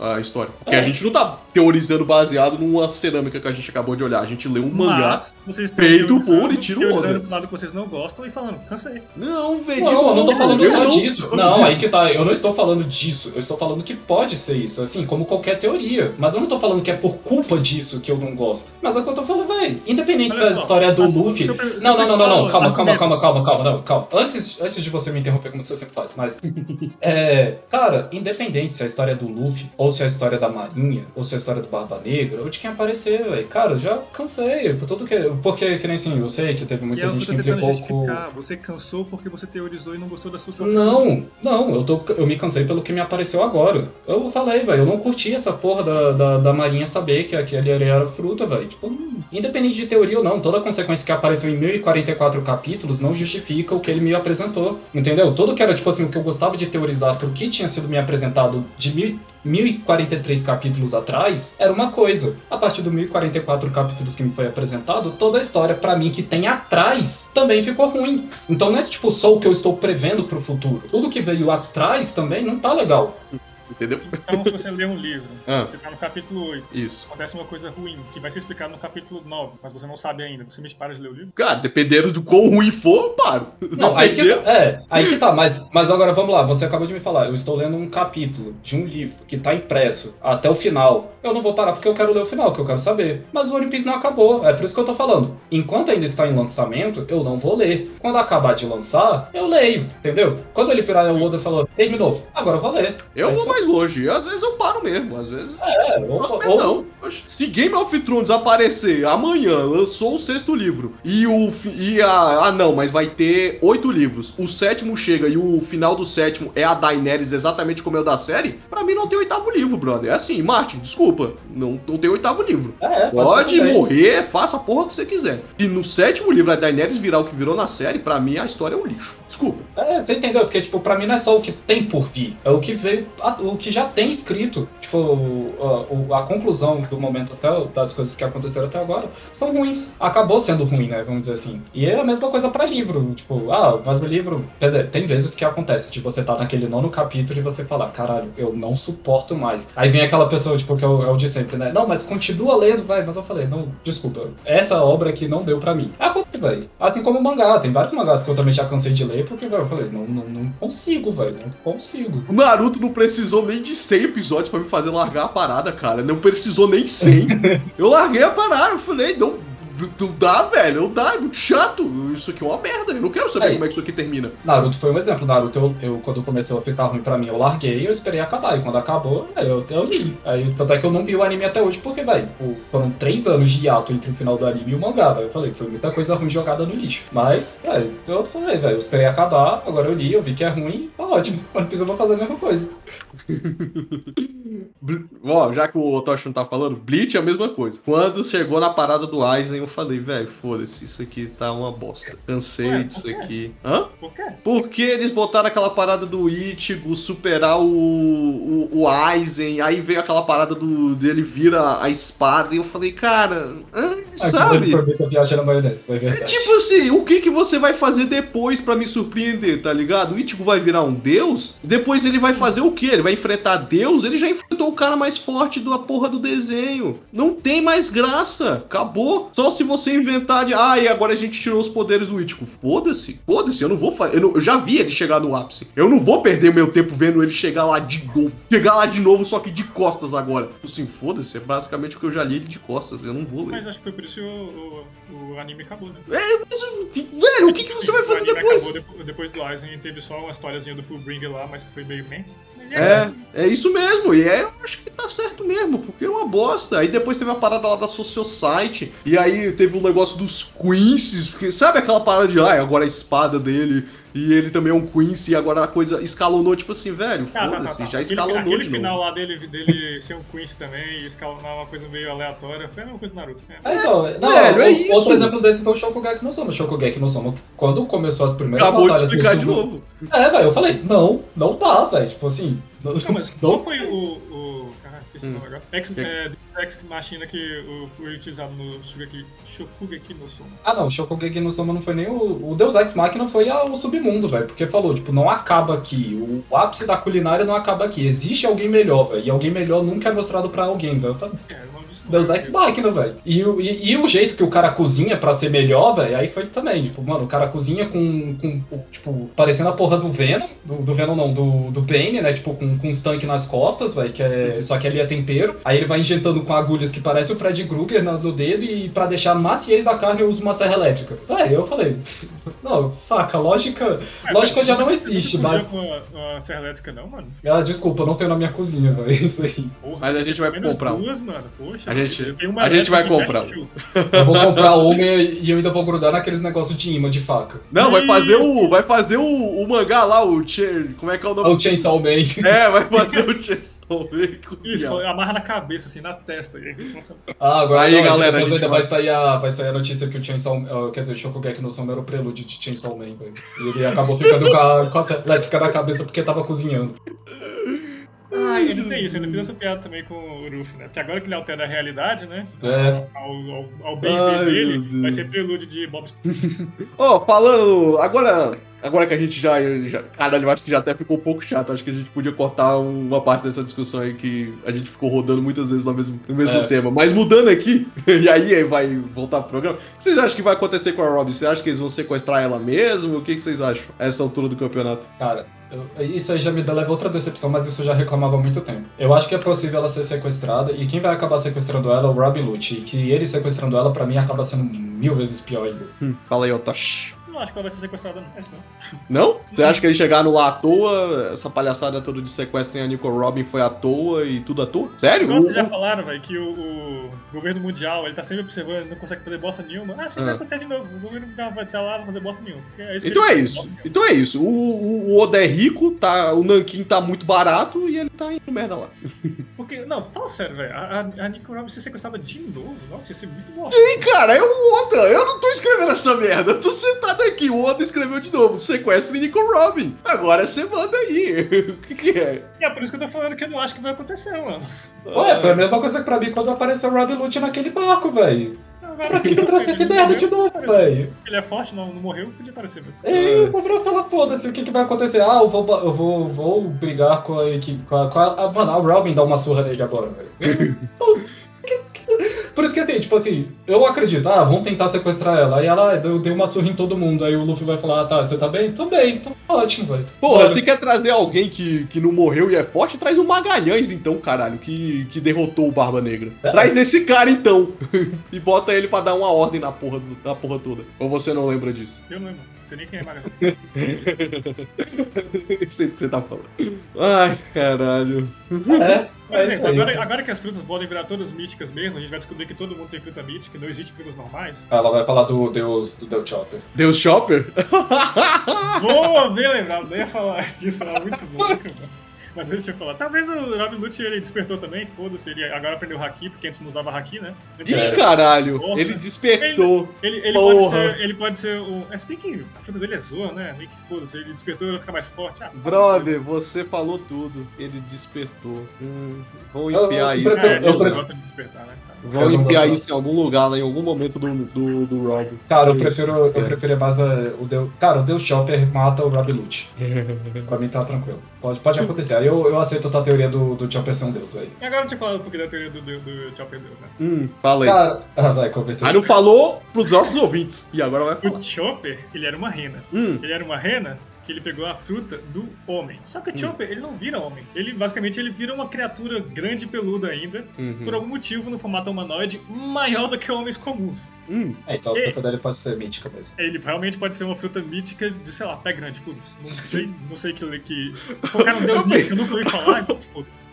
Speaker 1: a, a história? Porque
Speaker 2: É.
Speaker 1: a gente não tá teorizando baseado numa cerâmica que a gente acabou de olhar. A gente leu um mangá.
Speaker 3: Mas vocês teorizando-
Speaker 1: por Ichiro
Speaker 3: teorizando
Speaker 1: Oda.
Speaker 3: pro lado que vocês não gostam e falando, cansei.
Speaker 1: Não, velho.
Speaker 2: Não, eu não tô falando
Speaker 1: eu
Speaker 2: só
Speaker 1: não
Speaker 2: disso. Não,
Speaker 1: disso.
Speaker 2: aí que tá. Eu não estou falando disso. Eu estou falando que pode ser isso, assim, como qualquer teoria. Mas eu não tô falando que é por culpa disso que eu não gosto. Mas é o que eu tô falando, velho. Independente se
Speaker 3: Olha
Speaker 2: a
Speaker 3: só,
Speaker 2: história é do
Speaker 3: o
Speaker 2: Luffy.
Speaker 3: seu- seu
Speaker 2: Não, não, não, não, não. Calma, calma, calma, calma, calma, não, calma. Antes, antes de você me interromper, como você sempre faz, mas. É. Cara, independente se a história é do Luffy, ou se é a história da Marinha, ou se é a história do Barba Negra, ou de quem aparecer, velho. Cara, já cansei. Por tudo que. Porque, que nem assim, eu sei que teve muita
Speaker 3: é que
Speaker 2: gente
Speaker 3: tô
Speaker 2: que implicou
Speaker 3: justificar. Você cansou porque você teorizou e não gostou da sua.
Speaker 2: Não, não, eu, tô, eu me cansei pelo que me apareceu agora. Eu falei, velho, eu não curti essa porra da, da, da Marinha saber que aquele ali era fruta, velho. Tipo, hum, independente de teoria ou não, toda a consequência que apareceu em 1044 capítulos não justifica o que ele me apresentou. Entendeu? Tudo que era, tipo assim, o que eu gostava de teorizar pro que tinha sido me apresentado de mil, 1043 capítulos atrás, era uma coisa. A partir do 1044 capítulos que me foi apresentado, toda a história pra mim que tem atrás também ficou ruim. Então não é tipo só o que eu estou prevendo pro futuro. Tudo que veio atrás também não tá legal.
Speaker 1: Entendeu?
Speaker 3: Então, se você ler um livro,
Speaker 1: Ah.
Speaker 3: você tá no capítulo 8,
Speaker 1: Isso.
Speaker 3: acontece uma coisa ruim, que vai ser explicado no capítulo 9, mas você não sabe ainda, você me para de ler o livro?
Speaker 1: Cara, dependendo do quão ruim for, eu paro.
Speaker 2: Não, aí que tá, é, aí que tá, mas, mas agora vamos lá, você acabou de me falar, eu estou lendo um capítulo de um livro que tá impresso até o final. Eu não vou parar porque eu quero ler o final, que eu quero saber. Mas o One Piece não acabou, é por isso que eu tô falando. Enquanto ainda está em lançamento, eu não vou ler. Quando acabar de lançar, eu leio, entendeu? Quando ele virar o Oda e falou, terminou, agora eu vou ler.
Speaker 1: Eu
Speaker 2: É
Speaker 1: vou
Speaker 2: isso.
Speaker 1: Mais longe. Às vezes eu paro mesmo. Às vezes.
Speaker 2: É,
Speaker 1: não. Oxe, Se Game of Thrones aparecer amanhã, lançou o sexto livro, e o. E a, ah, não, mas vai ter oito livros. O sétimo chega e o final do sétimo é a Daenerys exatamente como é o da série. Pra mim não tem oitavo livro, brother. É assim, Martin, desculpa. Não, não tem oitavo livro.
Speaker 2: É, pode,
Speaker 1: Pode
Speaker 2: também.
Speaker 1: morrer, faça a porra que você quiser. Se no sétimo livro a Daenerys virar o que virou na série, pra mim a história é um lixo. Desculpa.
Speaker 2: É, você entendeu? Porque, tipo, pra mim não é só o que tem por vir, é o que veio, a- o que já tem escrito. Tipo, a, a conclusão do momento até, das coisas que aconteceram até agora são ruins. Acabou sendo ruim, né? Vamos dizer assim. E é a mesma coisa pra livro. Tipo, ah, mas o livro. Tem vezes que acontece, de você tá naquele nono capítulo e você falar, caralho, eu não suporto mais. Aí vem aquela pessoa, tipo, que é o, é de sempre, né? Não, mas continua lendo, vai. Mas eu falei, não, desculpa, essa obra aqui não deu pra mim. Acontece, velho. Assim como mangá, tem vários mangás que eu também já cansei de ler, porque, velho, eu falei, não, não, não consigo, velho, não consigo.
Speaker 1: O Naruto não precisou nem de 100 episódios pra me fazer largar a parada, cara. Não precisou nem 100. eu larguei a parada. Eu falei, não, não dá, velho. Não dá, é muito chato. Isso aqui é uma merda. Eu não quero saber
Speaker 2: Aí.
Speaker 1: como é que isso aqui termina.
Speaker 2: Naruto foi um exemplo. Naruto, eu, eu quando começou a ficar ruim pra mim, eu larguei eu esperei acabar. E quando acabou, aí eu, eu li. Aí, tanto é que eu não vi o anime até hoje, porque, velho, foram três anos de hiato entre o final do anime e o mangá, velho. Eu falei, foi muita coisa ruim jogada no lixo. Mas, velho, eu falei, velho, eu esperei acabar, agora eu li, eu vi que é ruim, tá ótimo. Quando precisa, eu vou fazer a mesma coisa.
Speaker 1: Ó, já que o Otoshi não tá falando, Bleach é a mesma coisa. Quando chegou na parada do Aizen, eu falei, velho, foda-se, isso aqui tá uma bosta. Cansei
Speaker 3: Ué,
Speaker 1: disso
Speaker 3: quê?
Speaker 1: aqui. Hã?
Speaker 3: Por quê?
Speaker 1: Porque eles botaram aquela parada do Ichigo superar o, o, o Aizen, aí veio aquela parada do dele vira a espada, e eu falei, cara, hã, sabe?
Speaker 2: Maionese, verdade.
Speaker 1: Tipo assim, o que que você vai fazer depois pra me surpreender, tá ligado? O Ichigo vai virar um deus, depois ele vai fazer o quê? Ele vai enfrentar Deus? Ele já enfrentou o cara mais forte da porra do desenho. Não tem mais graça. Acabou. Só se você inventar de, ah, e agora a gente tirou os poderes do Ichigo. Foda-se. Foda-se, eu não vou fazer. Eu, não- eu já vi ele chegar no ápice. Eu não vou perder meu tempo vendo ele chegar lá de novo. Chegar lá de novo, só que de costas agora. Assim, foda-se, é basicamente o que eu já li ele de costas. Eu não vou ler.
Speaker 3: Mas acho que foi por isso que o, o, o anime acabou, né?
Speaker 1: Velho, o que, que você vai fazer depois?
Speaker 3: acabou depois, do Aizen teve só uma historiazinha do Fullbringer lá, mas que foi meio meh.
Speaker 1: É, é isso mesmo. E é, eu acho que tá certo mesmo, porque é uma bosta. Aí depois teve a parada lá da Society, e aí teve o negócio dos Quincy's, porque sabe aquela parada de, ah, agora a espada dele, e ele também é um Quincy, e agora a coisa escalonou, tipo assim, velho,
Speaker 3: Tá, tá, tá,
Speaker 1: foda-se,
Speaker 3: tá.
Speaker 1: já
Speaker 3: Aquele,
Speaker 1: escalonou
Speaker 3: aquele
Speaker 1: de
Speaker 3: final
Speaker 1: novo.
Speaker 3: lá dele, dele ser um Quincy também e escalonar uma coisa meio aleatória, foi a mesma coisa do Naruto. né?
Speaker 2: É, então, não,
Speaker 1: velho, é
Speaker 2: o-
Speaker 1: isso.
Speaker 2: outro exemplo desse foi o Shokugeki no Soma. O Shokugeki no Soma, quando começou as primeiras
Speaker 1: Acabou de
Speaker 2: batalhas
Speaker 1: explicar
Speaker 2: no
Speaker 1: de
Speaker 2: Sumo-
Speaker 1: novo.
Speaker 2: É, velho, eu falei, não, não dá, velho. Tipo assim. Não,
Speaker 3: Não, mas
Speaker 2: não-
Speaker 3: qual foi o. o caralho, esqueci
Speaker 1: Hum.
Speaker 3: nome agora. Ex, é, Ex Machina que foi utilizado no Shugeki, Shokugeki no Soma.
Speaker 2: Ah, não, o Shokugeki no Soma não foi nem o. O Deus Ex Machina foi a- o submundo, velho. Porque falou, tipo, não acaba aqui. O ápice da culinária não acaba aqui. Existe alguém melhor, velho. E alguém melhor nunca é mostrado pra alguém, velho.
Speaker 3: É, não
Speaker 2: Deus Ex Machina, velho. E, o- e, e o jeito que o cara cozinha pra ser melhor, velho, aí foi também. Tipo, mano, o cara cozinha com, com tipo, parecendo a porra do Venom. Do, do Venom não, do, do Bane, né? Tipo, com, com os tanques nas costas, velho. Que é, só que ali é tempero. Aí ele vai injetando com agulhas que parece o Fred Krueger no, no dedo. E pra deixar a maciez da carne, eu uso uma serra elétrica. Aí eu falei, não, saca, lógica.
Speaker 3: É,
Speaker 2: Lógica já não existe, mas.
Speaker 3: cozinhou com a, a serra elétrica, não, mano?
Speaker 2: Ah, desculpa, eu não tenho na minha cozinha, velho. Isso aí.
Speaker 3: Porra,
Speaker 1: Mas a gente vai comprar um.
Speaker 3: duas, mano. Poxa,
Speaker 1: A gente- a gente vai comprar.
Speaker 2: Eu vou comprar uma e eu ainda vou grudar naqueles negócios de imã de faca.
Speaker 1: Não, vai fazer o. Vai fazer o, o mangá lá, o Che, Como é que é o
Speaker 2: É
Speaker 1: nome?
Speaker 2: o Chainsaw Man.
Speaker 1: É, vai fazer o Chainsaw Man
Speaker 3: Isso, amarra na cabeça, assim, na testa.
Speaker 2: Ah, agora
Speaker 1: Aí,
Speaker 2: não,
Speaker 1: galera,
Speaker 2: depois
Speaker 1: a gente
Speaker 2: ainda
Speaker 1: vai-
Speaker 2: vai sair, a, vai sair a notícia que o Chainsaw, uh, quer dizer, o Shokugeki no Soma era o prelúdio de Chainsaw Man, velho. E ele acabou ficando com a, com a elétrica na cabeça porque tava cozinhando.
Speaker 3: Ah, ele tem isso, ele fiz essa piada também com o Ruffy, né? Porque agora que ele altera a realidade, né?
Speaker 2: É.
Speaker 3: Ao, ao, ao bem
Speaker 1: Ai,
Speaker 3: dele, vai ser prelúdio de Bob Esponja.
Speaker 1: Ó, falando. Agora, agora que a gente já, já. Caralho, eu acho que já até ficou um pouco chato. Acho que a gente podia cortar uma parte dessa discussão aí que a gente ficou rodando muitas vezes no mesmo, no mesmo
Speaker 2: É.
Speaker 1: tema. Mas mudando aqui, e aí vai voltar pro programa. O que vocês acham que vai acontecer com a Robin? Você acha que eles vão sequestrar ela mesmo? O que, que vocês acham a essa altura do campeonato?
Speaker 2: Cara, isso aí já me leva outra decepção, mas isso eu já reclamava há muito tempo. Eu acho que é possível ela ser sequestrada, e quem vai acabar sequestrando ela é o Lute. E que ele sequestrando ela, pra mim, acaba sendo mil vezes pior ainda.
Speaker 1: Hum, fala aí, Otosh.
Speaker 3: Não acho que ela vai ser sequestrada, não. Não.
Speaker 1: Não? Você acha que eles chegaram lá à toa? Essa palhaçada toda de sequestro em a Nicole Robin foi à toa e tudo à toa? Sério?
Speaker 3: Igual vocês já falaram, velho, que o, o governo mundial, ele tá sempre observando, não consegue fazer bosta nenhuma. Acho que
Speaker 1: Ah.
Speaker 3: vai acontecer de novo. O governo mundial vai estar lá, não fazer bosta nenhuma. que
Speaker 1: Então é isso.
Speaker 3: bosta nenhuma.
Speaker 1: Então é isso. O, o, o Oda é rico, tá, o Nankin tá muito barato e ele tá indo merda lá.
Speaker 3: Porque, não, fala sério, velho. A, a, a Nico Robin ser sequestrada de novo, nossa, ia ser muito bosta.
Speaker 1: Sim, cara, é o Oda. Eu não tô escrevendo essa merda. Eu tô sentado aqui. O Oda escreveu de novo. Sequestro em Nico Robin. Agora você manda aí. o que, que é?
Speaker 3: E é por isso que eu tô falando que eu não acho que vai acontecer, mano.
Speaker 2: Ué, foi a mesma coisa que pra mim quando apareceu o Robbie Lute naquele barco, velho. Pra que que trouxe esse merda de novo, velho?
Speaker 3: Ele é forte, não, não morreu, podia aparecer, velho.
Speaker 2: E o Gabriel fala, foda-se, o que, que vai acontecer? Ah, eu vou, eu vou, vou brigar com a equipe. Com a, com a, ah, mano, a Robin dá uma surra nele agora, velho. Por isso que assim, tipo assim, eu acredito, ah, vamos tentar sequestrar ela. Aí ela deu, deu uma surra em todo mundo. Aí o Luffy vai falar, ah, tá, você tá bem? Tô bem, então ótimo, velho.
Speaker 1: Porra, se quer trazer alguém que, que não morreu e é forte, traz o Magalhães, então, caralho, que, que derrotou o Barba Negra.
Speaker 2: É.
Speaker 1: Traz esse cara, então. e bota ele pra dar uma ordem na porra, na porra toda. Ou você não lembra disso?
Speaker 3: Eu não lembro, não sei nem quem é Magalhães.
Speaker 1: Sei o que você tá falando. Ai, caralho.
Speaker 2: É,
Speaker 3: Por
Speaker 2: é
Speaker 3: exemplo, agora, agora que as frutas podem virar todas míticas mesmo, a gente vai descobrir que todo mundo tem fruta mítica, não existe frutas normais.
Speaker 2: Ela vai falar do deus do Del Chopper.
Speaker 1: Deus Chopper?
Speaker 3: Boa, bem lembrado, não ia falar disso, não. Muito bom, muito bom. Mas deixa eu falar. Talvez o Robin Lute ele despertou também, foda-se, ele agora aprendeu Haki, porque antes não usava Haki, né? Antes
Speaker 1: Ih, caralho.
Speaker 3: Nossa.
Speaker 1: Ele despertou.
Speaker 3: Ele, ele, pode
Speaker 1: Porra.
Speaker 3: ser, ele pode ser o. É, se bem que a fruta dele é zoa, né? Meio que foda-se, ele despertou ele vai ficar mais forte. Ah,
Speaker 1: Brother, você falou tudo. Ele despertou. Hum, vão
Speaker 2: Eu-
Speaker 1: enfiar
Speaker 2: eu
Speaker 1: isso.
Speaker 3: É,
Speaker 2: eu
Speaker 3: gosta de despertar, né? Tá.
Speaker 1: Vão
Speaker 2: Eu
Speaker 1: enfiar
Speaker 2: gosto.
Speaker 1: isso em algum lugar lá, em algum momento do, do, do Rob.
Speaker 2: Cara, eu prefiro, eu
Speaker 1: É.
Speaker 2: prefiro mais é, o Deus. Cara, o Deus Chopper mata o Robbie Lute. Pra mim tá tranquilo. Pode, pode acontecer. Aí eu, eu aceito a tua teoria do, do Chopper ser um deus, velho.
Speaker 3: E agora eu te falo um pouquinho da teoria do, do, do Chopper Deus, né?
Speaker 1: hum, fala aí.
Speaker 2: Cara, ah, vai, converter.
Speaker 1: Aí não falou pros nossos ouvintes. E agora vai falar.
Speaker 3: O Chopper, ele era uma rena.
Speaker 1: Hum,
Speaker 3: Ele era uma rena que ele pegou a fruta do homem. Só que o Chopper, ele não vira homem. Ele, basicamente, ele vira uma criatura grande e peluda ainda,
Speaker 1: uhum,
Speaker 3: por algum motivo, no formato humanoide, maior do que homens comuns.
Speaker 1: hum.
Speaker 2: É, então a
Speaker 3: E-
Speaker 2: fruta dele pode ser mítica mesmo.
Speaker 3: Ele realmente pode ser uma fruta mítica de, sei lá, pé grande, foda-se. Não sei, não sei que. que... Colocaram um deus mítico, eu nunca ouvi falar, então foda-se.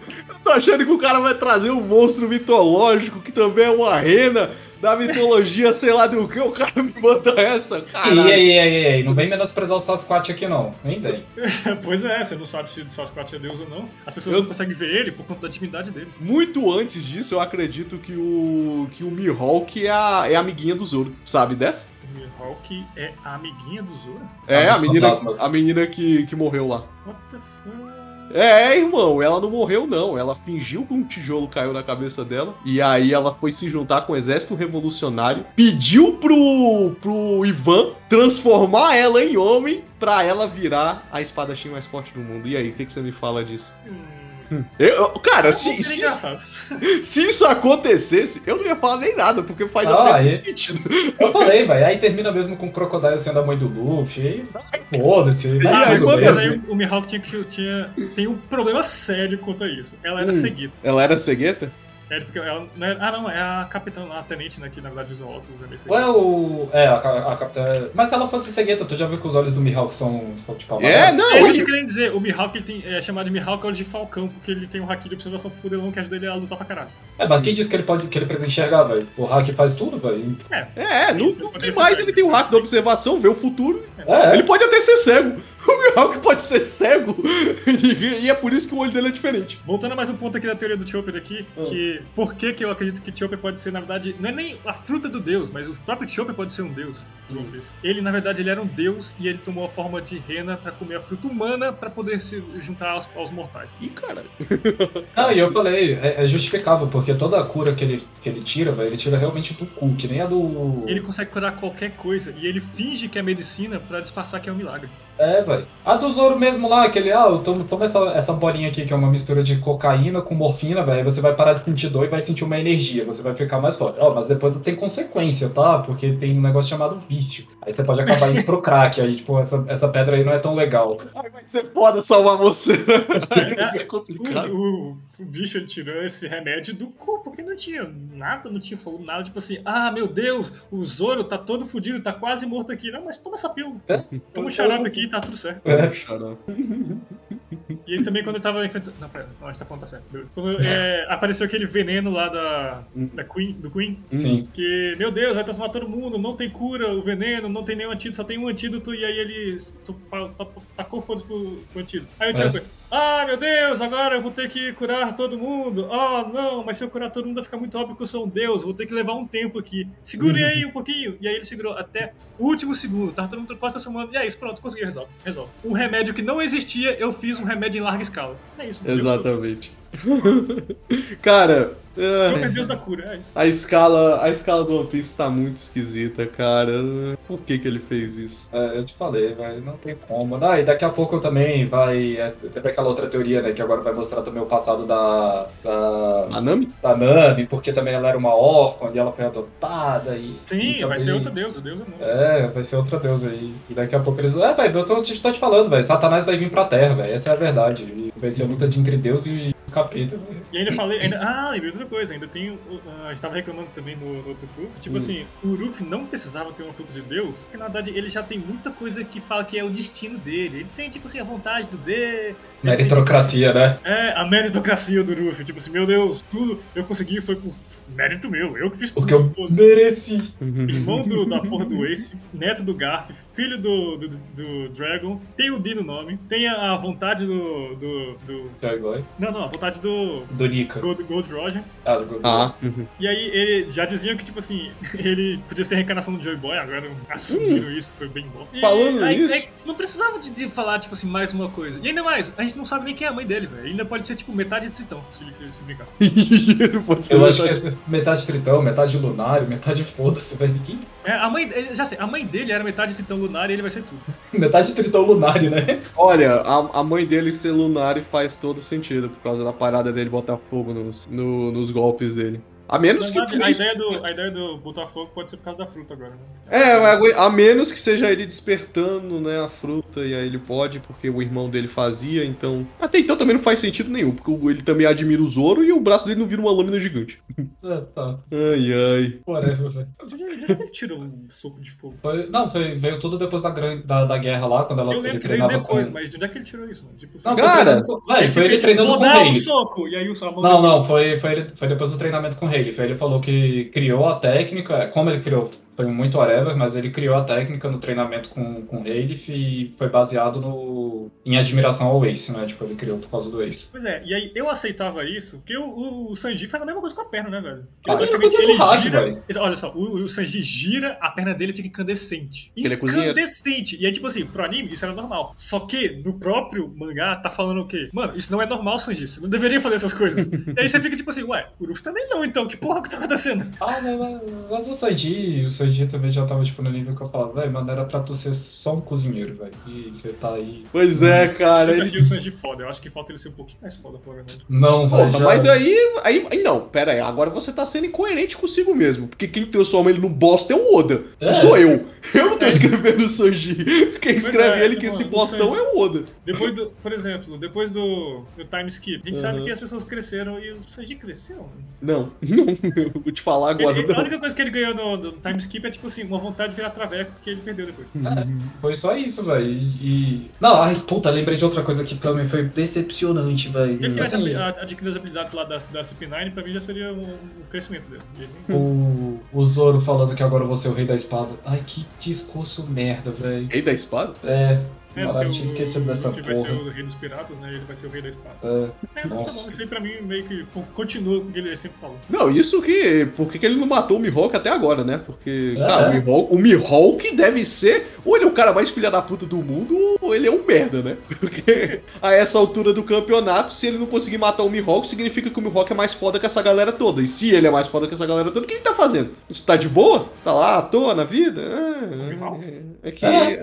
Speaker 1: Tô achando que o cara vai trazer um monstro mitológico que também é uma rena da mitologia, sei lá do que. O cara me manda essa,
Speaker 2: E
Speaker 1: caralho.
Speaker 2: aí, aí, aí, não vem menosprezar o Sasquatch aqui não. Nem vem.
Speaker 3: pois é, você não sabe se o Sasquatch é deus ou não. As pessoas
Speaker 1: Eu-
Speaker 3: não conseguem ver ele por conta da divindade dele.
Speaker 1: Muito antes disso, eu acredito que o que o Mihawk é a, é a amiguinha do Zoro. Sabe dessa?
Speaker 3: O Mihawk é a amiguinha do Zoro?
Speaker 1: É,
Speaker 2: Ah,
Speaker 1: a menina, a menina que, que morreu lá.
Speaker 3: What the fuck?
Speaker 1: É, irmão, ela não morreu, não. Ela fingiu que um tijolo caiu na cabeça dela. E aí ela foi se juntar com o exército revolucionário. Pediu pro, pro Ivan transformar ela em homem pra ela virar a espadachim mais forte do mundo. E aí, o que, que você me fala disso?
Speaker 3: Hum,
Speaker 1: Eu, cara, se, se, se isso acontecesse, eu não ia falar nem nada, porque faz
Speaker 2: Ah,
Speaker 1: até
Speaker 2: aí-
Speaker 1: sentido.
Speaker 2: Eu falei, velho. Aí termina mesmo com o Crocodile sendo a mãe do Luffy. Foda-se.
Speaker 1: E
Speaker 3: Ah,
Speaker 1: aí,
Speaker 3: mas aí o Mihawk tinha, que- tinha, tem um problema sério quanto a isso. Ela era
Speaker 1: Hum.
Speaker 3: cegueta.
Speaker 1: Ela era cegueta?
Speaker 3: É, porque ela não era- ah, não, é a capitã, a tenente, né, que na verdade usa óculos, é meio
Speaker 2: Ué,
Speaker 3: cegueta.
Speaker 2: o. É, a, a capitã. Mas se ela fosse cegueta, tu já viu que os olhos do Mihawk são, são tipo
Speaker 1: É, não,
Speaker 3: É isso que eu queria dizer, o Mihawk ele tem, é chamado de Mihawk olhos de falcão, porque ele tem um haki de observação fudelão que ajuda ele a lutar pra caralho.
Speaker 2: É, mas quem disse que ele pode que ele precisa enxergar, velho? O hack faz tudo, velho.
Speaker 1: É, não,
Speaker 3: Isso,
Speaker 1: não
Speaker 3: ser
Speaker 1: mais,
Speaker 3: cego.
Speaker 1: ele tem o rato da observação, vê o futuro.
Speaker 2: É,
Speaker 1: Ele pode até ser cego. O Mihawk pode ser cego e é por isso que o olho dele é diferente.
Speaker 3: Voltando a mais um ponto aqui da teoria do Chopper aqui,
Speaker 1: Ah.
Speaker 3: que por que que eu acredito que Chopper pode ser, na verdade, não é nem a fruta do deus, mas o próprio Chopper pode ser um deus. Piece. Ele, na verdade, ele era um deus e ele tomou a forma de rena pra comer a fruta humana pra poder se juntar aos, aos mortais.
Speaker 1: Ih, caralho.
Speaker 2: Ah, e eu falei, é, é justificável, porque toda a cura que ele, que ele tira, velho, ele tira realmente do cu, que nem a do.
Speaker 3: Ele consegue curar qualquer coisa e ele finge que é medicina pra disfarçar que é um milagre.
Speaker 2: É, velho. A do Zoro mesmo lá, aquele, ah, eu tomo, toma essa, essa bolinha aqui, que é uma mistura de cocaína com morfina, velho. Você vai parar de sentir dor e vai sentir uma energia, você vai ficar mais forte. Ó, mas depois tem consequência, tá? Porque tem um negócio chamado vício. Aí você pode acabar indo pro crack, aí, tipo, essa, essa pedra aí não é tão legal.
Speaker 1: Ai, vai ser foda salvar você. Isso é complicado.
Speaker 3: O, o, o bicho tirou esse remédio do cu, porque não tinha nada, não tinha falado nada, tipo assim, ah, meu Deus, o Zoro tá todo fudido, tá quase morto aqui. Não, mas toma essa pílula. Toma um xarope aqui tá tudo certo.
Speaker 2: É.
Speaker 1: Xarope.
Speaker 3: E ele também, quando ele tava enfrentando. Não, pera, não, a gente tá falando tá certo. Quando é, apareceu aquele veneno lá da, da Queen, do Queen,
Speaker 2: Sim.
Speaker 3: que, meu Deus, vai transformar todo mundo, não tem cura, o veneno, não tem nenhum antídoto, só tem um antídoto, e aí ele tacou foda pro, pro antídoto. Aí o
Speaker 2: É.
Speaker 3: Ah, meu Deus, agora eu vou ter que curar todo mundo. Ah, não, mas se eu curar todo mundo vai ficar muito óbvio que eu sou um deus, vou ter que levar um tempo aqui. Segure aí um pouquinho. E aí ele segurou até o último segundo, tava todo mundo quase transformando. E é isso, pronto, consegui resolve. Resolve. Um remédio que não existia, eu fiz um remédio em larga escala. É isso.
Speaker 1: Exatamente. cara,
Speaker 3: é deus da cura, é isso.
Speaker 1: a escala, a escala do One Piece tá muito esquisita, cara. Por que que ele fez isso?
Speaker 2: É, eu te falei, velho, não tem como. Ah, e daqui a pouco também vai. É, teve aquela outra teoria, né? Que agora vai mostrar também o passado da. da,
Speaker 1: A Nami?
Speaker 2: da Nami, porque também ela era uma órfã e ela foi adotada. E,
Speaker 3: Sim,
Speaker 2: e
Speaker 3: vai ser
Speaker 2: também-
Speaker 3: outro deus, o deus é.
Speaker 2: É, vai ser outra deusa aí. E daqui a pouco eles. É, velho, eu tô, te- tô te falando, velho. Satanás vai vir pra terra, velho. Essa é a verdade. E vai ser a luta de entre Deus e capeta, velho.
Speaker 3: E ainda falei, ainda, ah, lembrei outra coisa, ainda tem, o- a gente tava reclamando também no, no outro grupo, tipo
Speaker 1: Hum.
Speaker 3: assim, o Luffy não precisava ter uma fruta de Deus, porque na verdade ele já tem muita coisa que fala que é o destino dele, ele tem tipo assim, a vontade do D, ele tem,
Speaker 2: Meritocracia, né?
Speaker 3: tipo, é, a meritocracia do Luffy, tipo assim, meu Deus, tudo eu consegui foi por mérito meu, eu que fiz tudo,
Speaker 2: Porque eu mereci.
Speaker 3: Irmão do, da porra do Ace, neto do Garf, filho do, do, do Dragon, tem o D no nome, tem a, a vontade do, do, do-
Speaker 2: Playboy.
Speaker 3: Não, não, a vontade do
Speaker 2: Do Nika.
Speaker 3: Gold, Gold Roger.
Speaker 2: Ah, do Goku.
Speaker 1: Ah,
Speaker 3: E aí ele já diziam que, tipo assim, ele podia ser a reencarnação do Joy Boy, agora assumiram isso, foi bem bom. E
Speaker 1: Falando
Speaker 3: aí-
Speaker 1: nisso-
Speaker 3: aí não precisava de, de falar, tipo assim, mais uma coisa. E ainda mais, a gente não sabe nem quem é a mãe dele, velho. Ainda pode ser, tipo, metade tritão, se, ele- se brincar.
Speaker 1: Ele pode ser
Speaker 2: Eu acho que
Speaker 1: verdade.
Speaker 2: é metade tritão, metade lunário, metade foda-se, velho. Quem-
Speaker 3: É, a mãe, já sei, a mãe dele era metade tritão lunar e ele vai ser tudo.
Speaker 2: Metade tritão lunário, né?
Speaker 1: Olha, a, a mãe dele ser lunar faz todo sentido por causa da parada dele botar fogo nos, no- nos golpes dele. A menos
Speaker 3: Na
Speaker 1: que.
Speaker 3: verdade, a ideia, do, a ideia do botar fogo pode ser por causa da fruta agora, né?
Speaker 1: É, a menos que seja ele despertando, né, a fruta, e aí ele pode, porque o irmão dele fazia, então. Até então também não faz sentido nenhum, porque o- ele também admira o Zoro e o braço dele não vira uma lâmina gigante.
Speaker 2: É, tá.
Speaker 1: Ai, ai.
Speaker 2: Whatever, velho.
Speaker 3: De onde, de onde que ele tirou um soco de fogo?
Speaker 2: Foi- Não, foi, veio tudo depois da, da, da guerra lá, quando ela
Speaker 3: Eu
Speaker 2: ele
Speaker 3: lembro que veio depois,
Speaker 2: com...
Speaker 3: mas de onde é que ele tirou isso, mano? Tipo,
Speaker 2: Não, foi
Speaker 1: Cara,
Speaker 2: treinando Véi, foi ele treinando com
Speaker 3: dar um
Speaker 2: Rayleigh.
Speaker 3: soco! E aí o Salmão
Speaker 2: Não, não, foi, foi, ele- foi depois do treinamento com o Rayleigh. Ele falou que criou a técnica, como ele criou, foi muito whatever, mas ele criou a técnica no treinamento com, com o Rayleigh e foi baseado no, em admiração ao Ace, né? Tipo, ele criou por causa do Ace.
Speaker 3: Pois é, e aí eu aceitava isso, porque o, o, o Sanji faz a mesma coisa com a perna, né, velho?
Speaker 2: Ah,
Speaker 3: Ele,
Speaker 2: é coisa do rádio,
Speaker 3: gira. Olha só, o, o Sanji gira, a perna dele fica incandescente.
Speaker 1: Ele é.
Speaker 3: Incandescente! E aí, tipo assim, pro anime, isso era normal. Só que no próprio mangá tá falando o quê? Mano, isso não é normal, Sanji. Você não deveria fazer essas coisas. e aí você fica tipo assim, ué, o Ruff também não, então, que porra que tá acontecendo?
Speaker 2: Ah, mas, mas- mas o Sanji, o Sanji também já tava, tipo, no nível que eu falava, velho, mano, era pra tu ser só um cozinheiro, velho. E você tá aí.
Speaker 1: Pois é, cara.
Speaker 3: eu sempre
Speaker 1: Ele...
Speaker 3: o Sanji foda. Eu acho que falta ele ser um pouquinho mais foda, pra verdade.
Speaker 2: Não, velho. Já-
Speaker 1: mas aí, aí, aí não, pera aí, agora você tá sendo incoerente consigo mesmo, porque quem transforma ele no bosta é o Oda,
Speaker 2: É.
Speaker 1: não sou eu. Eu não tô escrevendo o Sanji. Quem escreve
Speaker 3: é,
Speaker 1: ele que esse bostão
Speaker 3: Sanji-
Speaker 1: é o Oda.
Speaker 3: Depois do, por exemplo, depois do, do time skip, a gente sabe
Speaker 1: Uhum.
Speaker 3: que as pessoas cresceram e o Sanji cresceu.
Speaker 1: Não, não, eu vou te falar agora.
Speaker 3: Ele- a única coisa que ele ganhou no, no time skip é tipo assim, uma vontade de virar traveco que ele perdeu depois.
Speaker 2: Foi só isso, velho. E. Não, ai, puta, lembrei de outra coisa que pra mim foi decepcionante, velho.
Speaker 3: Se ele tivesse
Speaker 2: Assim,
Speaker 3: a- adquirido as habilidades lá da, da CP9, pra mim já seria um, um crescimento dele.
Speaker 2: O, o Zoro falando que agora eu vou ser o rei da espada. Ai, que discurso merda, velho.
Speaker 1: Rei da espada?
Speaker 2: É.
Speaker 3: É, porque
Speaker 2: eu tinha esquecido
Speaker 3: o
Speaker 2: dessa
Speaker 3: Luffy vai ser
Speaker 2: porra.
Speaker 3: o rei dos piratas, né? Ele vai ser o rei da espada.
Speaker 2: É,
Speaker 3: É, tá
Speaker 2: Nossa.
Speaker 3: bom. Isso aí pra mim meio que co- continua com o que ele sempre falou.
Speaker 1: Não, isso que. Por que ele não matou o Mihawk até agora, né? Porque,
Speaker 2: É.
Speaker 1: cara, o Mihawk, o Mihawk deve ser. Ou ele é o cara mais filha da puta do mundo, ou ele é um merda, né? Porque a essa altura do campeonato, se ele não conseguir matar o Mihawk, significa que o Mihawk é mais foda que essa galera toda. E se ele é mais foda que essa galera toda, o que ele tá fazendo? Isso tá de boa? Tá lá à toa na vida?
Speaker 3: Mihawk?
Speaker 1: É, é que.
Speaker 2: É.
Speaker 1: É,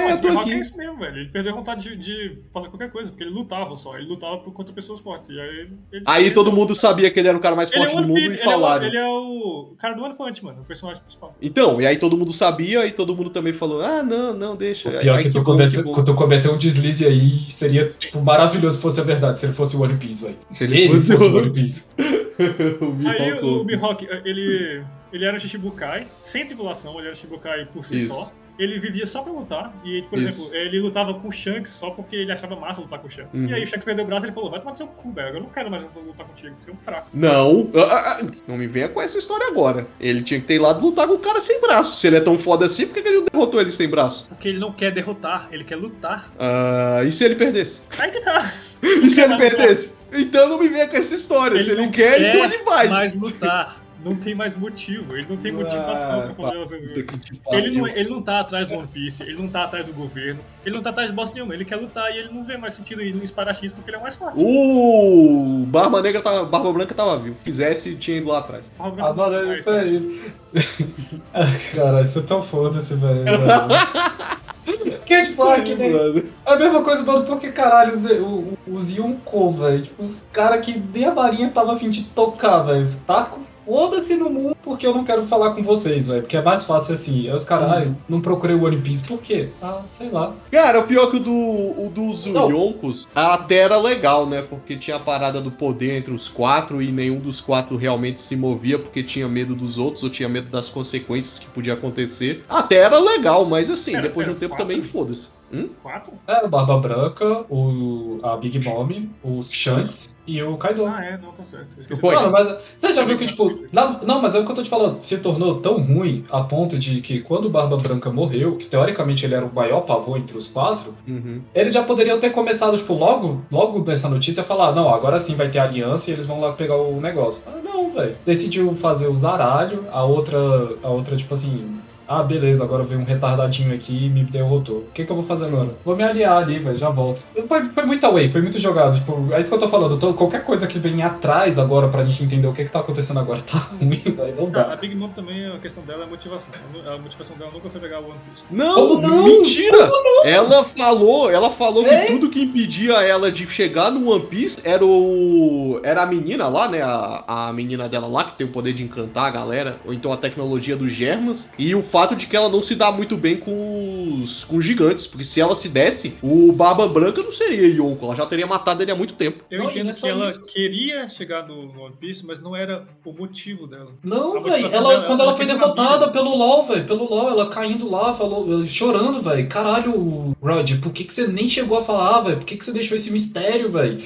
Speaker 1: é,
Speaker 3: Mas
Speaker 1: eu tô
Speaker 3: o Mihawk é
Speaker 1: aqui.
Speaker 3: isso mesmo, velho. Ele perdeu a vontade de, de fazer qualquer coisa, porque ele lutava só. Ele lutava por contra pessoas fortes. E aí, ele,
Speaker 1: Aí
Speaker 3: ele-
Speaker 1: todo mundo sabia que ele era o cara mais
Speaker 3: Ele é
Speaker 1: forte
Speaker 3: o
Speaker 1: do mundo
Speaker 3: Piece,
Speaker 1: e
Speaker 3: ele, é o,
Speaker 1: falaram.
Speaker 3: ele é o cara do One Punch, mano, o personagem principal.
Speaker 1: Então, e aí todo mundo sabia e todo mundo também falou: ah, não, não, deixa.
Speaker 2: O pior
Speaker 1: Aí
Speaker 2: que tu, comete, quando tu cometeu um deslize aí, seria tipo, maravilhoso se fosse a verdade, se ele fosse o One Piece, velho.
Speaker 1: Se ele fosse o-
Speaker 2: o One Piece.
Speaker 1: o Mihawk.
Speaker 3: Aí o, o Mihawk, ele, ele era um Shichibukai, sem tripulação, ele era Shichibukai por si
Speaker 1: Isso.
Speaker 3: só. Ele vivia só pra lutar. E, por
Speaker 1: Isso.
Speaker 3: exemplo, ele lutava com o Shanks só porque ele achava massa lutar com o Shanks.
Speaker 1: Uhum.
Speaker 3: E aí o Shanks perdeu o braço e ele falou: vai tomar no seu cu, velho. Eu não quero mais lutar contigo, você é um fraco.
Speaker 1: Não, ah, ah, ah, não me venha com essa história agora. Ele tinha que ter ido lá lutar com o cara sem braço. Se ele é tão foda assim, por que ele não derrotou ele sem braço?
Speaker 3: Porque ele não quer derrotar, ele quer lutar.
Speaker 1: Ah, e se ele perdesse?
Speaker 3: Aí que tá.
Speaker 1: E se ele
Speaker 3: quer
Speaker 1: perdesse? Então não me venha com essa história. se ele não quer, então ele vai.
Speaker 3: mais lutar. Não tem mais motivo. Ele não tem motivação
Speaker 1: Ah,
Speaker 3: pra fazer essas coisas. Ele não, ele não tá atrás do One Piece, ele não tá atrás do governo, ele não tá atrás de bosta nenhuma, ele quer lutar e ele não vê mais sentido em espadachim porque ele é o mais forte.
Speaker 1: O Barba Negra tava. Barba Branca tava vivo. Quisesse, tinha ido lá atrás.
Speaker 2: Ah, é
Speaker 3: mais
Speaker 2: isso
Speaker 3: forte.
Speaker 2: aí. Cara, isso é tão foda-se, velho. velho. Que tipo, que nem-
Speaker 1: mano.
Speaker 2: É a mesma coisa, mano, porque caralho, os, o- os Yonkou, velho. Tipo, os caras que nem a Marinha tava afim de tocar, velho. Taco, foda-se no mundo porque eu não quero falar com vocês, velho. Porque é mais fácil assim. Aí os caras, ai, não procurei o One Piece, por quê? Ah, sei lá.
Speaker 1: Cara, o pior que o, do, o dos. Yonkos até era legal, né? Porque tinha a parada do poder entre os quatro e nenhum dos quatro realmente se movia porque tinha medo dos outros ou tinha medo das consequências que podia acontecer. Até era legal, mas assim,
Speaker 3: Pera,
Speaker 1: depois de um tempo
Speaker 3: quatro?
Speaker 1: também foda-se. Hum?
Speaker 3: Quatro?
Speaker 2: É, o Barba Branca, o, a Big Mom, o Shanks e o Kaido.
Speaker 3: Ah, é, não, tá certo.
Speaker 1: Foi.
Speaker 2: Mano, mas você já viu que, tipo, na- não, mas é o que eu tô te falando, se tornou tão ruim a ponto de que quando o Barba Branca morreu, que teoricamente ele era o maior pavô entre os quatro,
Speaker 1: Uhum.
Speaker 2: eles já poderiam ter começado, tipo, logo, logo nessa notícia, falar, não, agora sim vai ter aliança e eles vão lá pegar o negócio. Ah, não, velho. Decidiu fazer o zaralho, a outra, a outra, tipo assim. Ah, beleza, agora veio um retardadinho aqui e me derrotou. O que, que eu vou fazer agora? Vou me aliar ali, velho, já volto. Foi, foi muito away, foi muito jogado. Tipo, é isso que eu tô falando. tô- qualquer coisa que vem atrás agora pra gente entender o que, que tá acontecendo agora tá ruim, velho. Não
Speaker 3: Tá,
Speaker 2: dá.
Speaker 3: a Big Mom também, a questão dela é a motivação. A motivação dela nunca foi pegar o One Piece.
Speaker 1: Não,
Speaker 2: não?
Speaker 1: mentira! Ela falou, ela falou
Speaker 2: É?
Speaker 1: que tudo que impedia ela de chegar no One Piece era o. Era a menina lá, né? A, a menina dela lá, que tem o poder de encantar a galera, ou então a tecnologia dos germas, e o fato de que ela não se dá muito bem com os, com os gigantes, porque se ela se desse, o Barba Branca não seria Yonko, ela já teria matado ele há muito tempo.
Speaker 3: Eu
Speaker 2: Não,
Speaker 3: entendo
Speaker 2: é
Speaker 3: que ela
Speaker 2: isso.
Speaker 3: queria chegar no One Piece, mas não era o motivo dela.
Speaker 2: Não, velho. Ela,
Speaker 3: dela
Speaker 2: quando
Speaker 3: uma
Speaker 2: ela foi derrotada pelo LOL, velho, pelo LOL, ela caindo lá, falou, chorando, velho. Caralho, Rod, por que, que você nem chegou a falar, velho? Por que, que você deixou esse mistério, velho?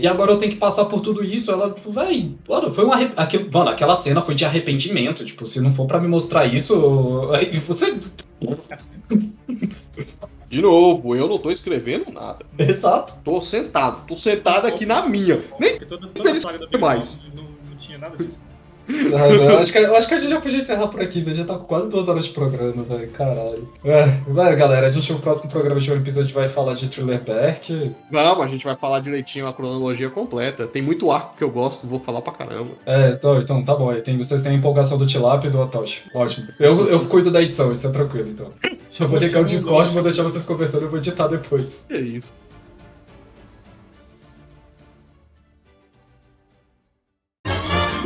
Speaker 2: E agora eu tenho que passar por tudo isso. Ela, tipo, velho, mano, foi um arre... Aquele- Mano, aquela cena foi de arrependimento. Tipo, se não for pra me mostrar isso, aí você.
Speaker 1: De novo, eu não tô escrevendo nada.
Speaker 2: Exato.
Speaker 1: Tô sentado, tô sentado aqui na minha. Nem
Speaker 3: Porque toda, toda a saga da Big
Speaker 1: mais.
Speaker 3: não, não tinha nada disso.
Speaker 2: Eu, acho que, acho que a gente já podia encerrar por aqui, velho. Já tá com quase duas horas de programa, velho. Caralho. É, vai, galera. A gente, no próximo programa de One Piece, a gente vai falar de Thriller Bark.
Speaker 1: Vamos, a gente vai falar direitinho a cronologia completa. Tem muito arco que eu gosto, vou falar pra caramba.
Speaker 2: É, então, então tá bom. Tem, vocês têm a empolgação do Tilap e do Otoshi. Ótimo. Eu, eu cuido da edição, isso é tranquilo, então. Eu vou ligar o Discord, vou deixar vocês conversando e vou editar depois.
Speaker 1: É isso.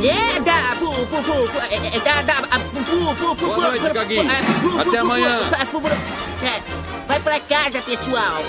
Speaker 4: É,
Speaker 5: Boa noite, Gaguinho. Até amanhã.
Speaker 4: Vai pra casa, pessoal.